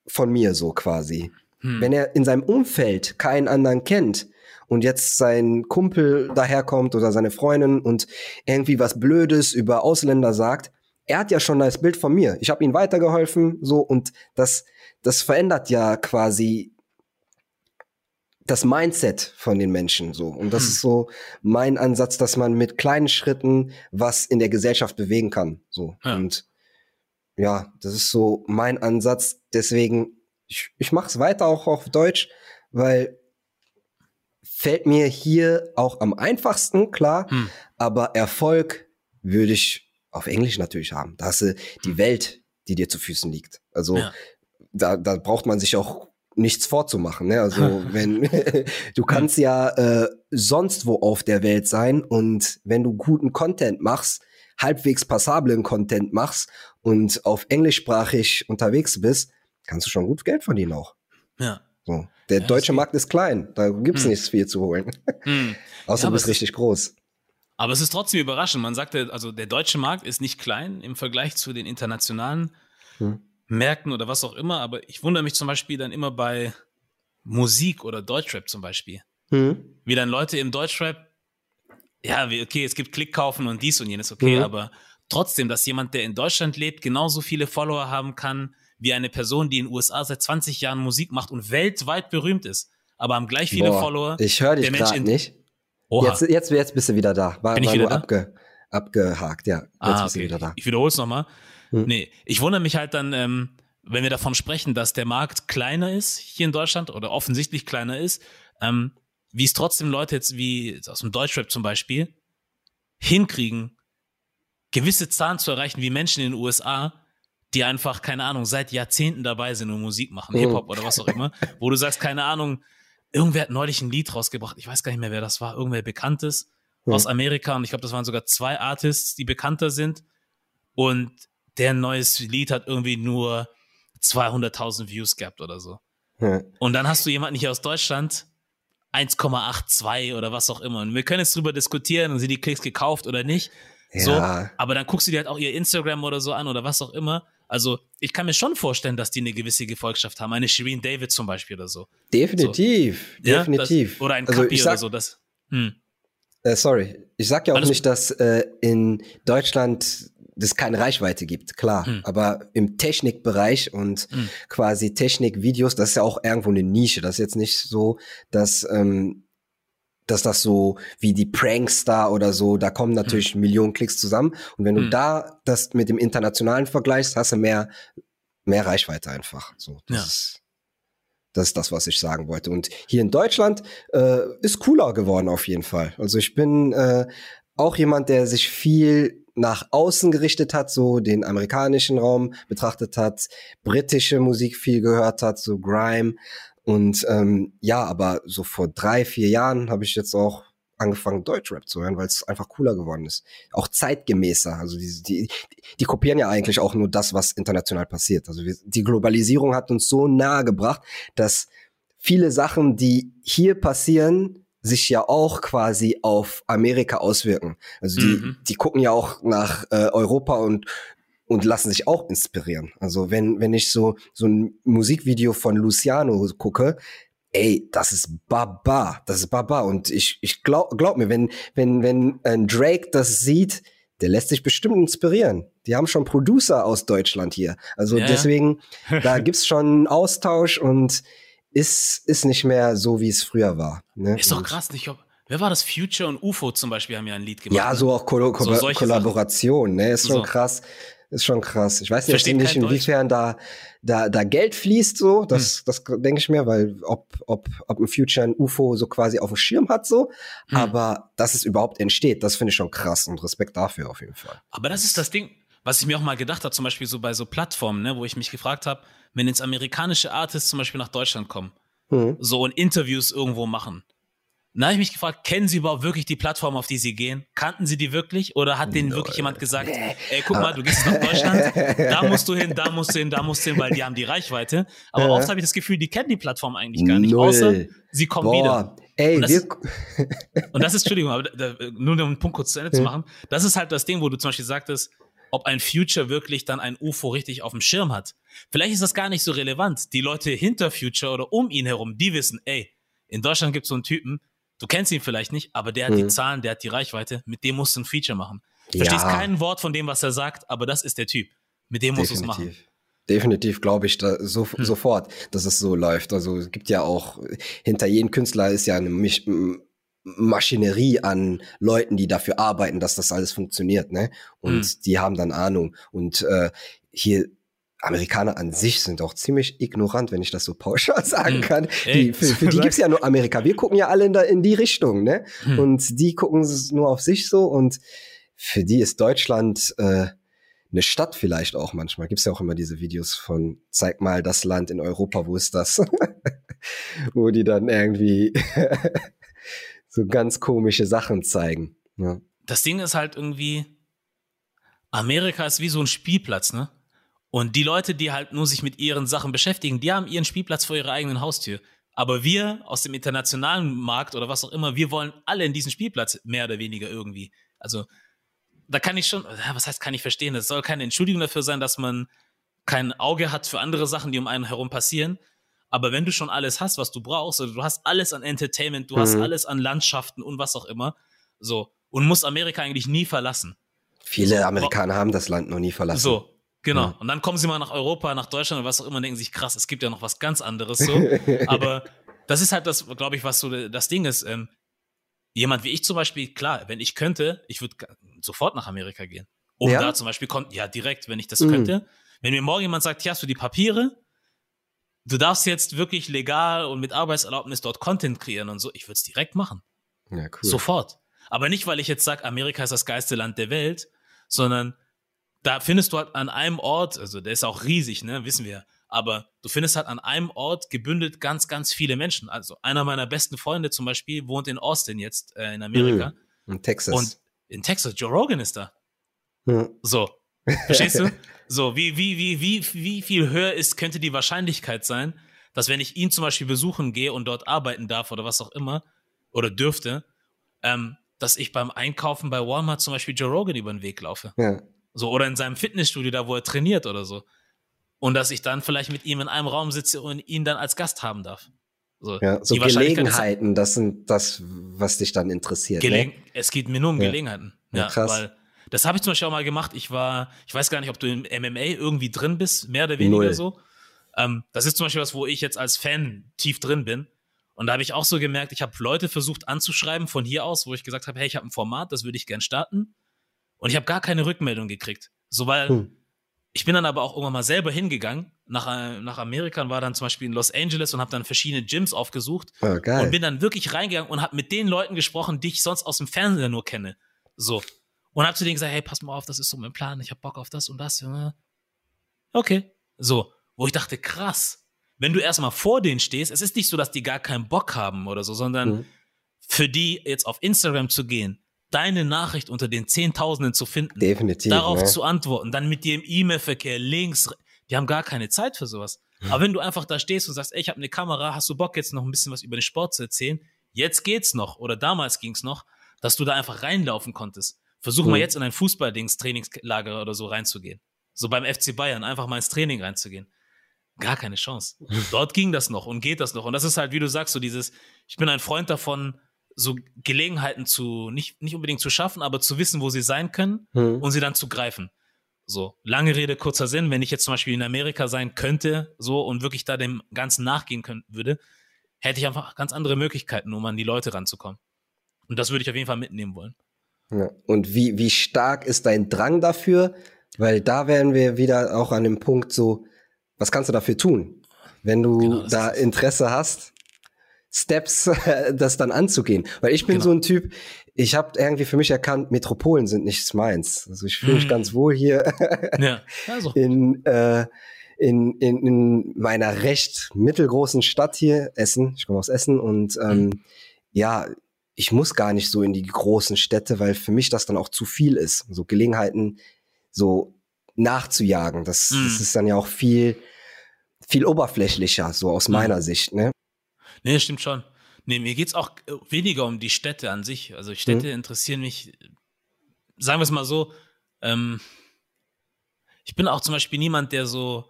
von mir so quasi. Hm. Wenn er in seinem Umfeld keinen anderen kennt und jetzt sein Kumpel daherkommt oder seine Freundin und irgendwie was Blödes über Ausländer sagt, er hat ja schon das Bild von mir. Ich habe ihm weitergeholfen, so und das das verändert ja quasi das Mindset von den Menschen so. Und das hm. ist so mein Ansatz, dass man mit kleinen Schritten was in der Gesellschaft bewegen kann. So. Ja. Und ja, das ist so mein Ansatz. Deswegen, ich, ich mache es weiter auch auf Deutsch, weil fällt mir hier auch am einfachsten, klar, hm. aber Erfolg würde ich auf Englisch natürlich haben. Da hast du die hm. Welt, die dir zu Füßen liegt. Also ja. da, da braucht man sich auch nichts vorzumachen. Ne? Also wenn du kannst ja äh, sonst wo auf der Welt sein und wenn du guten Content machst, halbwegs passablen Content machst und auf englischsprachig unterwegs bist, kannst du schon gut Geld verdienen auch. Ja. So. Der ja, deutsche Markt ist klein, da gibt's hm. nicht viel zu holen. Hm. Außer ja, du bist richtig groß.
Aber es ist trotzdem überraschend. Man sagte, also der deutsche Markt ist nicht klein im Vergleich zu den internationalen. Hm. Märkten oder was auch immer, aber ich wundere mich zum Beispiel dann immer bei Musik oder Deutschrap zum Beispiel.
Hm?
Wie dann Leute im Deutschrap, ja, wie- okay, es gibt Klick kaufen und dies und jenes, okay,
Mhm.
aber trotzdem, dass jemand, der in Deutschland lebt, genauso viele Follower haben kann, wie eine Person, die in den USA seit 20 Jahren Musik macht und weltweit berühmt ist, aber haben gleich viele
Boah,
Follower.
Ich höre dich gerade nicht.
Oha.
Jetzt, jetzt, jetzt bist du wieder da. War,
Bin ich wieder
nur
da?
Abge, abgehakt, ja. Jetzt
Ah,
bist du
okay.
wieder da.
Ich wiederhole es nochmal.
Hm.
Nee, ich wundere mich halt dann, ähm, wenn wir davon sprechen, dass der Markt kleiner ist hier in Deutschland oder offensichtlich kleiner ist, ähm, wie es trotzdem Leute jetzt wie aus dem Deutschrap zum Beispiel hinkriegen, gewisse Zahlen zu erreichen wie Menschen in den USA, die einfach, keine Ahnung, seit Jahrzehnten dabei sind und Musik machen,
Mhm.
Hip-Hop oder was auch immer, wo du sagst, keine Ahnung, irgendwer hat neulich ein Lied rausgebracht, ich weiß gar nicht mehr, wer das war, irgendwer Bekanntes
Mhm.
aus Amerika und ich glaube, das waren sogar zwei Artists, die bekannter sind und der neues Lied hat irgendwie nur 200.000 Views gehabt oder so.
Ja.
Und dann hast du jemanden hier aus Deutschland, 1,82 oder was auch immer. Und wir können jetzt drüber diskutieren, sind die Klicks gekauft oder nicht. So,
Ja.
aber dann guckst du dir halt auch ihr Instagram oder so an oder was auch immer. Also ich kann mir schon vorstellen, dass die eine gewisse Gefolgschaft haben. Eine Shireen David zum Beispiel oder so.
Definitiv,
Ja,
definitiv.
Das, oder ein
also
Kapi oder so. Das, hm.
äh, sorry, ich sag ja auch
Alles
nicht, dass äh, in Deutschland es keine Reichweite gibt, klar.
Hm.
Aber im Technikbereich und
Hm.
quasi Technikvideos, das ist ja auch irgendwo eine Nische. Das ist jetzt nicht so, dass ähm, dass das so wie die Prankster oder so, da kommen natürlich Millionen Klicks zusammen. Und wenn du
Hm.
da das mit dem internationalen vergleichst, hast du mehr, mehr Reichweite einfach. So, das,
Ja.
ist, das ist das, was ich sagen wollte. Und hier in Deutschland äh, ist cooler geworden auf jeden Fall. Also ich bin äh, auch jemand, der sich viel nach außen gerichtet hat, so den amerikanischen Raum betrachtet hat, britische Musik viel gehört hat, so Grime. Und ähm, ja, aber so vor drei, vier Jahren habe ich jetzt auch angefangen, Deutschrap zu hören, weil es einfach cooler geworden ist. Auch zeitgemäßer. Also die, die, die kopieren ja eigentlich auch nur das, was international passiert. Also wir, die Globalisierung hat uns so nahe gebracht, dass viele Sachen, die hier passieren, sich ja auch quasi auf Amerika auswirken. Also die,
Mhm.
die gucken ja auch nach äh, Europa und und lassen sich auch inspirieren. Also wenn wenn ich so so ein Musikvideo von Luciano gucke, ey, das ist Baba, das ist Baba und ich ich glaub glaub mir, wenn wenn wenn ein Drake das sieht, der lässt sich bestimmt inspirieren. Die haben schon Producer aus Deutschland hier. Also
Ja, ja.
deswegen da gibt's schon einen Austausch und ist ist nicht mehr so wie es früher war. Ne?
Ist doch krass. Ich glaub, wer war das? Future und UFO zum Beispiel haben ja ein Lied gemacht.
Ja,
ne?
so auch Kollo
So solche
Kollaboration, ne? Ist schon
So.
krass. Ist schon krass. Ich weiß nicht,
Deutsch.
inwiefern da, da, da Geld fließt, so.
Hm.
Das, das denke ich mir, weil ob, ob, ob ein Future ein UFO so quasi auf dem Schirm hat, so.
Hm.
Aber dass es überhaupt entsteht, das finde ich schon krass und Respekt dafür auf jeden Fall.
Aber das ist das Ding, was ich mir auch mal gedacht habe, zum Beispiel so bei so Plattformen, ne, wo ich mich gefragt habe, wenn jetzt amerikanische Artists zum Beispiel nach Deutschland kommen,
Hm.
so und Interviews irgendwo machen. Dann habe ich mich gefragt, kennen sie überhaupt wirklich die Plattform, auf die sie gehen? Kannten sie die wirklich? Oder hat denen wirklich jemand gesagt, ey, guck mal, du gehst nach Deutschland, da musst du hin, da musst du hin, da musst du hin, weil die haben die Reichweite. Aber oft habe ich das Gefühl, die kennen die Plattform eigentlich gar nicht,
Null.
außer sie kommen wieder.
Boah, ey,
Und das- Und das ist, Entschuldigung, aber da, nur um einen Punkt kurz zu Ende zu
Ja.
machen, das ist halt das Ding, wo du zum Beispiel sagtest, ob ein Future wirklich dann ein UFO richtig auf dem Schirm hat. Vielleicht ist das gar nicht so relevant. Die Leute hinter Future oder um ihn herum, die wissen, ey, in Deutschland gibt es so einen Typen, du kennst ihn vielleicht nicht, aber der hat die
Mhm.
Zahlen, der hat die Reichweite, mit dem musst du ein Feature machen. Verstehst
Ja.
kein Wort von dem, was er sagt, aber das ist der Typ. Mit dem musst du es machen.
Definitiv. Glaube ich da so,
Hm.
sofort, dass es so läuft. Also es gibt ja auch, hinter jedem Künstler ist ja eine Misch Maschinerie an Leuten, die dafür arbeiten, dass das alles funktioniert, ne? Und
Hm.
die haben dann Ahnung. Und äh, hier Amerikaner an sich sind auch ziemlich ignorant, wenn ich das so pauschal sagen
Hm.
kann.
Ey,
Die, für, für die gibt's ja nur Amerika. Wir gucken ja alle in, da, in die Richtung, ne?
Hm.
Und die gucken es nur auf sich so und für die ist Deutschland äh, eine Stadt vielleicht auch manchmal. Gibt's ja auch immer diese Videos von zeig mal das Land in Europa, wo ist das? wo die dann irgendwie so ganz komische Sachen zeigen. Ja.
das Ding ist halt irgendwie, Amerika ist wie so ein Spielplatz, ne? Und die Leute, die halt nur sich mit ihren Sachen beschäftigen, die haben ihren Spielplatz vor ihrer eigenen Haustür. Aber wir aus dem internationalen Markt oder was auch immer, wir wollen alle in diesen Spielplatz, mehr oder weniger irgendwie. Also, da kann ich schon, was heißt, kann ich verstehen, das soll keine Entschuldigung dafür sein, dass man kein Auge hat für andere Sachen, die um einen herum passieren. Aber wenn du schon alles hast, was du brauchst, also du hast alles an Entertainment, du mhm. hast alles an Landschaften und was auch immer, so, und musst Amerika eigentlich nie verlassen.
Viele so, Amerikaner haben das Land noch nie verlassen.
So, genau. Ja. Und dann kommen sie mal nach Europa, nach Deutschland oder was auch immer und denken sich, krass, es gibt ja noch was ganz anderes so. Aber das ist halt das, glaube ich, was so das Ding ist. Ähm, jemand wie ich zum Beispiel, klar, wenn ich könnte, ich würde sofort nach Amerika gehen. Um ja? da zum Beispiel, ja, direkt, wenn ich das mhm. könnte. Wenn mir morgen jemand sagt, hier hast du die Papiere, du darfst jetzt wirklich legal und mit Arbeitserlaubnis dort Content kreieren und so, ich würde es direkt machen. Ja, cool. Sofort. Aber nicht, weil ich jetzt sage, Amerika ist das geilste Land der Welt, sondern da findest du halt an einem Ort, also der ist auch riesig, ne, wissen wir, aber du findest halt an einem Ort gebündelt ganz, ganz viele Menschen. Also einer meiner besten Freunde zum Beispiel wohnt in Austin jetzt äh, in Amerika.
Mm, in Texas.
Und in Texas, Joe Rogan ist da. Ja. So. Verstehst du? So, wie, wie, wie, wie, wie viel höher ist, könnte die Wahrscheinlichkeit sein, dass wenn ich ihn zum Beispiel besuchen gehe und dort arbeiten darf oder was auch immer, oder dürfte, ähm, dass ich beim Einkaufen bei Walmart zum Beispiel Joe Rogan über den Weg laufe. Ja. So, oder in seinem Fitnessstudio, da wo er trainiert oder so. Und dass ich dann vielleicht mit ihm in einem Raum sitze und ihn dann als Gast haben darf.
So, ja, so Gelegenheiten, das sind das, was dich dann interessiert. Ne? Gelegen
ne? Es geht mir nur um ja. Gelegenheiten. Ja, ja, krass. Weil das habe ich zum Beispiel auch mal gemacht. Ich war, ich weiß gar nicht, ob du im MMA irgendwie drin bist, mehr oder weniger Null. so. Ähm, das ist zum Beispiel was, wo ich jetzt als Fan tief drin bin. Und da habe ich auch so gemerkt, ich habe Leute versucht anzuschreiben von hier aus, wo ich gesagt habe, hey, ich habe ein Format, das würde ich gern starten. Und ich habe gar keine Rückmeldung gekriegt. So, weil hm. ich bin dann aber auch irgendwann mal selber hingegangen nach, äh, nach Amerika und war dann zum Beispiel in Los Angeles und habe dann verschiedene Gyms aufgesucht. Oh. Und bin dann wirklich reingegangen und habe mit den Leuten gesprochen, die ich sonst aus dem Fernseher nur kenne. So. Und habe zu denen gesagt, hey, pass mal auf, das ist so mein Plan, ich habe Bock auf das und das. Okay. So. Wo ich dachte, krass wenn du erstmal vor denen stehst, es ist nicht so, dass die gar keinen Bock haben oder so, sondern mhm. für die jetzt auf Instagram zu gehen, deine Nachricht unter den Zehntausenden zu finden,
Definitiv,
darauf
ne?
zu antworten, dann mit dir im E-Mail-Verkehr links, die haben gar keine Zeit für sowas. Mhm. Aber wenn du einfach da stehst und sagst, ey, ich habe eine Kamera, hast du Bock jetzt noch ein bisschen was über den Sport zu erzählen? Jetzt geht's noch oder damals ging's noch, dass du da einfach reinlaufen konntest. Versuch mhm. mal jetzt in ein Fußballdings Trainingslager oder so reinzugehen. So beim FC Bayern einfach mal ins Training reinzugehen. Gar keine Chance. Dort ging das noch und geht das noch. Und das ist halt, wie du sagst, so dieses, ich bin ein Freund davon, so Gelegenheiten zu, nicht, nicht unbedingt zu schaffen, aber zu wissen, wo sie sein können hm. und sie dann zu greifen. So, lange Rede, kurzer Sinn, wenn ich jetzt zum Beispiel in Amerika sein könnte, so und wirklich da dem Ganzen nachgehen können, würde, hätte ich einfach ganz andere Möglichkeiten, um an die Leute ranzukommen. Und das würde ich auf jeden Fall mitnehmen wollen.
Ja. Und wie, wie stark ist dein Drang dafür? Weil da wären wir wieder auch an dem Punkt so, was kannst du dafür tun? Wenn du genau, da Interesse hast, Steps, das dann anzugehen. Weil ich bin genau. so ein Typ, ich habe irgendwie für mich erkannt, Metropolen sind nichts meins. Also ich fühle mich mm. ganz wohl hier ja. also. in, äh, in, in, in meiner recht mittelgroßen Stadt hier, Essen. Ich komme aus Essen und ähm, mm. ja, ich muss gar nicht so in die großen Städte, weil für mich das dann auch zu viel ist. So Gelegenheiten, so nachzujagen. Das, mm. das ist dann ja auch viel, viel oberflächlicher, so aus mm. meiner Sicht, ne?
Nee, stimmt schon. Nee, mir geht's auch äh, weniger um die Städte an sich. Also Städte mm. interessieren mich, sagen wir es mal so, ähm, ich bin auch zum Beispiel niemand, der so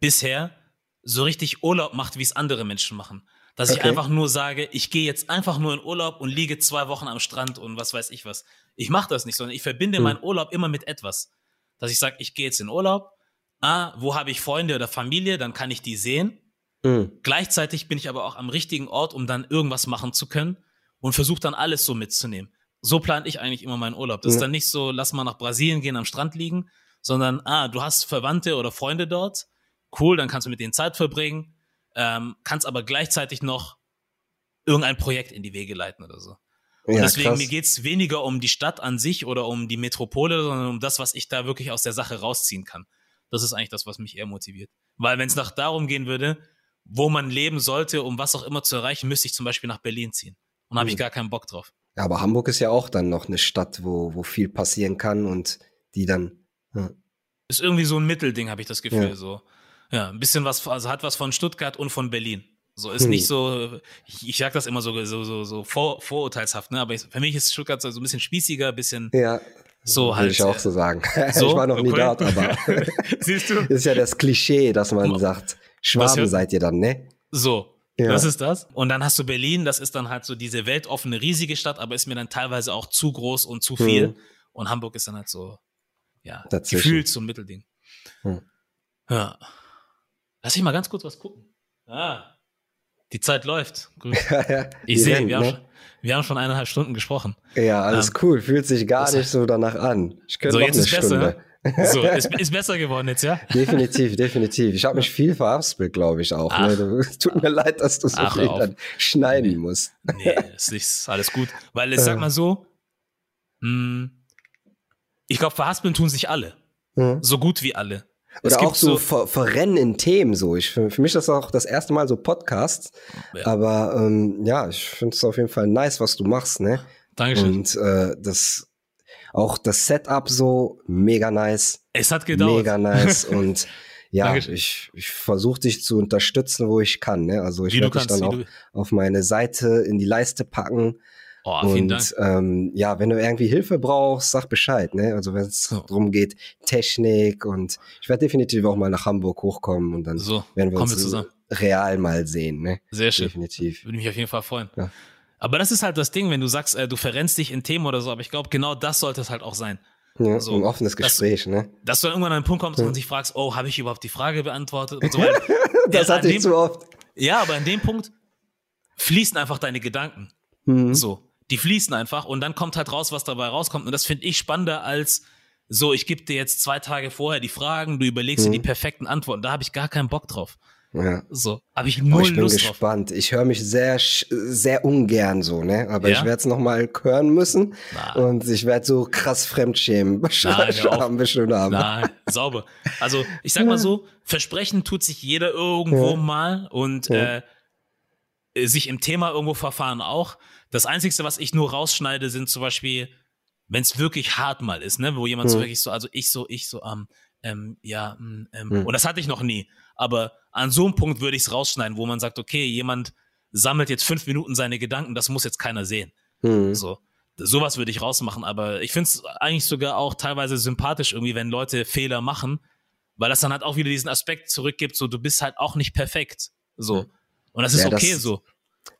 bisher so richtig Urlaub macht, wie es andere Menschen machen. Dass okay. ich einfach nur sage, ich gehe jetzt einfach nur in Urlaub und liege zwei Wochen am Strand und was weiß ich was. Ich mache das nicht, sondern ich verbinde mhm. meinen Urlaub immer mit etwas dass ich sage, ich gehe jetzt in Urlaub. Ah, wo habe ich Freunde oder Familie? Dann kann ich die sehen. Mhm. Gleichzeitig bin ich aber auch am richtigen Ort, um dann irgendwas machen zu können und versuche dann alles so mitzunehmen. So plane ich eigentlich immer meinen Urlaub. Das mhm. ist dann nicht so, lass mal nach Brasilien gehen, am Strand liegen, sondern, ah, du hast Verwandte oder Freunde dort. Cool, dann kannst du mit denen Zeit verbringen, ähm, kannst aber gleichzeitig noch irgendein Projekt in die Wege leiten oder so. Und ja, deswegen, krass. mir geht's weniger um die Stadt an sich oder um die Metropole, sondern um das, was ich da wirklich aus der Sache rausziehen kann. Das ist eigentlich das, was mich eher motiviert. Weil wenn es nach darum gehen würde, wo man leben sollte, um was auch immer zu erreichen, müsste ich zum Beispiel nach Berlin ziehen. Und habe ich hm. gar keinen Bock drauf.
Ja, aber Hamburg ist ja auch dann noch eine Stadt, wo, wo viel passieren kann und die dann. Ja.
Ist irgendwie so ein Mittelding, habe ich das Gefühl. Ja. So. Ja, ein bisschen was, also hat was von Stuttgart und von Berlin. So ist hm. nicht so, ich, ich sag das immer so, so, so, so vor, vorurteilshaft, ne? Aber ich, für mich ist Stuttgart so ein bisschen spießiger, ein bisschen
ja.
so halt.
Würde ich auch so sagen. So? Ich war noch okay. nie dort, aber
siehst du?
ist ja das Klischee, dass man sagt, Schwaben seid ihr dann, ne?
So,
Ja.
das ist das. Und dann hast du Berlin, das ist dann halt so diese weltoffene, riesige Stadt, aber ist mir dann teilweise auch zu groß und zu viel.
Mhm.
Und Hamburg ist dann halt so, ja,
Dazwischen.
gefühlt so ein Mittelding.
Hm.
Ja. Lass ich mal ganz kurz was gucken. Ah, die Zeit läuft. Gut.
ja,
Ich sehe, wir, haben
ne?
schon, wir haben schon eineinhalb Stunden gesprochen.
Ja, alles
Ähm,
cool. Fühlt sich gar nicht so danach an. Ich könnte
So,
noch
jetzt
eine
ist besser.
Stunde.
So, ist, ist besser geworden jetzt, ja?
Definitiv, definitiv. Ich habe mich viel verhaspelt, glaube ich auch.
Ach.
Ne? Du, es tut mir leid, dass du so
Ach,
viel dann schneiden
Nee.
musst.
Nee, ist nicht ist alles gut. Weil ich sag
Äh.
mal so, mh, ich glaube, verhaspeln tun sich alle.
Mhm.
So gut wie alle. Es
Oder
gibt
auch so, ver verrennen in Themen so. Ich, für, für mich ist das auch das erste Mal so Podcasts.
Ja.
Aber ähm, ja, ich finde es auf jeden Fall nice, was du machst, ne?
Dankeschön.
Und äh, das auch das Setup so mega nice.
es hat gedauert.
Mega nice. Und ja,
Dankeschön.
ich, ich versuche dich zu unterstützen, wo ich kann. Ne? Also ich werde dich dann auch auf meine Seite in die Leiste packen.
Oh, vielen Dank.
und ähm, ja, wenn du irgendwie Hilfe brauchst, sag Bescheid. Ne? Also wenn es
So.
darum geht, Technik und ich werde definitiv auch mal nach Hamburg hochkommen und dann
So,
werden wir uns
wir zusammen.
real mal sehen. Ne?
Sehr schön.
Definitiv.
Würde mich auf jeden Fall freuen.
Ja.
Aber das ist halt das Ding, wenn du sagst, äh, du verrennst dich in Themen oder so, aber ich glaube, genau das sollte es halt auch sein.
Ja,
So,
ein offenes Gespräch, ne?
Dass du dann irgendwann an einen Punkt kommst und sich fragst, oh, habe ich überhaupt die Frage beantwortet? Und so, weil,
Das
ja,
hatte
an
ich
dem,
zu oft.
Ja, aber in dem Punkt fließen einfach deine Gedanken.
Mhm.
So, die fließen einfach und dann kommt halt raus, was dabei rauskommt. Und das finde ich spannender als so, ich gebe dir jetzt zwei Tage vorher die Fragen, du überlegst
Mhm.
dir die perfekten Antworten. Da habe ich gar keinen Bock drauf.
Ja.
So, habe ich
Oh,
null
ich bin
Lust drauf.
gespannt. Ich höre mich sehr, sehr ungern so, ne? Aber
Ja?
ich werde es nochmal hören müssen.
Na.
Und ich werde so krass Fremdschämen
Nein,
haben haben.
Nein, sauber. Also, ich sag mal so, versprechen tut sich jeder irgendwo
Ja.
mal und äh, sich im Thema irgendwo verfahren auch. Das Einzige, was ich nur rausschneide, sind zum Beispiel, wenn es wirklich hart mal ist, ne, wo jemand so
Mhm.
wirklich so, also ich so, ich so, ähm, ähm, ja, mm, ähm,
Mhm.
und das hatte ich noch nie. Aber an so einem Punkt würde ich es rausschneiden, wo man sagt, okay, jemand sammelt jetzt fünf Minuten seine Gedanken, das muss jetzt keiner sehen.
Hm.
So. Sowas würde ich rausmachen, aber ich finde es eigentlich sogar auch teilweise sympathisch irgendwie, wenn Leute Fehler machen, weil das dann halt auch wieder diesen Aspekt zurückgibt, so du bist halt auch nicht perfekt. So. Und das ist
Ja, das-
okay so.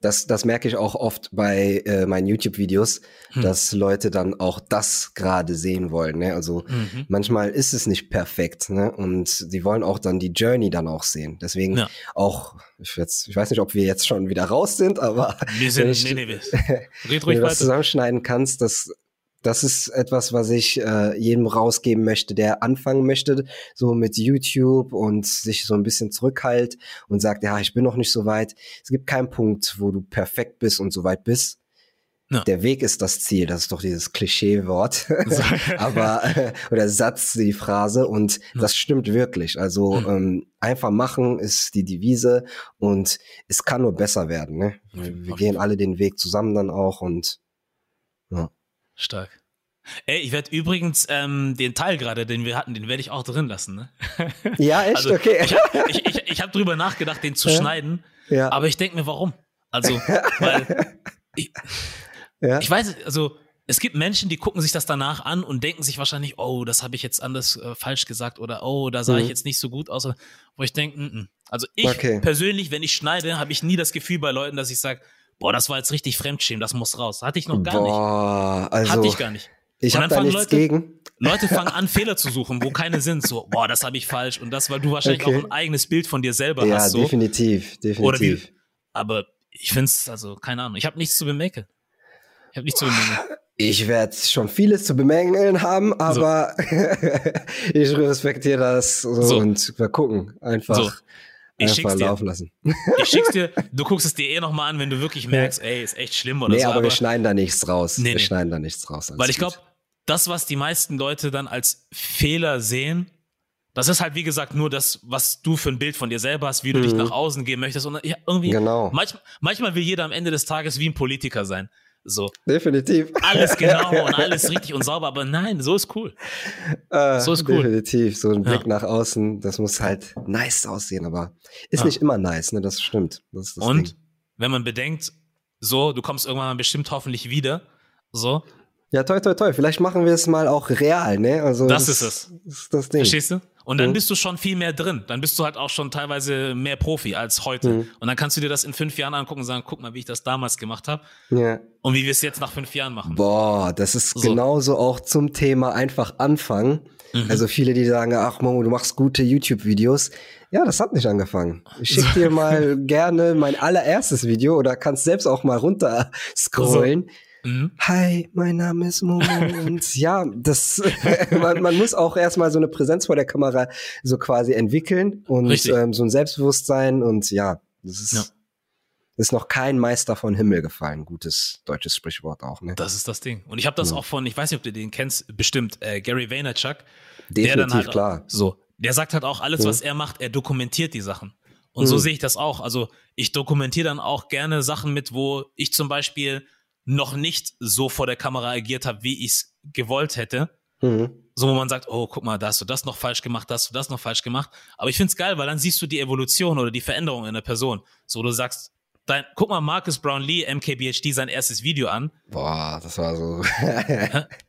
Das, das merke ich auch oft bei äh, meinen YouTube-Videos,
Hm.
dass Leute dann auch das gerade sehen wollen. Ne? Also
Mhm.
manchmal ist es nicht perfekt, ne? Und die wollen auch dann die Journey dann auch sehen. Deswegen
Ja.
auch, ich, jetzt, ich weiß nicht, ob wir jetzt schon wieder raus sind, aber
Wir
wenn
sind,
ich-
nee, nee, wir, red
wenn
ruhig
du was
weiter.
zusammenschneiden kannst, das, das ist etwas, was ich äh, jedem rausgeben möchte, der anfangen möchte, so mit YouTube und sich so ein bisschen zurückhält und sagt, ja, ich bin noch nicht so weit. Es gibt keinen Punkt, wo du perfekt bist und so weit bist.
Ja.
Der Weg ist das Ziel, das ist doch dieses Klischee-Wort. Aber, äh, oder Satz, die Phrase. Und das stimmt wirklich. Also
Mhm.
ähm, einfach machen ist die Devise und es kann nur besser werden. Ne? Wir, wir gehen alle den Weg zusammen dann auch und ja.
Stark. Ey, ich werde übrigens ähm, den Teil gerade, den wir hatten, den werde ich auch drin lassen. Ne?
Ja, echt?
Also,
okay.
Ich habe ich, ich, ich hab drüber nachgedacht, den zu
Ja.
schneiden,
ja,
aber ich denke mir, warum? Also, weil ich,
ja.
ich weiß, also es gibt Menschen, die gucken sich das danach an und denken sich wahrscheinlich, oh, das habe ich jetzt anders äh, falsch gesagt oder oh, da sah
Mhm.
ich jetzt nicht so gut aus. Wo ich denke, mm, mm. also ich
Okay.
persönlich, wenn ich schneide, habe ich nie das Gefühl bei Leuten, dass ich sage, boah, das war jetzt richtig Fremdschämen, das muss raus. Hatte ich noch gar nicht.
Boah, also
Hatte ich gar nicht.
ich habe da nichts
Leute-
gegen.
Leute fangen an, Fehler zu suchen, wo keine sind. So, boah, das habe ich falsch und das, weil du wahrscheinlich
Okay.
auch ein eigenes Bild von dir selber
Ja,
hast. So.
definitiv,
Oder wie,
definitiv.
aber ich finde es, also, keine Ahnung, ich habe nichts zu bemäkeln. Ich habe nichts zu bemängeln.
Ich werde schon vieles zu bemängeln haben, aber ich respektiere das so,
So.
und wir gucken. Einfach,
So. Ich schick's dir.
laufen lassen.
Ich schick's dir, du guckst es dir eh nochmal an, wenn du wirklich merkst, ey, ist echt schlimm oder
nee,
so.
aber, wir schneiden da nichts raus.
Nee,
wir
nee.
schneiden da nichts raus.
weil ich glaube, das, was die meisten Leute dann als Fehler sehen, das ist halt, wie gesagt, nur das, was du für ein Bild von dir selber hast, wie du dich
Mhm.
nach außen gehen möchtest. Und ja, irgendwie,
Genau.
manchmal, manchmal will jeder am Ende des Tages wie ein Politiker sein. So,
Definitiv.
alles genau und alles richtig und sauber, aber nein, so ist cool.
Äh,
So ist cool.
Definitiv. So ein
Ja.
Blick nach außen, das muss halt nice aussehen, aber ist
Ja.
nicht immer nice, ne? Das stimmt. Das das
Und
Ding.
wenn man bedenkt, so, du kommst irgendwann mal bestimmt hoffentlich wieder, so,
Ja, toi, toi, toi. Vielleicht machen wir es mal auch real, ne? Also
Das ist es.
Das ist das Ding.
verstehst du? Und dann
Mhm.
bist du schon viel mehr drin. Dann bist du halt auch schon teilweise mehr Profi als heute.
Mhm.
Und dann kannst du dir das in fünf Jahren angucken und sagen, guck mal, wie ich das damals gemacht habe
Ja.
und wie wir es jetzt nach fünf Jahren machen.
Boah, das ist
So.
genauso auch zum Thema einfach anfangen.
Mhm.
Also viele, die sagen, ach Momo, du machst gute YouTube-Videos. Ja, das hat nicht angefangen. Ich schick dir mal gerne mein allererstes Video oder kannst selbst auch mal runter scrollen.
Mhm.
Hi, mein Name ist Momo und ja, das man, man muss auch erstmal so eine Präsenz vor der Kamera so quasi entwickeln und ähm, so ein Selbstbewusstsein und ja, das ist,
Ja.
ist noch kein Meister von Himmel gefallen. Gutes deutsches Sprichwort auch, ne?
Das ist das Ding. Und ich habe das
Ja.
auch von, ich weiß nicht, ob du den kennst, bestimmt, äh, Gary Vaynerchuk.
Definitiv,
der dann halt,
klar.
So, der sagt halt auch, alles, was er macht, er dokumentiert die Sachen. Und so
Mhm.
sehe ich das auch. Also ich dokumentiere dann auch gerne Sachen mit, wo ich zum Beispiel noch nicht so vor der Kamera agiert habe, wie ich es gewollt hätte.
Mhm.
So, wo man sagt, oh, guck mal, da hast du das noch falsch gemacht, da hast du das noch falsch gemacht. Aber ich find's geil, weil dann siehst du die Evolution oder die Veränderung in der Person. So, du sagst, dein, guck mal Marcus Brown Lee, MKBHD, sein erstes Video an.
Boah, das war so.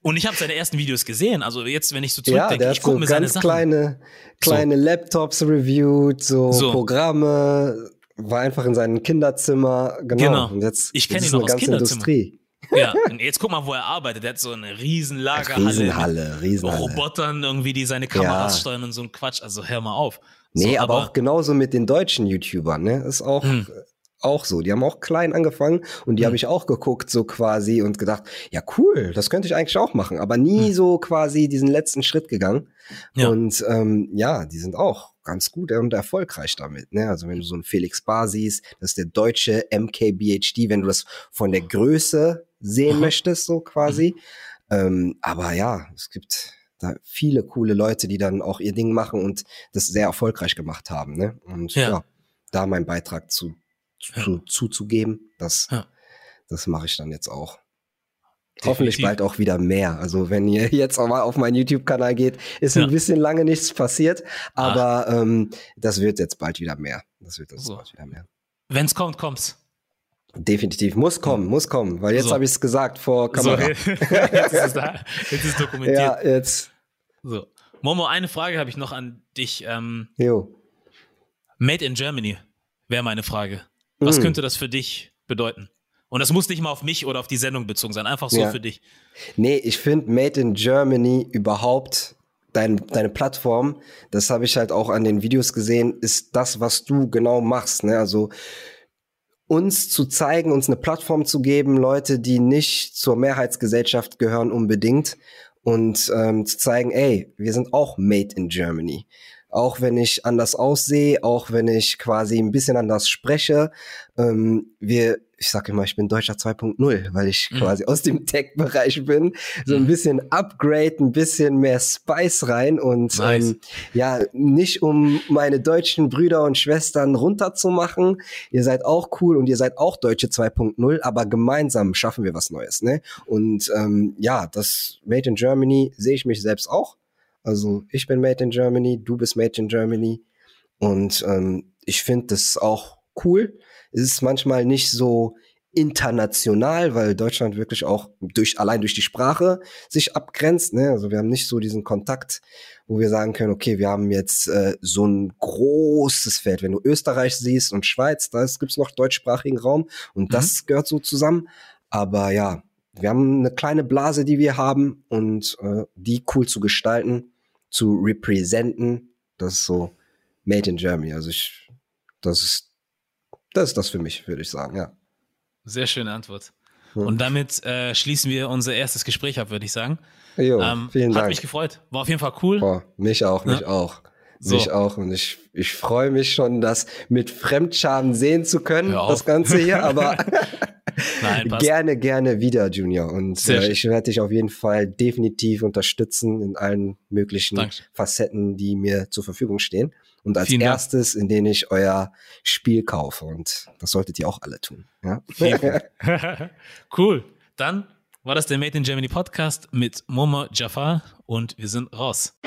Und ich habe seine ersten Videos gesehen. Also jetzt, wenn ich so
ja,
zurückdenke,
der
ich gucke
so
mir seine
ganz
Sachen.
kleine, kleine Laptops reviewed, so,
So.
Programme, war einfach in seinem Kinderzimmer, genau.
Genau.
Und jetzt
Ich kenn
das
ihn noch aus
ganze
Kinderzimmer.
Industrie.
Ja, und jetzt guck mal, wo er arbeitet. Der hat so eine riesen Lagerhalle
Riesenhalle, Riesenhalle.
Robotern irgendwie, die seine Kameras
Ja.
steuern und so ein Quatsch. Also hör mal auf.
Nee,
so,
aber, auch genauso mit den deutschen YouTubern, ne? Ist auch,
Hm.
auch so. Die haben auch klein angefangen und die
Hm.
habe ich auch geguckt, so quasi und gedacht, ja cool, das könnte ich eigentlich auch machen, aber nie so quasi diesen letzten Schritt gegangen.
Hm. Ja.
Und ähm, ja, die sind auch ganz gut und erfolgreich damit. Ne? Also wenn du so einen Felix Bar siehst, das ist der deutsche MKBHD, wenn du das von der Größe sehen möchtest, so quasi. Ähm, aber ja, es gibt da viele coole Leute, die dann auch ihr Ding machen und das sehr erfolgreich gemacht haben. Ne? Und
Ja.
ja, da meinen Beitrag zu, zu, zuzugeben, das,
Ja.
das mache ich dann jetzt auch.
Definitiv.
Hoffentlich bald auch wieder mehr. Also wenn ihr jetzt auch mal auf meinen YouTube-Kanal geht, ist
Ja.
ein bisschen lange nichts passiert, aber ähm, das wird jetzt bald wieder mehr. Das wird jetzt
So.
bald wieder mehr.
Wenn's kommt, kommt's.
Definitiv. Muss kommen, muss kommen, weil jetzt
So.
habe ich es gesagt vor
So,
Kamera.
jetzt, ist es da, jetzt ist dokumentiert.
ja, jetzt.
So. Momo, eine Frage habe ich noch an dich. Ähm,
Jo.
Made in Germany wäre meine Frage. Was
Mm.
könnte das für dich bedeuten? Und das muss nicht mal auf mich oder auf die Sendung bezogen sein, einfach so
Ja.
für dich.
Nee, ich finde Made in Germany überhaupt dein, deine Plattform, das habe ich halt auch an den Videos gesehen, ist das, was du genau machst. Ne? Also uns zu zeigen, uns eine Plattform zu geben, Leute, die nicht zur Mehrheitsgesellschaft gehören unbedingt und ähm, zu zeigen, ey, wir sind auch made in Germany. Auch wenn ich anders aussehe, auch wenn ich quasi ein bisschen anders spreche, ähm, wir, ich sage immer, ich bin Deutscher 2.0, weil ich
Mhm.
quasi aus dem Tech-Bereich bin. So ein
Mhm.
bisschen Upgrade, ein bisschen mehr Spice rein und
Nice.
ähm, ja, nicht um meine deutschen Brüder und Schwestern runterzumachen. Ihr seid auch cool und ihr seid auch Deutsche 2.0, aber gemeinsam schaffen wir was Neues, ne? Und ähm, ja, das Made in Germany sehe ich mich selbst auch. Also ich bin Made in Germany, du bist Made in Germany und ähm, ich finde das auch cool. Es ist manchmal nicht so international, weil Deutschland wirklich auch durch allein durch die Sprache sich abgrenzt. Ne? Also wir haben nicht so diesen Kontakt, wo wir sagen können, okay, wir haben jetzt äh, so ein großes Feld. Wenn du Österreich siehst und Schweiz, da gibt's noch deutschsprachigen Raum und das gehört so zusammen. Aber ja, wir haben eine kleine Blase, die wir haben und äh, die cool zu gestalten, zu representen, das ist so made in Germany. Also ich, das ist, das ist das für mich, würde ich sagen, ja.
Sehr schöne Antwort.
Hm.
Und damit äh, schließen wir unser erstes Gespräch ab, würde ich sagen.
Jo,
Ähm,
vielen
hat
Dank.
mich gefreut. War auf jeden Fall cool.
Boah, mich auch, mich
Ja.
auch.
So.
Mich auch. Und ich, ich freue mich schon, das mit Fremdscham sehen zu können, das Ganze hier. Aber
Nein, passt.
gerne, gerne wieder, Junior. Und äh, ich werde dich auf jeden Fall definitiv unterstützen in allen möglichen
Dankeschön.
Facetten, die mir zur Verfügung stehen. Und als
Vielen Dank.
erstes, in denen ich euer Spiel kaufe. Und das solltet ihr auch alle tun. Ja?
Dank. cool. Dann war das der Made in Germany Podcast mit Momo Jafar und wir sind raus.